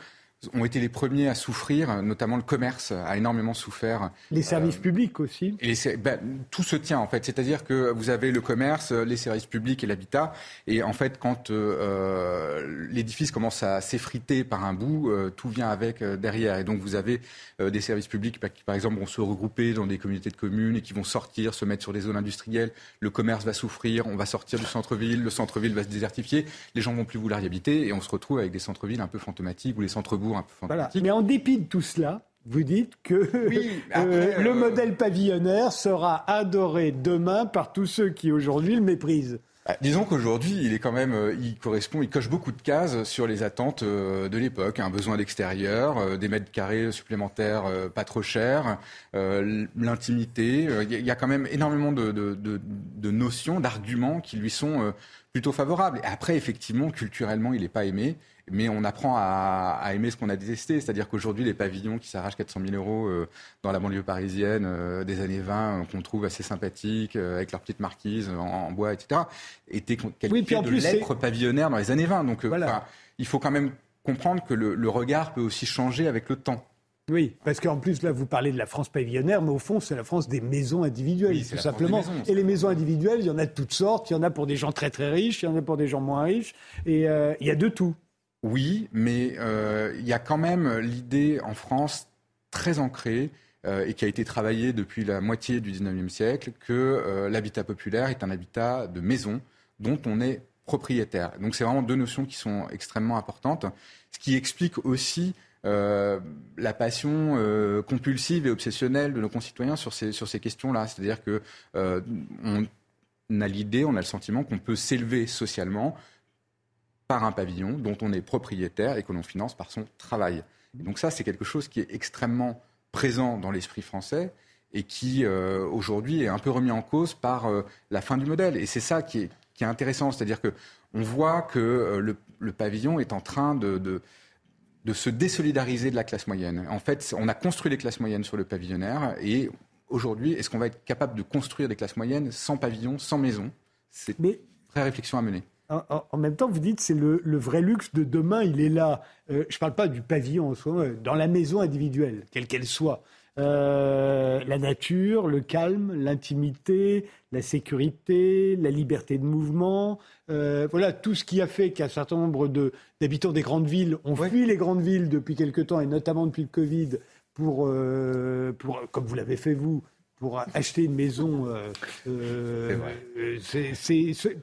ont été les premiers à souffrir, notamment le commerce a énormément souffert. Les services euh, publics aussi. et ben, Tout se tient en fait, c'est-à-dire que vous avez le commerce, les services publics et l'habitat, et en fait quand euh, l'édifice commence à s'effriter par un bout, euh, tout vient avec derrière. Et donc vous avez des services publics qui par exemple vont se regrouper dans des communautés de communes et qui vont sortir, se mettre sur des zones industrielles, le commerce va souffrir, on va sortir du centre-ville, le centre-ville va se désertifier, les gens vont plus vouloir y habiter, et on se retrouve avec des centres-villes un peu fantomatiques ou les centres-bourgs mais en dépit de tout cela, vous dites que euh, le euh, modèle pavillonnaire sera adoré demain par tous ceux qui aujourd'hui le méprisent. Bah, disons qu'aujourd'hui, il est quand même, euh, il correspond, il coche beaucoup de cases sur les attentes de l'époque. Un besoin d'extérieur, des mètres carrés supplémentaires pas trop chers, l'intimité. Il y a quand même énormément de, de notions, d'arguments qui lui sont plutôt favorables. Et après, effectivement, culturellement, il n'est pas aimé mais on apprend à, aimer ce qu'on a détesté. C'est-à-dire qu'aujourd'hui, les pavillons qui s'arrachent 400 000 euros euh, dans la banlieue parisienne euh, des années 20, euh, qu'on trouve assez sympathiques, avec leurs petites marquises en, bois, etc., étaient qualifiés de lèpres pavillonnaires dans les années 20. Donc il faut quand même comprendre que le, regard peut aussi changer avec le temps. Oui, parce qu'en plus, là, vous parlez de la France pavillonnaire, mais au fond, c'est la France des maisons individuelles, tout simplement. et les maisons individuelles, il y en a de toutes sortes. Il y en a pour des gens très très riches, il y en a pour des gens moins riches. Et il y a de tout. Oui, mais euh, il y a quand même l'idée en France très ancrée euh, et qui a été travaillée depuis la moitié du XIXe siècle que euh, l'habitat populaire est un habitat de maison dont on est propriétaire. Donc c'est vraiment deux notions qui sont extrêmement importantes, ce qui explique aussi la passion compulsive et obsessionnelle de nos concitoyens sur ces, questions-là. C'est-à-dire que on a l'idée, on a le sentiment qu'on peut s'élever socialement par un pavillon dont on est propriétaire et que l'on finance par son travail. donc ça, c'est quelque chose qui est extrêmement présent dans l'esprit français et qui euh, aujourd'hui est un peu remis en cause par euh, la fin du modèle. Et c'est ça qui est, intéressant, c'est-à-dire que on voit que euh, le, pavillon est en train de, de, se désolidariser de la classe moyenne. En fait, on a construit les classes moyennes sur le pavillonnaire et aujourd'hui, est-ce qu'on va être capable de construire des classes moyennes sans pavillon, sans maison? C'est une vraie réflexion à mener en, même temps, vous dites c'est le, vrai luxe de demain, il est là. Euh, je ne parle pas du pavillon en soi, dans la maison individuelle, quelle qu'elle soit. Euh, la nature, le calme, l'intimité, la sécurité, la liberté de mouvement, voilà tout ce qui a fait qu'un certain nombre d'habitants des grandes villes ont fui les grandes villes depuis quelque temps et notamment depuis le Covid pour, pour comme vous l'avez fait vous, pour acheter une maison, euh, euh,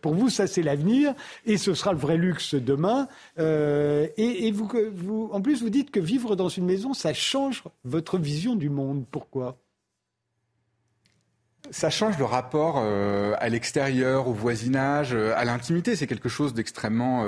pour vous, ça c'est l'avenir et ce sera le vrai luxe demain. Euh, et, vous, vous, en plus, vous dites que vivre dans une maison, ça change votre vision du monde. Pourquoi? Ça change le rapport à l'extérieur, au voisinage, à l'intimité. C'est quelque chose d'extrêmement,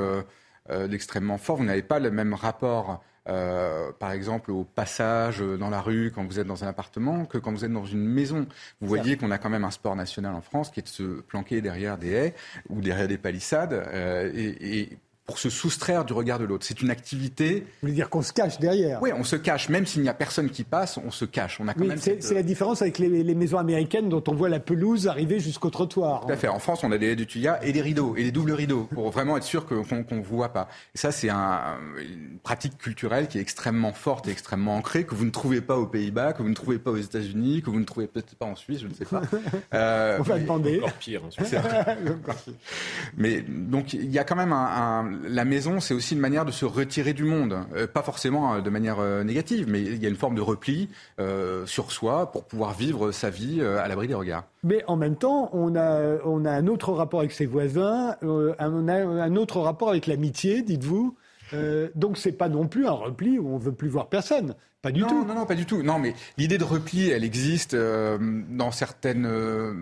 d'extrêmement fort. Vous n'avez pas le même rapport euh, par exemple au passage dans la rue quand vous êtes dans un appartement que quand vous êtes dans une maison. Vous voyez qu'on a quand même un sport national en France qui est de se planquer derrière des haies ou derrière des palissades euh, et, et pour se soustraire du regard de l'autre. C'est une activité. Vous voulez dire qu'on se cache derrière Oui, on se cache. Même s'il n'y a personne qui passe, on se cache. On a quand même c'est, la différence avec les, maisons américaines dont on voit la pelouse arriver jusqu'au trottoir. Tout à fait. En France, on a des haies de tuya et des rideaux, et des doubles rideaux, pour vraiment être sûr qu'on ne voit pas. Et ça, c'est une pratique culturelle qui est extrêmement forte et extrêmement ancrée, que vous ne trouvez pas aux Pays-Bas, que vous ne trouvez pas aux États-Unis, que vous ne trouvez peut-être pas en Suisse, je ne sais pas. Euh, on va demander. Encore pire en Suisse. mais donc, il y a quand même un la maison, c'est aussi une manière de se retirer du monde. Euh, pas forcément euh, de manière euh, négative, mais il y a une forme de repli sur soi pour pouvoir vivre sa vie à l'abri des regards. Mais en même temps, on a, on a un autre rapport avec ses voisins, on a un autre rapport avec l'amitié, dites-vous. donc c'est pas non plus un repli où on veut plus voir personne. Pas du tout. Non, non, pas du tout. Non, mais l'idée de repli, elle existe euh, dans certaines euh,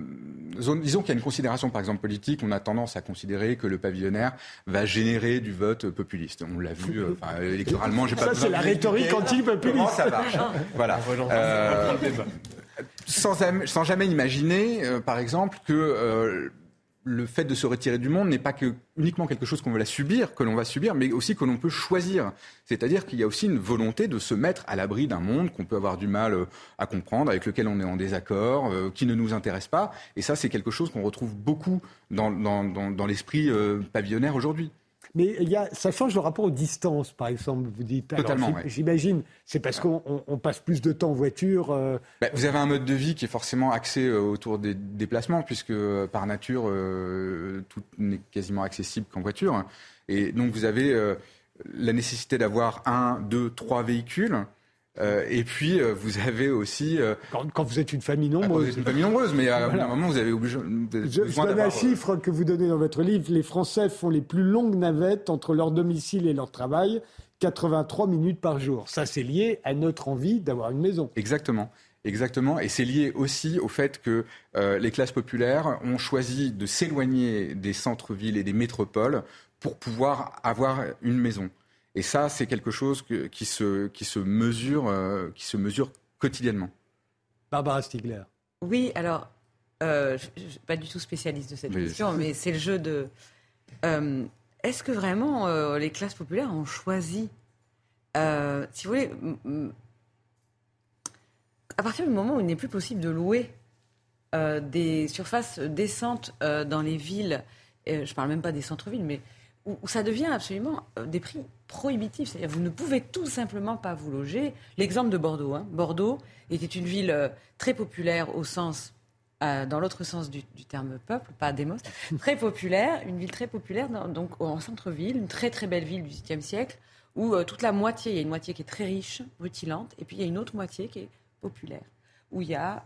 zones. Disons qu'il y a une considération, par exemple, politique. On a tendance à considérer que le pavillonnaire va générer du vote populiste. On l'a vu euh, enfin, électoralement. J'ai pas ça, c'est la rhétorique anti-populiste. ça marche? Voilà. sans, sans, jamais imaginer, par exemple, que le fait de se retirer du monde n'est pas que uniquement quelque chose qu'on va subir, que l'on va subir, mais aussi que l'on peut choisir. C'est-à-dire qu'il y a aussi une volonté de se mettre à l'abri d'un monde qu'on peut avoir du mal euh, à comprendre, avec lequel on est en désaccord, euh, qui ne nous intéresse pas. Et ça, c'est quelque chose qu'on retrouve beaucoup dans, l'esprit euh, pavillonnaire aujourd'hui. Mais il y a, ça change le rapport aux distances, par exemple, vous dites. Totalement. J'imagine, c'est parce qu'on passe plus de temps en voiture. Euh. Bah, vous avez un mode de vie qui est forcément axé euh, autour des déplacements, puisque euh, par nature, tout n'est quasiment accessible qu'en voiture. Et donc vous avez la nécessité d'avoir un, deux, trois véhicules. Euh, et puis, euh, vous avez aussi... Euh, quand, vous êtes une famille nombreuse. Quand vous êtes une famille nombreuse, mais à un moment, vous avez obligé... Je, je donne un chiffre que vous donnez dans votre livre. Les Français font les plus longues navettes entre leur domicile et leur travail, 83 minutes par jour. Ça, c'est lié à notre envie d'avoir une maison. Exactement. Exactement, et c'est lié aussi au fait que les classes populaires ont choisi de s'éloigner des centres-villes et des métropoles pour pouvoir avoir une maison. Et ça, c'est quelque chose qui, se, qui, se mesure, euh, qui se mesure quotidiennement. Barbara Stiegler. Oui, alors, euh, je ne suis pas du tout spécialiste de cette question, mais c'est le jeu de... Euh, est-ce que vraiment les classes populaires ont choisi, si vous voulez, à partir du moment où il n'est plus possible de louer des surfaces décentes dans les villes, je ne parle même pas des centres-villes, mais où, ça devient absolument des prix prohibitif. C'est-à-dire vous ne pouvez tout simplement pas vous loger. L'exemple de Bordeaux. Hein. Bordeaux était une ville euh, très populaire au sens, euh, dans l'autre sens du, terme peuple, pas démos, très populaire, une ville très populaire donc en centre-ville, une très très belle ville du XVIIIe siècle, où euh, toute la moitié, il y a une moitié qui est très riche, rutilante, et puis il y a une autre moitié qui est populaire, où il y a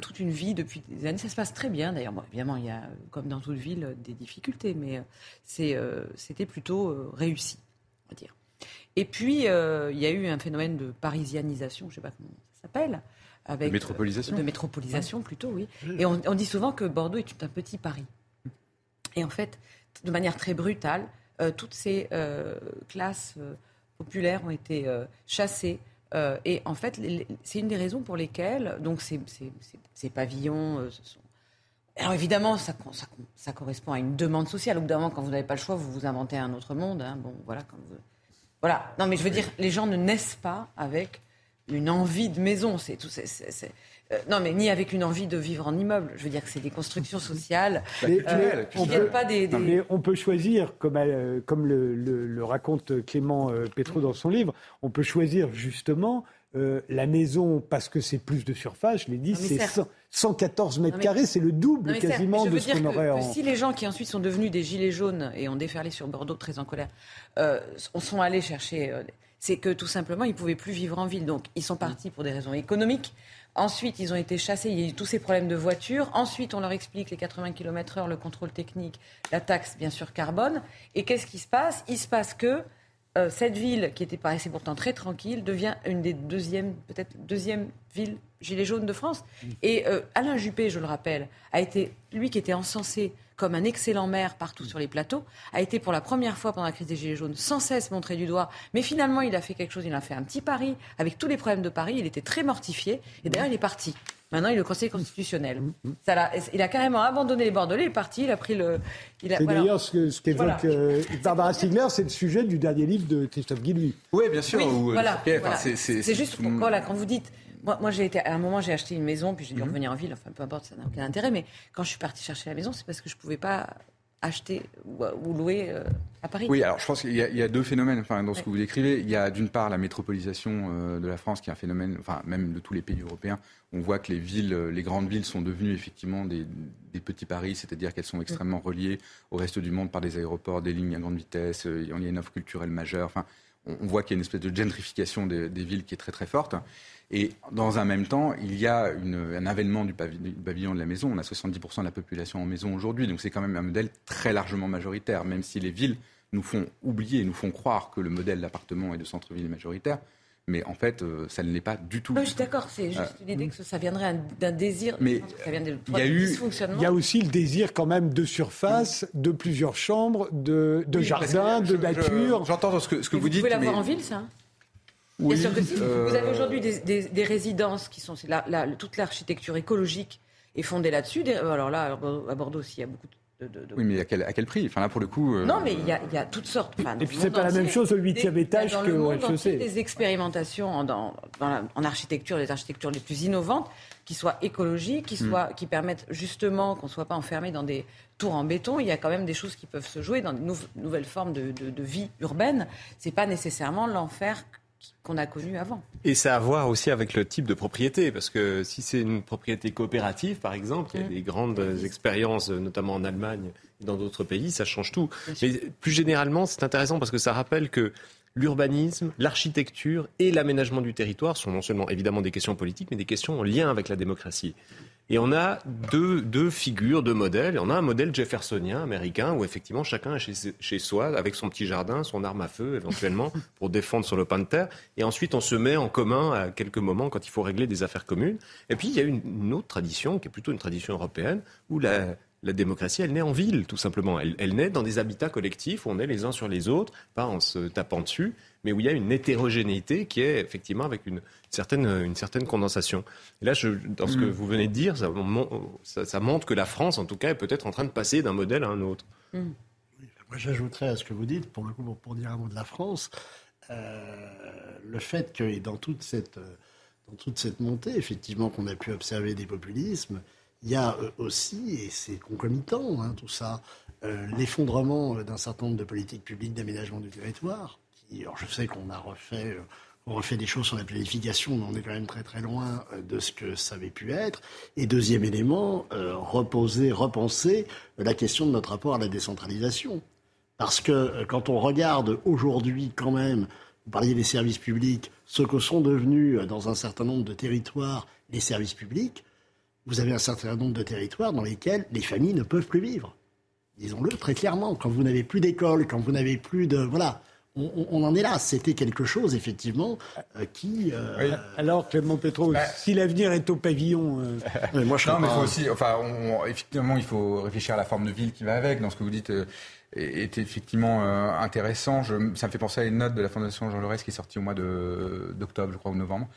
toute une vie depuis des années. Ça se passe très bien d'ailleurs. évidemment, il y a, comme dans toute ville, des difficultés, mais c'était plutôt réussi dire. Et puis, euh, il y a eu un phénomène de parisianisation, je ne sais pas comment ça s'appelle. Avec, de métropolisation De métropolisation, plutôt, oui. Et on, dit souvent que Bordeaux est un petit Paris. Et en fait, de manière très brutale, euh, toutes ces euh, classes populaires ont été chassées. Et en fait, c'est une des raisons pour lesquelles donc ces, ces, pavillons sont alors évidemment, ça, ça, correspond à une demande sociale. Au bout d'un moment, quand vous n'avez pas le choix, vous vous inventez un autre monde. Hein. Bon, voilà, voilà. Non, mais je veux dire, les gens ne naissent pas avec une envie de maison. C'est tout. Euh, non, mais ni avec une envie de vivre en immeuble. Je veux dire que c'est des constructions sociales. Mais, euh, on, peut, pas des, mais on peut choisir, comme, euh, comme le, raconte Clément Pétro dans son livre, on peut choisir justement la maison parce que c'est plus de surface. Je l'ai dit, c'est 114 mètres carrés, c'est le double quasiment de ce qu'on aurait en... Si les gens qui ensuite sont devenus des gilets jaunes et ont déferlé sur Bordeaux très en colère, euh, sont allés chercher... Euh, c'est que tout simplement, ils ne pouvaient plus vivre en ville. Donc, ils sont partis pour des raisons économiques. Ensuite, ils ont été chassés. Il y a eu tous ces problèmes de voiture. Ensuite, on leur explique les 80 km/h, le contrôle technique, la taxe, bien sûr, carbone. Et qu'est-ce qui se passe? Il se passe que euh, cette ville, qui était paraissait pourtant très tranquille, devient une des deuxièmes, peut-être deuxième ville gilet jaune de France. Mmh. Et euh, Alain Juppé, je le rappelle, a été lui qui était encensé comme un excellent maire partout sur les plateaux, a été pour la première fois pendant la crise des Gilets jaunes sans cesse montré du doigt. Mais finalement, il a fait quelque chose, il a fait un petit pari avec tous les problèmes de Paris. Il était très mortifié. Et d'ailleurs, il est parti. Maintenant, il est le Conseil constitutionnel. Ça il a carrément abandonné les Bordelais, il est parti, il a pris le. C'est d'ailleurs ce, qu'évoque euh, Barbara Sigler, c'est le sujet du dernier livre de Christophe Guilluy. Oui, bien sûr. voilà, c'est juste, voilà, quand vous dites moi, j'ai été, à un moment, j'ai acheté une maison, puis j'ai dû mhm. revenir en ville. Enfin, peu importe, ça n'a aucun intérêt. Mais quand je suis partie chercher la maison, c'est parce que je ne pouvais pas acheter ou, louer euh, à Paris. Oui, alors je pense qu'il y, a deux phénomènes enfin, dans ce que vous décrivez. Il y a d'une part la métropolisation euh, de la France, qui est un phénomène, enfin même de tous les pays européens. On voit que les villes, euh, les grandes villes sont devenues effectivement des, petits paris, c'est-à-dire qu'elles sont extrêmement reliées au reste du monde par des aéroports, des lignes à grande vitesse. Il y a une offre culturelle majeure. Enfin, on, voit qu'il y a une espèce de gentrification des, des villes qui est très très forte. Et dans un même temps, il y a un avènement du pavillon de la maison. On a 70% de la population en maison aujourd'hui. Donc c'est quand même un modèle très largement majoritaire, même si les villes nous font oublier, nous font croire que le modèle d'appartement et de centre-ville est majoritaire. Mais en fait, euh, ça ne l'est pas du tout. je suis d'accord, c'est juste euh, une idée que ça viendrait d'un désir. Mais il y a eu. Il y a aussi le désir quand même de surface, de plusieurs chambres, de, de jardins, de nature. J'entends ce que, ce que vous, dites. Vous pouvez l'avoir en ville, ça Bien sûr que si. Euh, vous avez aujourd'hui des, résidences qui sont. toute l'architecture écologique est fondée là-dessus. Alors là, à Bordeaux aussi, il y a beaucoup de. Oui, mais à quel, à quel, prix? Enfin là, pour le coup. Euh, non, mais il y, a, il y, a, toutes sortes. et puis c'est pas la même chose au huitième étage que au rez-de-chaussée. des expérimentations en, dans, en architecture, les architectures les plus innovantes, qui soient écologiques, qui, hmm. soient, qui permettent justement qu'on ne soit pas enfermé dans des tours en béton. Il y a quand même des choses qui peuvent se jouer dans de nouvelles formes de, de, de vie urbaine. C'est pas nécessairement l'enfer qu'on a connu avant. Et ça a à voir aussi avec le type de propriété, parce que si c'est une propriété coopérative, par exemple, il y a mm. des grandes expériences, notamment en Allemagne et dans d'autres pays, ça change tout. Mais plus généralement, c'est intéressant parce que ça rappelle que l'urbanisme, l'architecture et l'aménagement du territoire sont non seulement évidemment des questions politiques, mais des questions en lien avec la démocratie. Et on a deux, deux figures, deux modèles. On a un modèle jeffersonien américain où effectivement chacun est chez, chez, soi avec son petit jardin, son arme à feu éventuellement pour défendre sur le pain de terre. Et ensuite on se met en commun à quelques moments quand il faut régler des affaires communes. Et puis il y a une, une autre tradition qui est plutôt une tradition européenne où la, la démocratie, elle naît en ville, tout simplement. Elle, naît dans des habitats collectifs où on est les uns sur les autres, pas en se tapant dessus, mais où il y a une hétérogénéité qui est effectivement avec une certaine, une certaine condensation. Et là, je, dans ce que mm. vous venez de dire, ça, ça, montre que la France, en tout cas, est peut-être en train de passer d'un modèle à un autre. Mm. moi, j'ajouterais à ce que vous dites, pour le coup, pour, dire un mot de la France, euh, le fait que dans toute cette, dans toute cette montée, effectivement, qu'on a pu observer des populismes, il y a euh, aussi, et c'est concomitant hein, tout ça, euh, l'effondrement euh, d'un certain nombre de politiques publiques d'aménagement du territoire. je sais qu'on a refait, on refait des choses sur la planification, mais on est quand même très très loin de ce que ça avait pu être. Et deuxième élément, reposer, repenser la question de notre rapport à la décentralisation. Parce que quand on regarde aujourd'hui quand même, vous parliez des services publics, ce que sont devenus dans un certain nombre de territoires les services publics, vous avez un certain nombre de territoires dans lesquels les familles ne peuvent plus vivre. Disons-le très clairement. Quand vous n'avez plus d'école, quand vous n'avez plus de. Voilà. On, en est là. C'était quelque chose, effectivement, euh, qui. Euh, Alors, Clément Petro, bah, si l'avenir est au pavillon. Euh, moi, je non, mais il faut aussi. Enfin, effectivement, il faut réfléchir à la forme de ville qui va avec. Dans ce que vous dites est effectivement intéressant. Je, ça me fait penser à une note de la Fondation Jean Jaurès qui est sortie au mois d'octobre, je crois, ou novembre,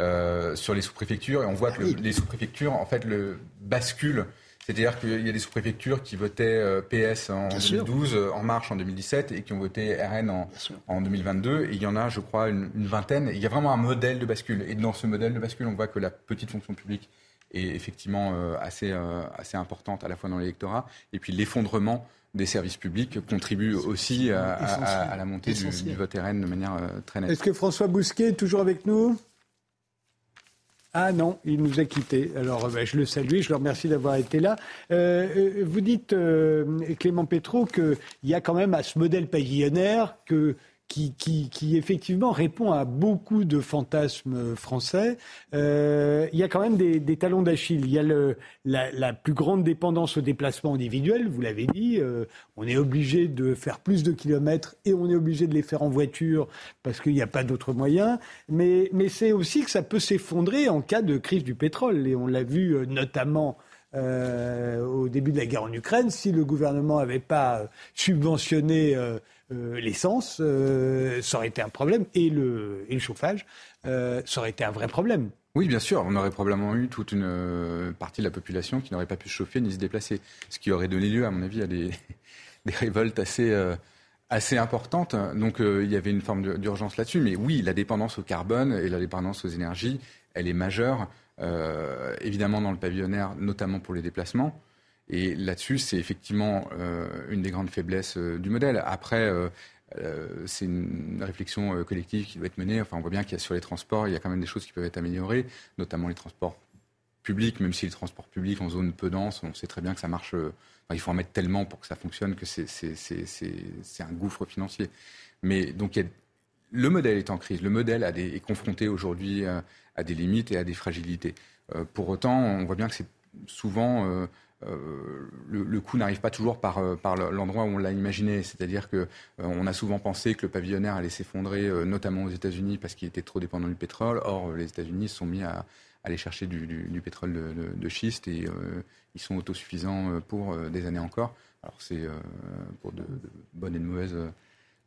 euh, sur les sous-préfectures. Et on voit que les sous-préfectures, en fait, le basculent. C'est-à-dire qu'il y a des sous-préfectures qui votaient euh, PS en 2012, euh, En Marche en 2017 et qui ont voté RN en, en 2022. Et il y en a, je crois, une, vingtaine. il y a vraiment un modèle de bascule. Et dans ce modèle de bascule, on voit que la petite fonction publique est effectivement assez, assez importante à la fois dans l'électorat. Et puis l'effondrement des services publics contribue aussi à, la montée du, du, vote RN de manière très nette. Est-ce que François Bousquet est toujours avec nous? Ah non, il nous a quittés. Alors ben, je le salue, je le remercie d'avoir été là. Euh, euh, vous dites, euh, Clément Petro, qu'il y a quand même à ce modèle pavillonnaire que qui, effectivement répond à beaucoup de fantasmes français. Euh, il y a quand même des, talons d'Achille. Il y a la, plus grande dépendance au déplacement individuel, vous l'avez dit. Euh, on est obligé de faire plus de kilomètres et on est obligé de les faire en voiture parce qu'il n'y a pas d'autres moyens. Mais, c'est aussi que ça peut s'effondrer en cas de crise du pétrole. Et on l'a vu euh, notamment au début de la guerre en Ukraine, si le gouvernement n'avait pas subventionné euh, l'essence, ça aurait été un problème, et le, chauffage, ça aurait été un vrai problème. Oui, bien sûr, on aurait probablement eu toute une partie de la population qui n'aurait pas pu se chauffer ni se déplacer, ce qui aurait donné lieu, à mon avis, à des, révoltes assez, assez importantes. Donc il y avait une forme d'urgence là-dessus. Mais oui, la dépendance au carbone et la dépendance aux énergies, elle est majeure. Euh, évidemment dans le pavillonnaire, notamment pour les déplacements. Et là-dessus, c'est effectivement euh, une des grandes faiblesses euh, du modèle. Après, c'est une réflexion collective qui doit être menée. Enfin, on voit bien qu'il y a sur les transports, il y a quand même des choses qui peuvent être améliorées, notamment les transports publics, même si les transports publics en zone peu dense, on sait très bien que ça marche. il faut en mettre tellement pour que ça fonctionne que c'est un gouffre financier. Mais donc, le modèle est en crise. Le modèle est confronté aujourd'hui à des limites et à des fragilités. Euh, pour autant, on voit bien que c'est souvent euh, euh, le, le, coup n'arrive pas toujours par, par l'endroit où on l'a imaginé. C'est-à-dire qu'on a souvent pensé que le pavillonnaire allait s'effondrer, notamment aux États-Unis, parce qu'il était trop dépendant du pétrole. Or, les États-Unis se sont mis à, aller chercher du, pétrole de, schiste et ils sont autosuffisants pour des années encore. Alors, c'est pour de, bonnes et de mauvaises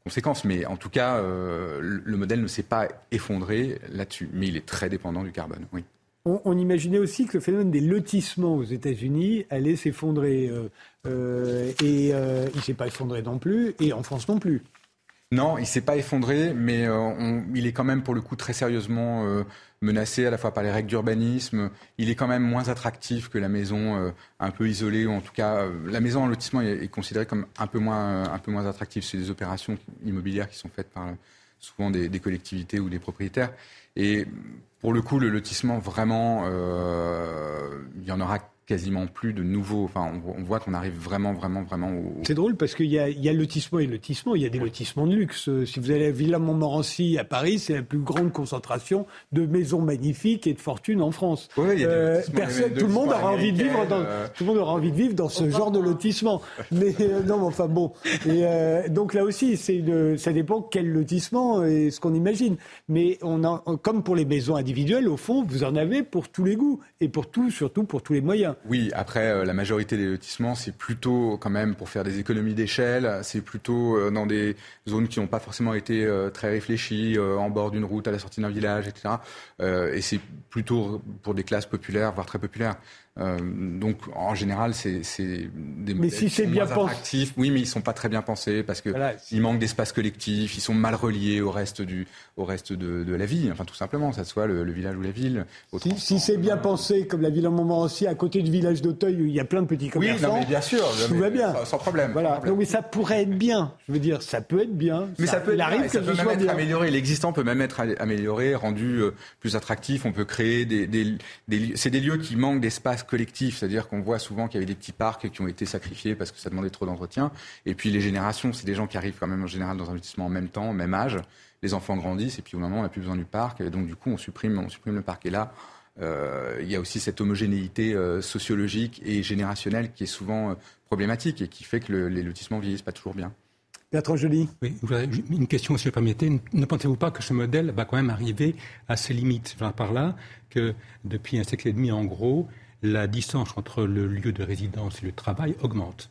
conséquences. Mais en tout cas, euh, le modèle ne s'est pas effondré là-dessus. Mais il est très dépendant du carbone, oui. On, imaginait aussi que le phénomène des lotissements aux États-Unis allait s'effondrer. Euh, euh, et il ne s'est pas effondré non plus, et en France non plus. Non, il s'est pas effondré, mais il est quand même pour le coup très sérieusement menacé à la fois par les règles d'urbanisme. Il est quand même moins attractif que la maison euh, un peu isolée, ou en tout cas, euh, la maison en lotissement est, considérée comme un peu moins, un peu moins attractive. C'est des opérations immobilières qui sont faites par souvent des, collectivités ou des propriétaires. Et pour le coup, le lotissement, vraiment, euh, il y en aura quasiment plus de nouveaux. Enfin, on, voit qu'on arrive vraiment, vraiment, vraiment au. C'est drôle parce qu'il y a, il y a lotissement et lotissement. Il y a des lotissements de luxe. Si vous allez à Villa Montmorency à Paris, c'est la plus grande concentration de maisons magnifiques et de fortunes en France. Oui, il y a euh, personne, tout le monde aura envie de vivre dans, euh. tout le monde aura envie de vivre dans ce genre de lotissement. Mais euh, non, mais enfin bon. Et euh, donc là aussi, c'est ça dépend quel lotissement et ce qu'on imagine. Mais on a, comme pour les maisons individuelles, au fond, vous en avez pour tous les goûts et pour tout, surtout pour tous les moyens. Oui, après, euh, la majorité des lotissements, c'est plutôt quand même pour faire des économies d'échelle, c'est plutôt euh, dans des zones qui n'ont pas forcément été euh, très réfléchies, en bord d'une route, à la sortie d'un village, etc. et c'est plutôt pour des classes populaires, voire très populaires. Euh, donc en général, c'est des mais si c'est bien attractifs. Oui, mais ils sont pas très bien pensés parce que il manque d'espace collectif. Ils sont mal reliés au reste du au reste de, de la vie. Enfin, tout simplement, ça soit le, village ou la ville. Si, si c'est bien pensé, comme la ville en moment aussi, à côté du village d'Auteuil où il y a plein de petits commerçants. Oui, non, mais bien sûr, tout va bien, sans, problème. Voilà. Donc, mais ça pourrait être bien. Je veux dire, ça peut être bien. Mais ça, peut. Il arrive que ça peut même être amélioré. L'existant peut même être amélioré, rendu euh, plus attractif. On peut créer des, des, des c'est des lieux qui manquent d'espace collectif, c'est-à-dire qu'on voit souvent qu'il y avait des petits parcs qui ont été sacrifiés parce que ça demandait trop d'entretien. Et puis les générations, c'est des gens qui arrivent quand même en général dans un lotissement en même temps, au même âge. Les enfants grandissent et puis au moment on n'a plus besoin du parc. Et donc du coup, on supprime, on supprime le parc. Et là, euh, il y a aussi cette homogénéité euh, sociologique et générationnelle qui est souvent euh, problématique et qui fait que les lotissements vieillissent pas toujours bien. Bertrand Joly. Oui, une question, si vous permettez. Ne pensez-vous pas que ce modèle va quand même arriver à ses limites? Par là que depuis un siècle et demi, en gros, la distance entre le lieu de résidence et le travail augmente.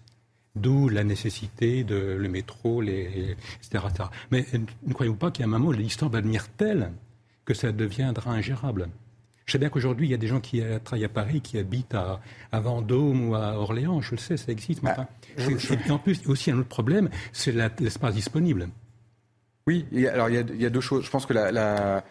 D'où la nécessité de le métro, les, etc., Mais ne croyez-vous pas qu'à un moment, la distance va devenir telle que ça deviendra ingérable? Je sais bien qu'aujourd'hui, il y a des gens qui travaillent à Paris, qui habitent à, Vendôme ou à Orléans, je le sais, ça existe. Mais bah, Et en plus, il y a aussi un autre problème, c'est l'espace disponible. Oui, alors il y, a, deux choses. Je pense que la la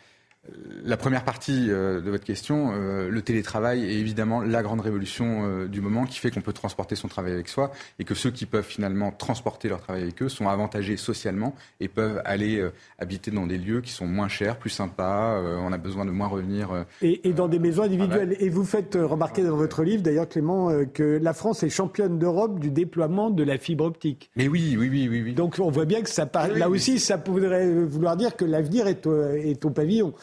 première partie euh, de votre question, euh, le télétravail est évidemment la grande révolution euh, du moment qui fait qu'on peut transporter son travail avec soi et que ceux qui peuvent finalement transporter leur travail avec eux sont avantagés socialement et peuvent aller habiter dans des lieux qui sont moins chers, plus sympas, on a besoin de moins revenir. Et, et, dans des maisons individuelles. Et vous faites remarquer dans votre livre, d'ailleurs Clément, que la France est championne d'Europe du déploiement de la fibre optique. Mais oui, oui, oui, oui. oui. Donc on voit bien que ça parle. là aussi, ça pourrait vouloir dire que l'avenir est, est au pavillon.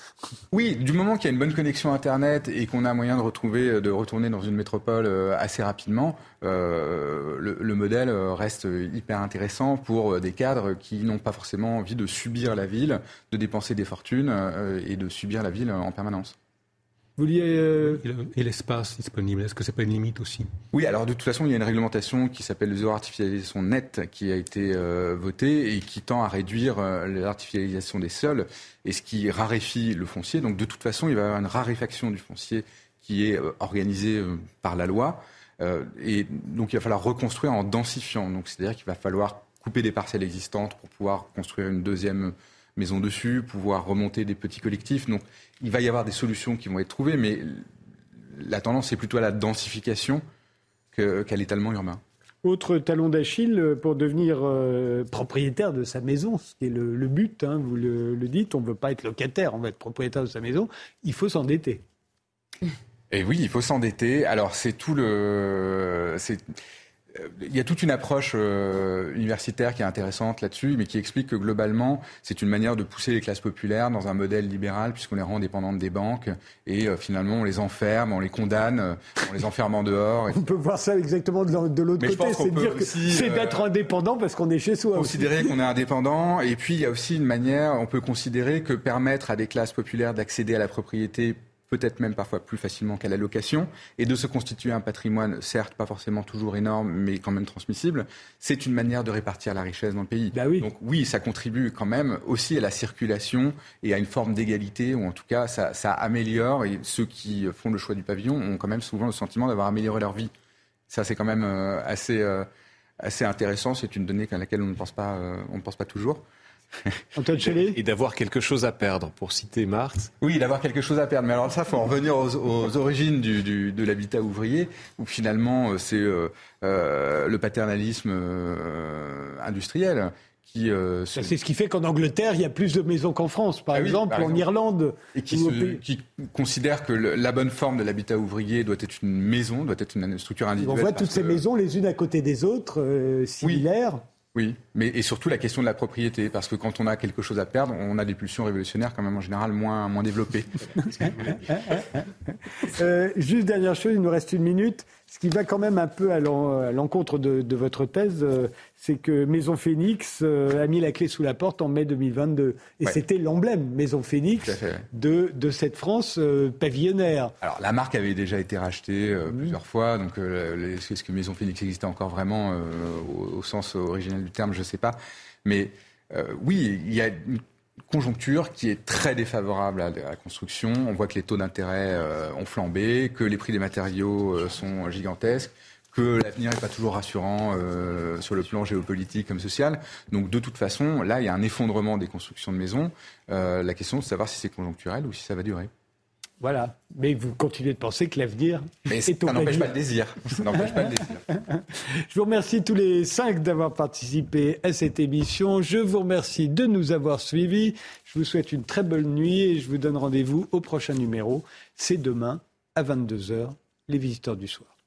Oui, du moment qu'il y a une bonne connexion Internet et qu'on a moyen de retrouver, euh, de retourner dans une métropole euh, assez rapidement, euh, le, modèle reste hyper intéressant pour des cadres qui n'ont pas forcément envie de subir la ville, de dépenser des fortunes et de subir la ville en permanence. Euh, et l'espace disponible, est-ce que c'est pas une limite aussi? Oui, alors de toute façon, il y a une réglementation qui s'appelle le zéro artificialisation nette qui a été euh, votée et qui tend à réduire euh, l'artificialisation des sols et ce qui raréfie le foncier. Donc de toute façon, il va y avoir une raréfaction du foncier qui est organisée par la loi. et donc il va falloir reconstruire en densifiant. Donc c'est-à-dire qu'il va falloir couper des parcelles existantes pour pouvoir construire une deuxième maison dessus, pouvoir remonter des petits collectifs. Donc il va y avoir des solutions qui vont être trouvées, mais la tendance est plutôt à la densification qu'à l'étalement urbain. Autre talon d'Achille pour devenir euh, propriétaire de sa maison, ce qui est le, but, hein, vous le, le, dites, on ne veut pas être locataire, on veut être propriétaire de sa maison, il faut s'endetter. Et oui, il faut s'endetter. Alors c'est tout le, euh, il y a toute une approche euh, universitaire qui est intéressante là-dessus, mais qui explique que globalement, c'est une manière de pousser les classes populaires dans un modèle libéral, puisqu'on les rend dépendantes des banques, et euh, finalement on les enferme, on les condamne, on les enferme en dehors. On peut voir ça exactement de l'autre côté, c'est dire que c'est d'être indépendant parce qu'on est chez soi. Considérer qu'on est indépendant, et puis il y a aussi une manière, on peut considérer que permettre à des classes populaires d'accéder à la propriété peut-être même parfois plus facilement qu'à la location, et de se constituer un patrimoine, certes pas forcément toujours énorme, mais quand même transmissible, c'est une manière de répartir la richesse dans le pays. Bah oui. Donc oui, ça contribue quand même aussi à la circulation et à une forme d'égalité, ou en tout cas ça, ça, améliore, et ceux qui font le choix du pavillon ont quand même souvent le sentiment d'avoir amélioré leur vie. Ça c'est quand même euh, assez, euh, assez intéressant, c'est une donnée à laquelle on ne pense pas, euh, on ne pense pas toujours. Et d'avoir quelque chose à perdre, pour citer Marx. Oui, d'avoir quelque chose à perdre. Mais alors ça, il faut en revenir aux, origines du, de l'habitat ouvrier, où finalement, euh, c'est euh, euh, le paternalisme industriel. Qui, C'est ce qui fait qu'en Angleterre, il y a plus de maisons qu'en France, par, ah exemple, en Irlande. Et qui, qui, considère que la bonne forme de l'habitat ouvrier doit être une maison, doit être une structure individuelle. On voit toutes ces maisons les unes à côté des autres, similaires. Oui, mais et surtout la question de la propriété, parce que quand on a quelque chose à perdre, on a des pulsions révolutionnaires quand même en général moins, moins développées. euh, juste dernière chose, il nous reste une minute. Ce qui va quand même un peu à l'encontre de, votre thèse, euh, c'est que Maison Phoenix euh, a mis la clé sous la porte en mai 2022. Et c'était l'emblème, Maison Phoenix, de, de, cette France euh, pavillonnaire. Alors la marque avait déjà été rachetée plusieurs fois, donc est-ce que Maison Phoenix existait encore vraiment au, au, sens originel du terme, je ne sais pas. Mais oui, il y a une conjoncture qui est très défavorable à la construction. On voit que les taux d'intérêt euh, ont flambé, que les prix des matériaux euh, sont gigantesques, que l'avenir n'est pas toujours rassurant euh, sur le plan géopolitique comme social. Donc de toute façon, là, il y a un effondrement des constructions de maisons. la question est de savoir si c'est conjoncturel ou si ça va durer. Voilà. Mais vous continuez de penser que l'avenir est au Ça n'empêche pas le désir. Ça n'empêche pas le désir. Je vous remercie tous les cinq d'avoir participé à cette émission. Je vous remercie de nous avoir suivis. Je vous souhaite une très bonne nuit et je vous donne rendez-vous au prochain numéro. C'est demain à 22h, les visiteurs du soir.